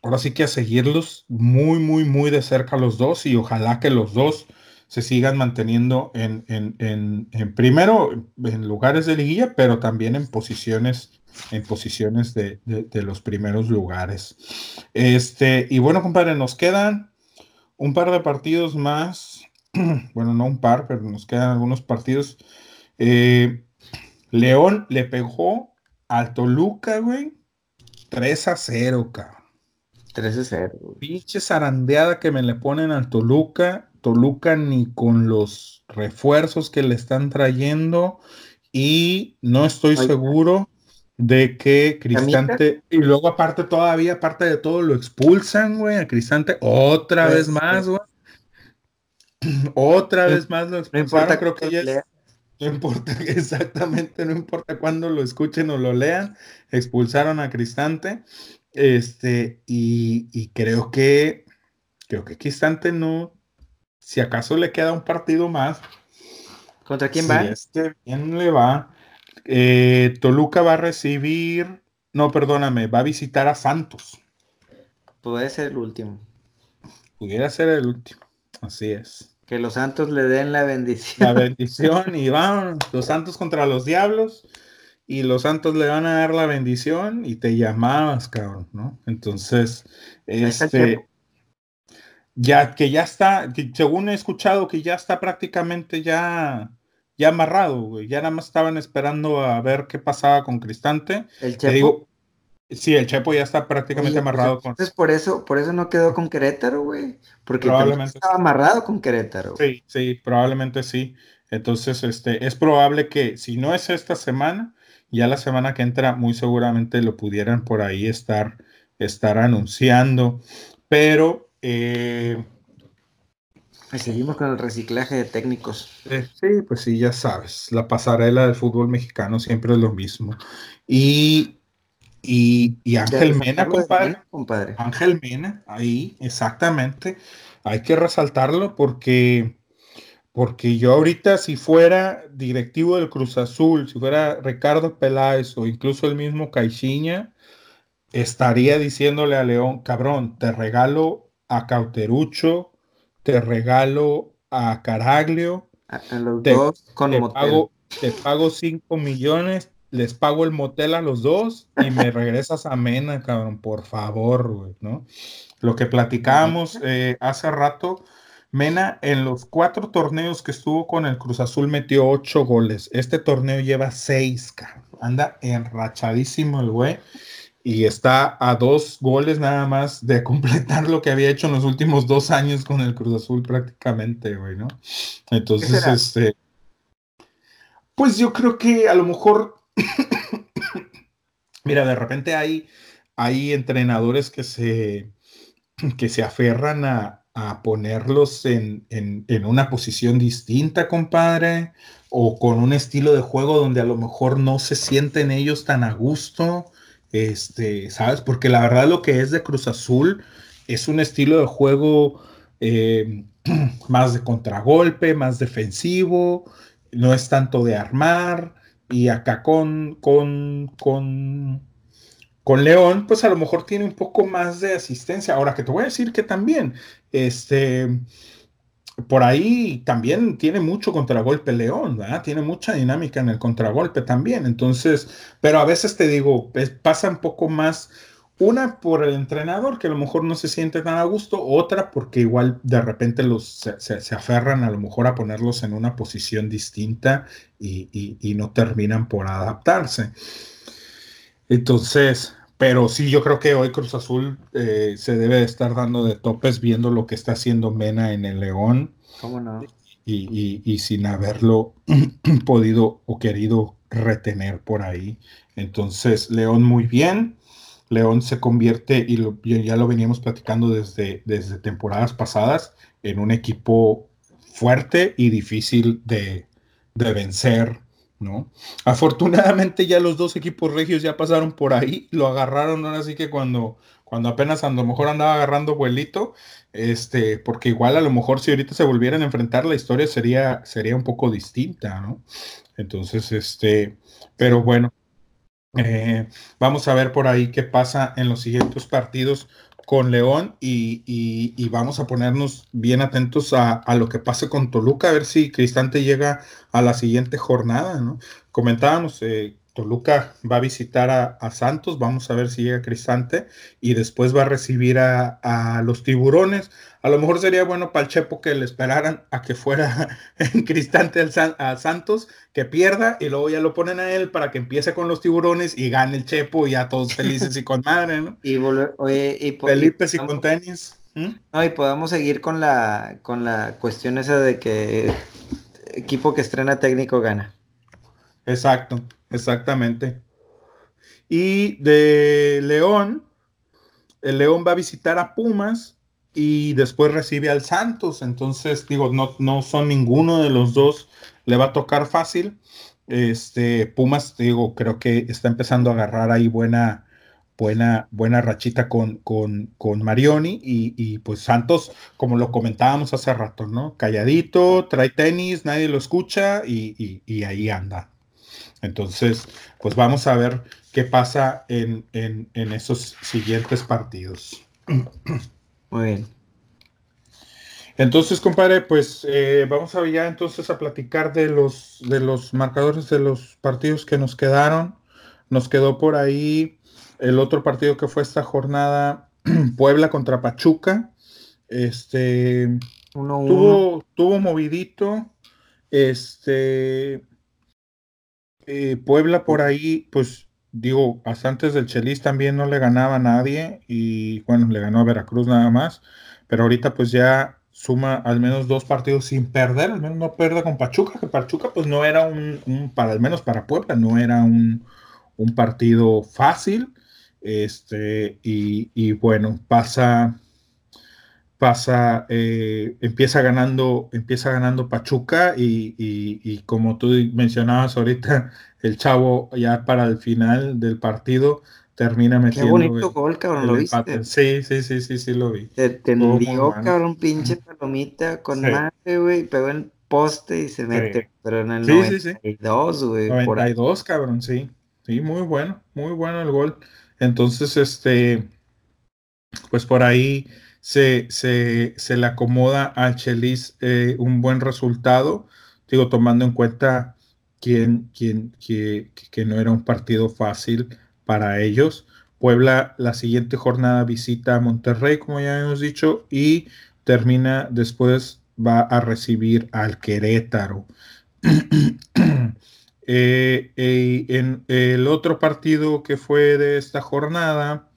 ahora sí que a seguirlos muy, muy, muy de cerca los dos y ojalá que los dos se sigan manteniendo en, en, primero en lugares de liguilla, pero también en posiciones, en posiciones de, los primeros lugares. Este, y bueno, compadre, nos quedan un par de partidos más. Bueno, no un par, pero nos quedan algunos partidos. Eh, León le pegó al Toluca, güey. 3 a 0, cabrón. 13-0. Pinche zarandeada que me le ponen al Toluca. Toluca ni con los refuerzos que le están trayendo. Y no estoy seguro de que Cristante. Y luego, aparte, todavía, aparte de todo, lo expulsan, güey, a Cristante otra vez más, güey. Otra vez más lo expulsan. No importa, creo que ya. No importa, exactamente, no importa cuándo lo escuchen o lo lean, expulsaron a Cristante. Este, y, creo que creo que Cristante no, si acaso le queda un partido más. ¿Contra quién va? Este bien le va. Eh, Toluca va a recibir, no, perdóname, va a visitar a Santos. Puede ser el último. Pudiera ser el último, así es. Que los Santos le den la bendición. La bendición y van los Santos contra los Diablos y los santos le van a dar la bendición y te llamabas, cabrón, ¿no? Entonces, este, ya que ya está, según he escuchado que ya está prácticamente ya, ya amarrado, güey, ya nada más estaban esperando a ver qué pasaba con Cristante. El Chepo. digo, sí, el Chepo ya está prácticamente pues, amarrado con. Entonces por eso, por eso no quedó con Querétaro, güey, porque probablemente estaba amarrado con Querétaro. Sí, sí, probablemente sí. Entonces, este, es probable que si no es esta semana, ya la semana que entra muy seguramente lo pudieran por ahí estar, estar anunciando, pero... Eh, seguimos con el reciclaje de técnicos. Eh, sí, pues sí, ya sabes, la pasarela del fútbol mexicano siempre es lo mismo. Y, y, Ángel Mena, compadre. Ángel Mena, ahí, exactamente. Hay que resaltarlo porque porque yo ahorita, si fuera directivo del Cruz Azul, si fuera Ricardo Peláez o incluso el mismo Caixinha, estaría diciéndole a León, cabrón, te regalo a Cauterucho, te regalo a Caraglio, a, los dos con te pago, te pago 5 millones, les pago el motel a los dos y me regresas a Mena, cabrón, por favor, güey, ¿no? Lo que platicábamos eh, hace rato Mena en los cuatro torneos que estuvo con el Cruz Azul metió ocho goles. Este torneo lleva seis, anda enrachadísimo el güey y está a dos goles nada más de completar lo que había hecho en los últimos dos años con el Cruz Azul prácticamente, güey, ¿no? Entonces, este, pues yo creo que a lo mejor, mira, de repente hay, hay entrenadores que se, que se aferran a, a ponerlos en, una posición distinta, compadre, o con un estilo de juego donde a lo mejor no se sienten ellos tan a gusto, este, ¿sabes? Porque la verdad lo que es de Cruz Azul es un estilo de juego eh, más de contragolpe, más defensivo, no es tanto de armar, y acá con, con, con, con León, pues a lo mejor tiene un poco más de asistencia. Ahora que te voy a decir que también, este, por ahí también tiene mucho contragolpe León, ¿verdad? Tiene mucha dinámica en el contragolpe también. Entonces, pero a veces te digo, pasa un poco más, una por el entrenador, que a lo mejor no se siente tan a gusto, otra porque igual de repente los se, aferran a lo mejor a ponerlos en una posición distinta y, y no terminan por adaptarse. Entonces, pero sí, yo creo que hoy Cruz Azul eh, se debe de estar dando de topes viendo lo que está haciendo Mena en el León. ¿Cómo no? Y, sin haberlo podido o querido retener por ahí. Entonces, León muy bien. León se convierte, y ya lo veníamos platicando desde, desde temporadas pasadas, en un equipo fuerte y difícil de, de vencer ¿no? Afortunadamente ya los dos equipos regios ya pasaron por ahí, lo agarraron ahora sí que cuando, cuando apenas a lo mejor andaba agarrando vuelito, este, porque igual a lo mejor si ahorita se volvieran a enfrentar la historia sería, sería un poco distinta, ¿no? Entonces, este, pero bueno, eh, vamos a ver por ahí qué pasa en los siguientes partidos con León y, vamos a ponernos bien atentos a, lo que pase con Toluca, a ver si Cristante llega a la siguiente jornada, ¿no? Comentábamos, eh, Toluca va a visitar a, Santos, vamos a ver si llega Cristante y después va a recibir a, los tiburones. A lo mejor sería bueno para el Chepo que le esperaran a que fuera en Cristante a Santos, que pierda y luego ya lo ponen a él para que empiece con los tiburones y gane el Chepo y ya todos felices y con madre, ¿no? Y, y Felipe y con tenis. No, y podamos seguir con la, con la cuestión esa de que equipo que estrena técnico gana. Exacto, exactamente. Y de León, el León va a visitar a Pumas y después recibe al Santos. Entonces, digo, no, no son ninguno de los dos, le va a tocar fácil. Este, Pumas, digo, creo que está empezando a agarrar ahí buena, buena, buena rachita con, con, con Marioni y, pues Santos, como lo comentábamos hace rato, ¿no? Calladito, trae tenis, nadie lo escucha y, y ahí anda. Entonces, pues vamos a ver qué pasa en, esos siguientes partidos. Muy bien. Entonces, compadre, pues eh, vamos a ya entonces a platicar de los, de los marcadores de los partidos que nos quedaron. Nos quedó por ahí el otro partido que fue esta jornada, Puebla contra Pachuca. Este Tuvo, tuvo movidito. Este eh, Puebla por ahí, pues digo, hasta antes del Chelis también no le ganaba a nadie y bueno, le ganó a Veracruz nada más, pero ahorita pues ya suma al menos dos partidos sin perder, al menos no pierde con Pachuca, que Pachuca pues no era un, para al menos para Puebla, no era un, partido fácil, este, y, y bueno, pasa pasa, eh, empieza ganando, empieza ganando Pachuca y, como tú mencionabas ahorita, el chavo ya para el final del partido termina metiendo. Qué bonito gol, cabrón, ¿lo viste? Sí, sí, sí, sí, sí, lo vi. Te, te envió, cabrón, pinche palomita con madre, güey, pegó el poste y se mete, pero en el sí, 92, güey. 92, cabrón, sí. Sí, muy bueno, muy bueno el gol. Entonces, este, pues por ahí se, se, le acomoda a Chelis eh, un buen resultado, digo, tomando en cuenta quién, que, que no era un partido fácil para ellos. Puebla la siguiente jornada visita a Monterrey, como ya hemos dicho, y termina después, va a recibir al Querétaro. Eh, eh, en el otro partido que fue de esta jornada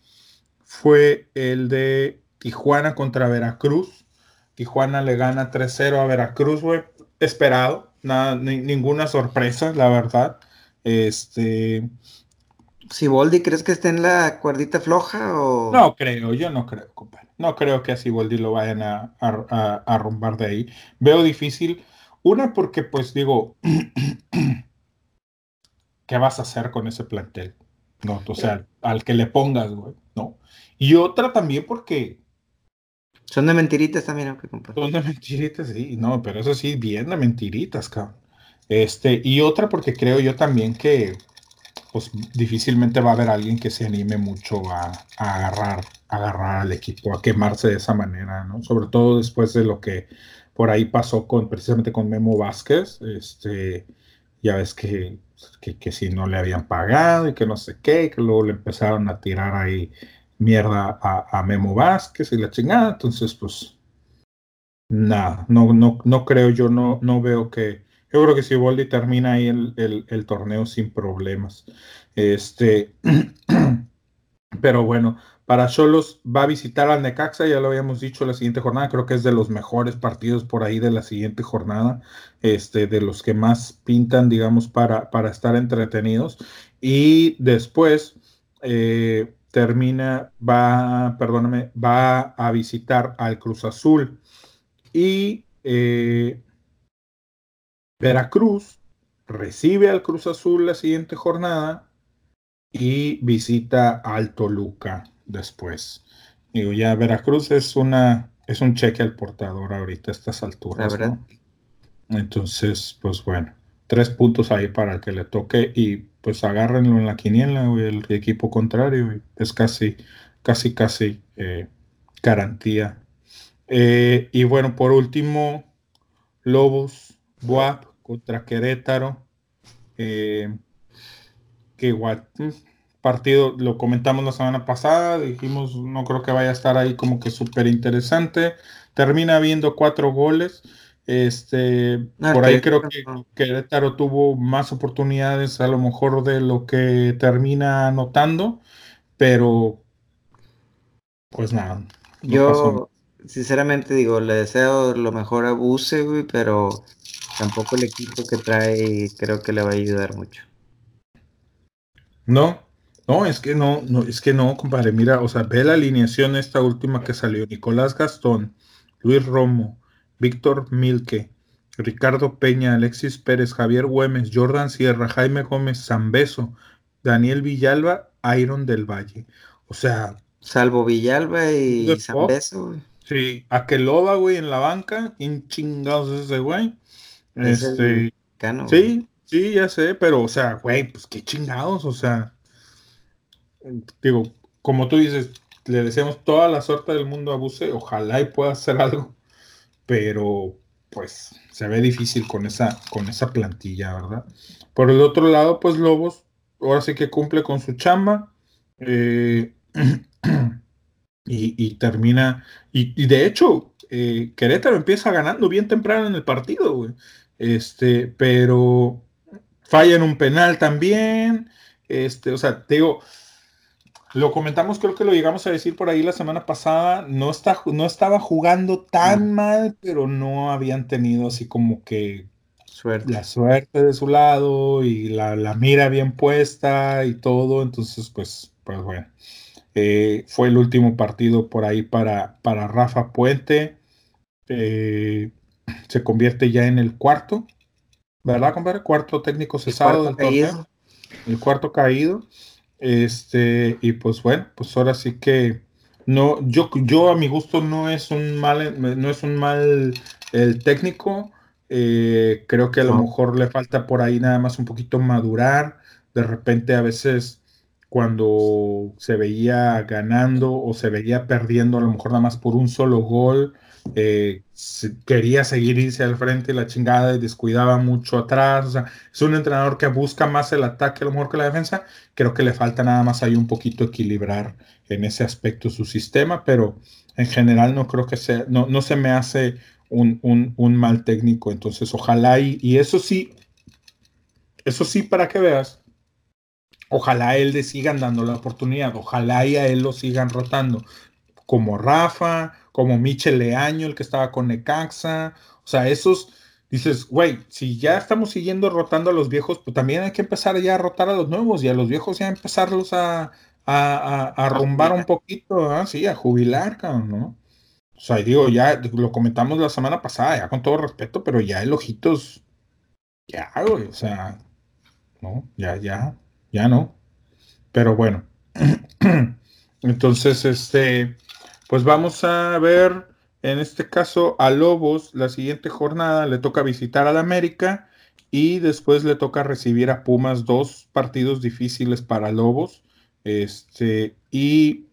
fue el de Tijuana contra Veracruz. Tijuana le gana 3-0 a Veracruz, güey. Esperado. Nada, ninguna sorpresa, la verdad. Este. Si Boldi, ¿crees que esté en la cuerdita floja o.? No creo, yo no creo, compadre. No creo que a Siboldi lo vayan a, a, romper de ahí. Veo difícil. Una, porque, pues digo, ¿qué vas a hacer con ese plantel? No, o sea, al que le pongas, güey, ¿no? Y otra también porque Son de mentiritas también, Son de mentiritas, sí, no, pero eso sí, bien de mentiritas, cabrón. Este, y otra porque creo yo también que pues difícilmente va a haber alguien que se anime mucho a, agarrar, agarrar al equipo, a quemarse de esa manera, ¿no? Sobre todo después de lo que por ahí pasó con precisamente con Memo Vázquez, este, ya ves que, que, si no le habían pagado y que no sé qué, que luego le empezaron a tirar ahí mierda a, Memo Vázquez y la chingada, entonces pues nada, no, no, no creo yo, no, no veo que, yo creo que si Boldi termina ahí el, torneo sin problemas. Este, pero bueno, para Cholos va a visitar al Necaxa, ya lo habíamos dicho la siguiente jornada, creo que es de los mejores partidos por ahí de la siguiente jornada, este, de los que más pintan, digamos, para, para estar entretenidos. Y después eh, termina, va, perdóname, va a visitar al Cruz Azul. Y eh, Veracruz recibe al Cruz Azul la siguiente jornada y visita al Toluca después. Digo, ya Veracruz es una es un cheque al portador ahorita a estas alturas. Entonces, pues bueno, tres puntos ahí para que le toque y pues agárrenlo en la quiniela el equipo contrario. Es casi, casi, casi eh, garantía. Eh, y bueno, por último, Lobos, Buap contra Querétaro. Eh, que igual, mm, partido, lo comentamos la semana pasada, dijimos, no creo que vaya a estar ahí como que súper interesante. Termina habiendo cuatro goles. Este, ah, por ahí creo que Querétaro tuvo más oportunidades a lo mejor de lo que termina anotando, pero pues nada. Yo sinceramente digo, le deseo lo mejor a Buse, güey, pero tampoco el equipo que trae creo que le va a ayudar mucho. No, no, es que no, no, es que no, compadre. Mira, o sea, ve la alineación esta última que salió. Nicolás Gastón, Luis Romo, Víctor Milke, Ricardo Peña, Alexis Pérez, Javier Güemes, Jordan Sierra, Jaime Gómez, Zambeso, Daniel Villalba, Iron del Valle. O sea. Salvo Villalba y Zambeso, güey. Sí, Aqueloba, güey, en la banca. ¿Quién chingados es ese güey? Este, sí, sí, ya sé, pero, o sea, güey, pues qué chingados, o sea, digo, como tú dices, le deseamos toda la suerte del mundo a Buse, ojalá y pueda hacer algo, pero pues se ve difícil con esa, con esa plantilla, ¿verdad? Por el otro lado, pues Lobos, ahora sí que cumple con su chamba, eh, y, termina, y, de hecho, eh, Querétaro empieza ganando bien temprano en el partido, güey. Este, pero falla en un penal también. Este, o sea, te digo, lo comentamos, creo que lo llegamos a decir por ahí la semana pasada. No, está, no estaba jugando tan mal, pero no habían tenido así como que la suerte de su lado y la, mira bien puesta y todo. Entonces, pues, pues bueno. Eh, fue el último partido por ahí para, para Rafa Puente. Eh, se convierte ya en el cuarto, ¿verdad, compadre? Cuarto técnico cesado del torneo. El cuarto caído. Este, y pues bueno, pues ahora sí que no, yo, yo a mi gusto no es un mal, no es un mal el técnico. Eh, creo que a lo mejor le falta por ahí nada más un poquito madurar. De repente a veces cuando se veía ganando o se veía perdiendo, a lo mejor nada más por un solo gol, eh, quería seguir irse al frente la chingada y descuidaba mucho atrás. O sea, es un entrenador que busca más el ataque a lo mejor que la defensa. Creo que le falta nada más ahí un poquito equilibrar en ese aspecto su sistema, pero en general no creo que sea, no, no se me hace un, un, mal técnico. Entonces, ojalá y, y eso sí, eso sí, para que veas, ojalá él le sigan dando la oportunidad, ojalá y a él lo sigan rotando, como Rafa, como Michel Leaño, el que estaba con Necaxa. O sea, esos, dices, güey, si ya estamos siguiendo rotando a los viejos, pues también hay que empezar ya a rotar a los nuevos y a los viejos ya empezarlos a, a, a, rumbar un poquito, ¿ah? sí, a jubilar, cabrón, ¿no? O sea, digo, ya lo comentamos la semana pasada, ya con todo respeto, pero ya el ojitos, ya, güey, o sea, no, ya, ya, ya no. Pero bueno, entonces, este, pues vamos a ver En este caso, a Lobos, la siguiente jornada le toca visitar al América y después le toca recibir a Pumas dos partidos difíciles para Lobos. Este, y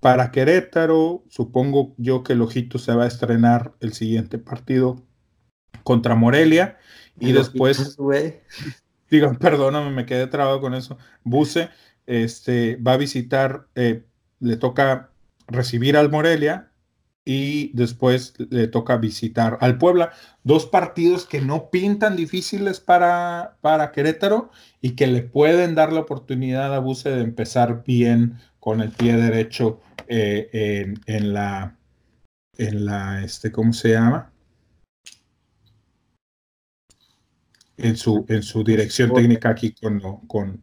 para Querétaro, supongo yo que el Ojito se va a estrenar el siguiente partido contra Morelia. Y después. Digan, perdóname, me quedé trabado con eso. Buse este, va a visitar, eh, le toca recibir al Morelia y después le toca visitar al Puebla. Dos partidos que no pintan difíciles para, para Querétaro y que le pueden dar la oportunidad a Buse de empezar bien con el pie derecho eh, en, la, en la, este, ¿cómo se llama? En su, en su dirección técnica aquí con, con,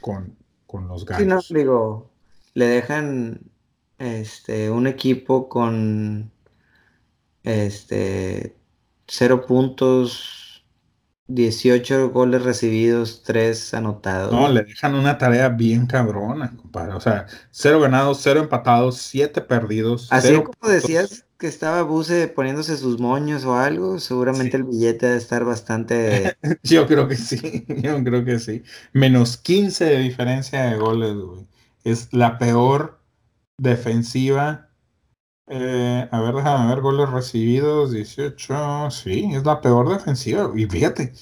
con, con los gallos. Sí, no, digo, le dejan este, un equipo con este, cero puntos, 18 goles recibidos, 3 anotados. No, le dejan una tarea bien cabrona, compadre. O sea, cero ganados, cero empatados, siete perdidos. Así como decías que estaba Buse poniéndose sus moños o algo, seguramente el billete debe estar bastante... yo creo que sí, yo creo que sí. Menos 15 de diferencia de goles, güey. Es la peor defensiva. Eh, a ver, déjame ver, goles recibidos, 18, sí, es la peor defensiva. Y fíjate,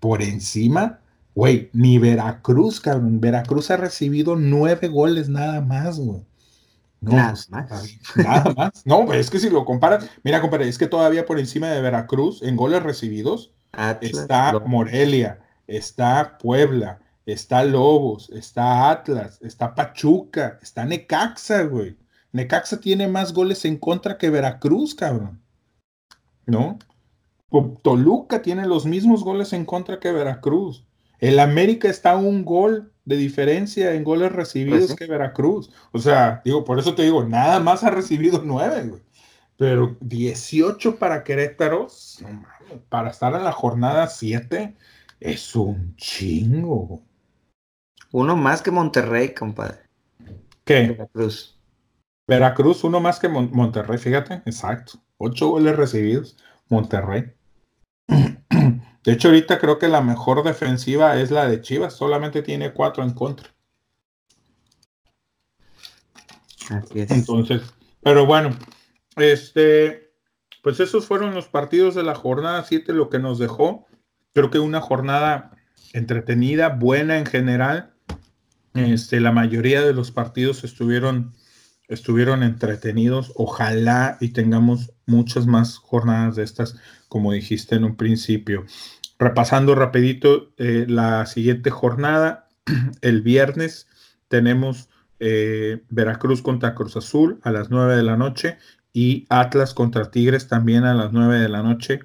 por encima, güey, ni Veracruz, cabrón. Veracruz ha recibido nueve goles nada más, güey. No, nada más. Nada más. No, es que si lo comparas, mira, compadre, es que todavía por encima de Veracruz, en goles recibidos, está Morelia, está Puebla, está Lobos, está Atlas, está Pachuca, está Necaxa, güey. Necaxa tiene más goles en contra que Veracruz, cabrón. ¿No? Toluca tiene los mismos goles en contra que Veracruz. El América está a un gol de diferencia en goles recibidos pues que Veracruz. O sea, digo, por eso te digo, nada más ha recibido nueve, güey. Pero 18 para Querétaro, para estar en la jornada 7, es un chingo. Uno más que Monterrey, compadre. ¿Qué? Veracruz. Veracruz, uno más que Monterrey, fíjate, exacto. Ocho goles recibidos, Monterrey. De hecho, ahorita creo que la mejor defensiva es la de Chivas, solamente tiene cuatro en contra. Así es. Entonces, pero bueno, este, pues esos fueron los partidos de la jornada 7, lo que nos dejó. Creo que una jornada entretenida, buena en general. Este, la mayoría de los partidos estuvieron, estuvieron entretenidos. Ojalá y tengamos muchas más jornadas de estas, como dijiste en un principio. Repasando rapidito eh, la siguiente jornada, el viernes tenemos eh, Veracruz contra Cruz Azul a las 9 de la noche y Atlas contra Tigres también a las 9 de la noche.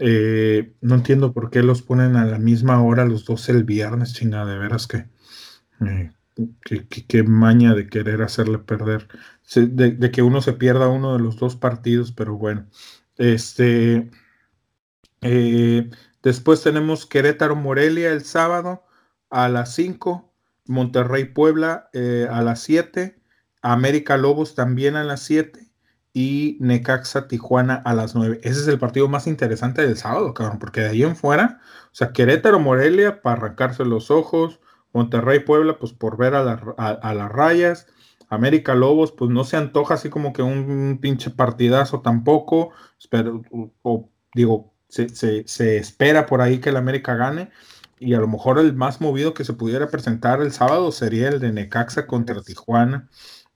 Eh, no entiendo por qué los ponen a la misma hora los dos el viernes, chingada, de veras que, qué maña de querer hacerle perder, de, que uno se pierda uno de los dos partidos, pero bueno, este, Después tenemos Querétaro Morelia el sábado a las 5, Monterrey Puebla eh, a las 7, América Lobos también a las 7 y Necaxa Tijuana a las 9. Ese es el partido más interesante del sábado, cabrón, porque de ahí en fuera, o sea, Querétaro Morelia para arrancarse los ojos, Monterrey Puebla pues por ver a, las rayas. América Lobos, pues no se antoja así como que un, pinche partidazo tampoco, pero, o, digo, se, espera por ahí que el América gane. Y a lo mejor el más movido que se pudiera presentar el sábado sería el de Necaxa contra Tijuana.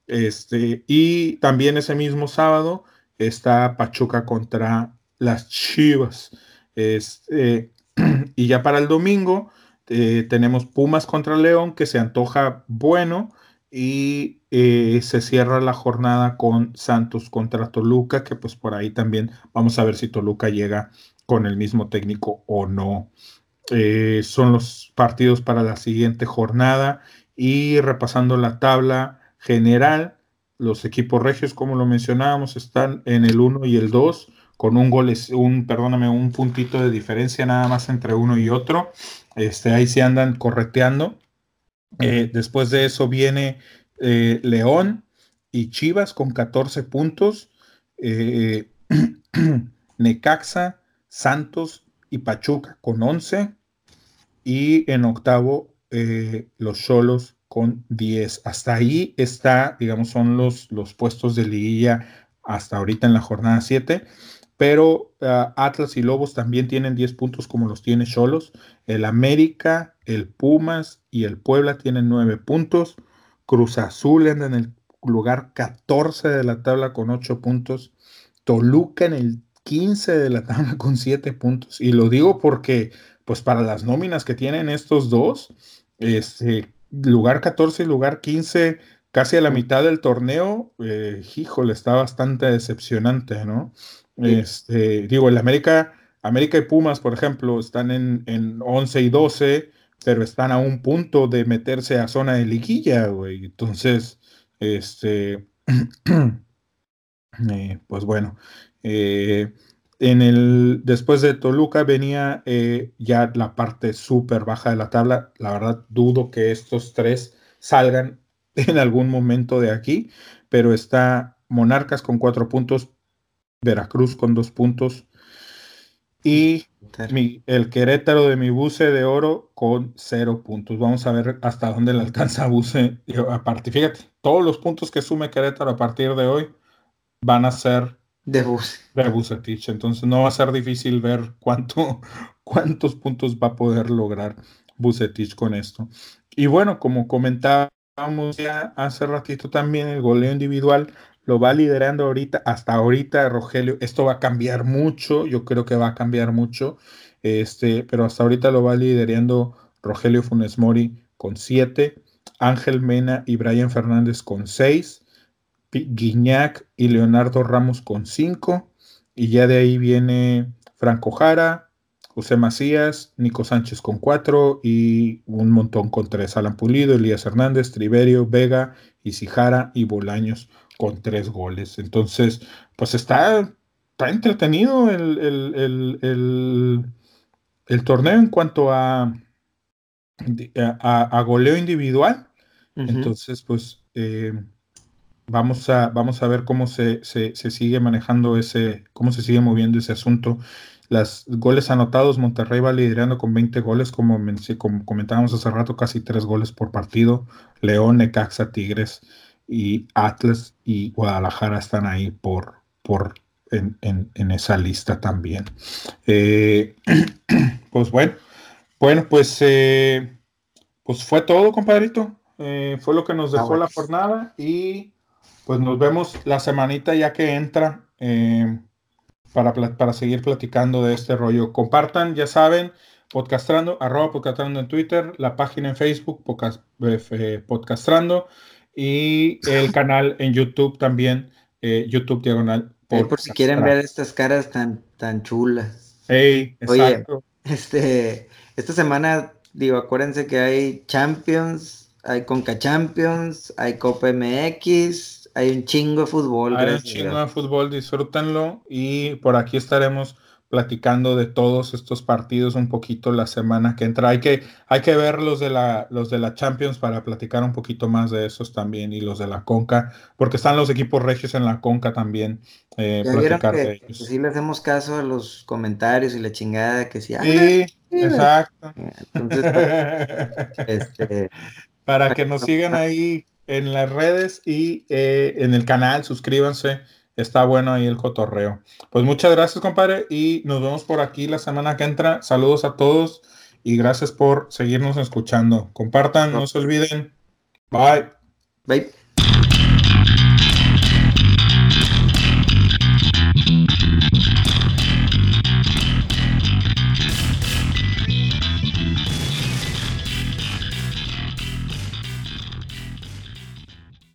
Este, y también ese mismo sábado está Pachuca contra las Chivas. Este, y ya para el domingo eh, tenemos Pumas contra León, que se antoja bueno. Y eh, se cierra la jornada con Santos contra Toluca, que pues por ahí también vamos a ver si Toluca llega con el mismo técnico o no. Eh, son los partidos para la siguiente jornada y repasando la tabla general, los equipos regios, como lo mencionábamos, están en el 1 y el 2 con un gol, un, perdóname, un puntito de diferencia nada más entre uno y otro. Este, ahí se andan correteando. Eh, después de eso viene eh, León y Chivas con 14 puntos. Necaxa, Santos y Pachuca con 11. Y en octavo, eh, los Cholos con 10. Hasta ahí está, digamos, son los, los puestos de liguilla hasta ahorita en la jornada 7. Pero ah, Atlas y Lobos también tienen 10 puntos como los tiene Cholos. El América, el Pumas y el Puebla tienen 9 puntos. Cruz Azul anda en el lugar 14 de la tabla con 8 puntos. Toluca en el 15 de la tabla con 7 puntos. Y lo digo porque, pues para las nóminas que tienen estos dos, este, lugar 14 y lugar 15, casi a la mitad del torneo, eh, híjole, está bastante decepcionante, ¿no? Este, digo, el América, América y Pumas, por ejemplo, están en, en 11 y 12, pero están a un punto de meterse a zona de liguilla, güey. Entonces, este, eh, pues bueno, eh, en el, después de Toluca venía eh, ya la parte súper baja de la tabla. La verdad, dudo que estos tres salgan en algún momento de aquí, pero está Monarcas con cuatro puntos, Veracruz con dos puntos y el Querétaro de mi buce de oro con cero puntos. Vamos a ver hasta dónde le alcanza a buce. Aparte, fíjate, todos los puntos que sume Querétaro a partir de hoy van a ser de Buce. De Bucetich. Entonces no va a ser difícil ver cuánto, cuántos puntos va a poder lograr Bucetich con esto. Y bueno, como comentábamos ya hace ratito también, el goleo individual lo va liderando ahorita, hasta ahorita Rogelio. Esto va a cambiar mucho, yo creo que va a cambiar mucho, este, pero hasta ahorita lo va liderando Rogelio Funes Mori con 7, Ángel Mena y Brian Fernández con 6, Guiñac y Leonardo Ramos con 5. Y ya de ahí viene Franco Jara, José Macías, Nico Sánchez con 4 y un montón con 3. Alan Pulido, Elías Hernández, Triverio, Vega, Isijara y Bolaños con 3 goles. Entonces, pues está, está entretenido el, el, torneo en cuanto a, a, goleo individual. Entonces, pues eh, Vamos a, vamos a ver cómo se, sigue manejando ese, cómo se sigue moviendo ese asunto. Las goles anotados, Monterrey va liderando con 20 goles, como, como comentábamos hace rato, casi 3 goles por partido. León, Necaxa, Tigres y Atlas y Guadalajara están ahí por, por en, esa lista también. Eh, pues bueno, bueno, pues, eh, pues fue todo, compadrito. Eh, fue lo que nos dejó la jornada y pues nos vemos la semanita ya que entra para, para seguir platicando de este rollo. Compartan, ya saben, podcastrando, arroba podcastrando en Twitter, la página en Facebook, eh, podcastrando, y el canal en YouTube también, eh, YouTube diagonal. por si quieren ver estas caras tan, tan chulas. Hey, exacto. Oye, este, esta semana, digo, acuérdense que hay Champions, hay Conca Champions, hay Copa MX, hay un chingo de fútbol. Hay un chingo de fútbol, disfrútenlo y por aquí estaremos platicando de todos estos partidos un poquito la semana que entra. Hay que, hay que ver los de, la, los de la Champions para platicar un poquito más de esos también y los de la Conca, porque están los equipos regios en la Conca también. Eh, platicar de ellos. Pues, sí le hacemos caso a los comentarios y la chingada que sí. Sí, exacto. Entonces, este, para que nos sigan ahí en las redes y eh, en el canal, suscríbanse. Está bueno ahí el cotorreo. Pues muchas gracias, compadre, y nos vemos por aquí la semana que entra. Saludos a todos y gracias por seguirnos escuchando. Compartan, no se olviden. Bye. Bye.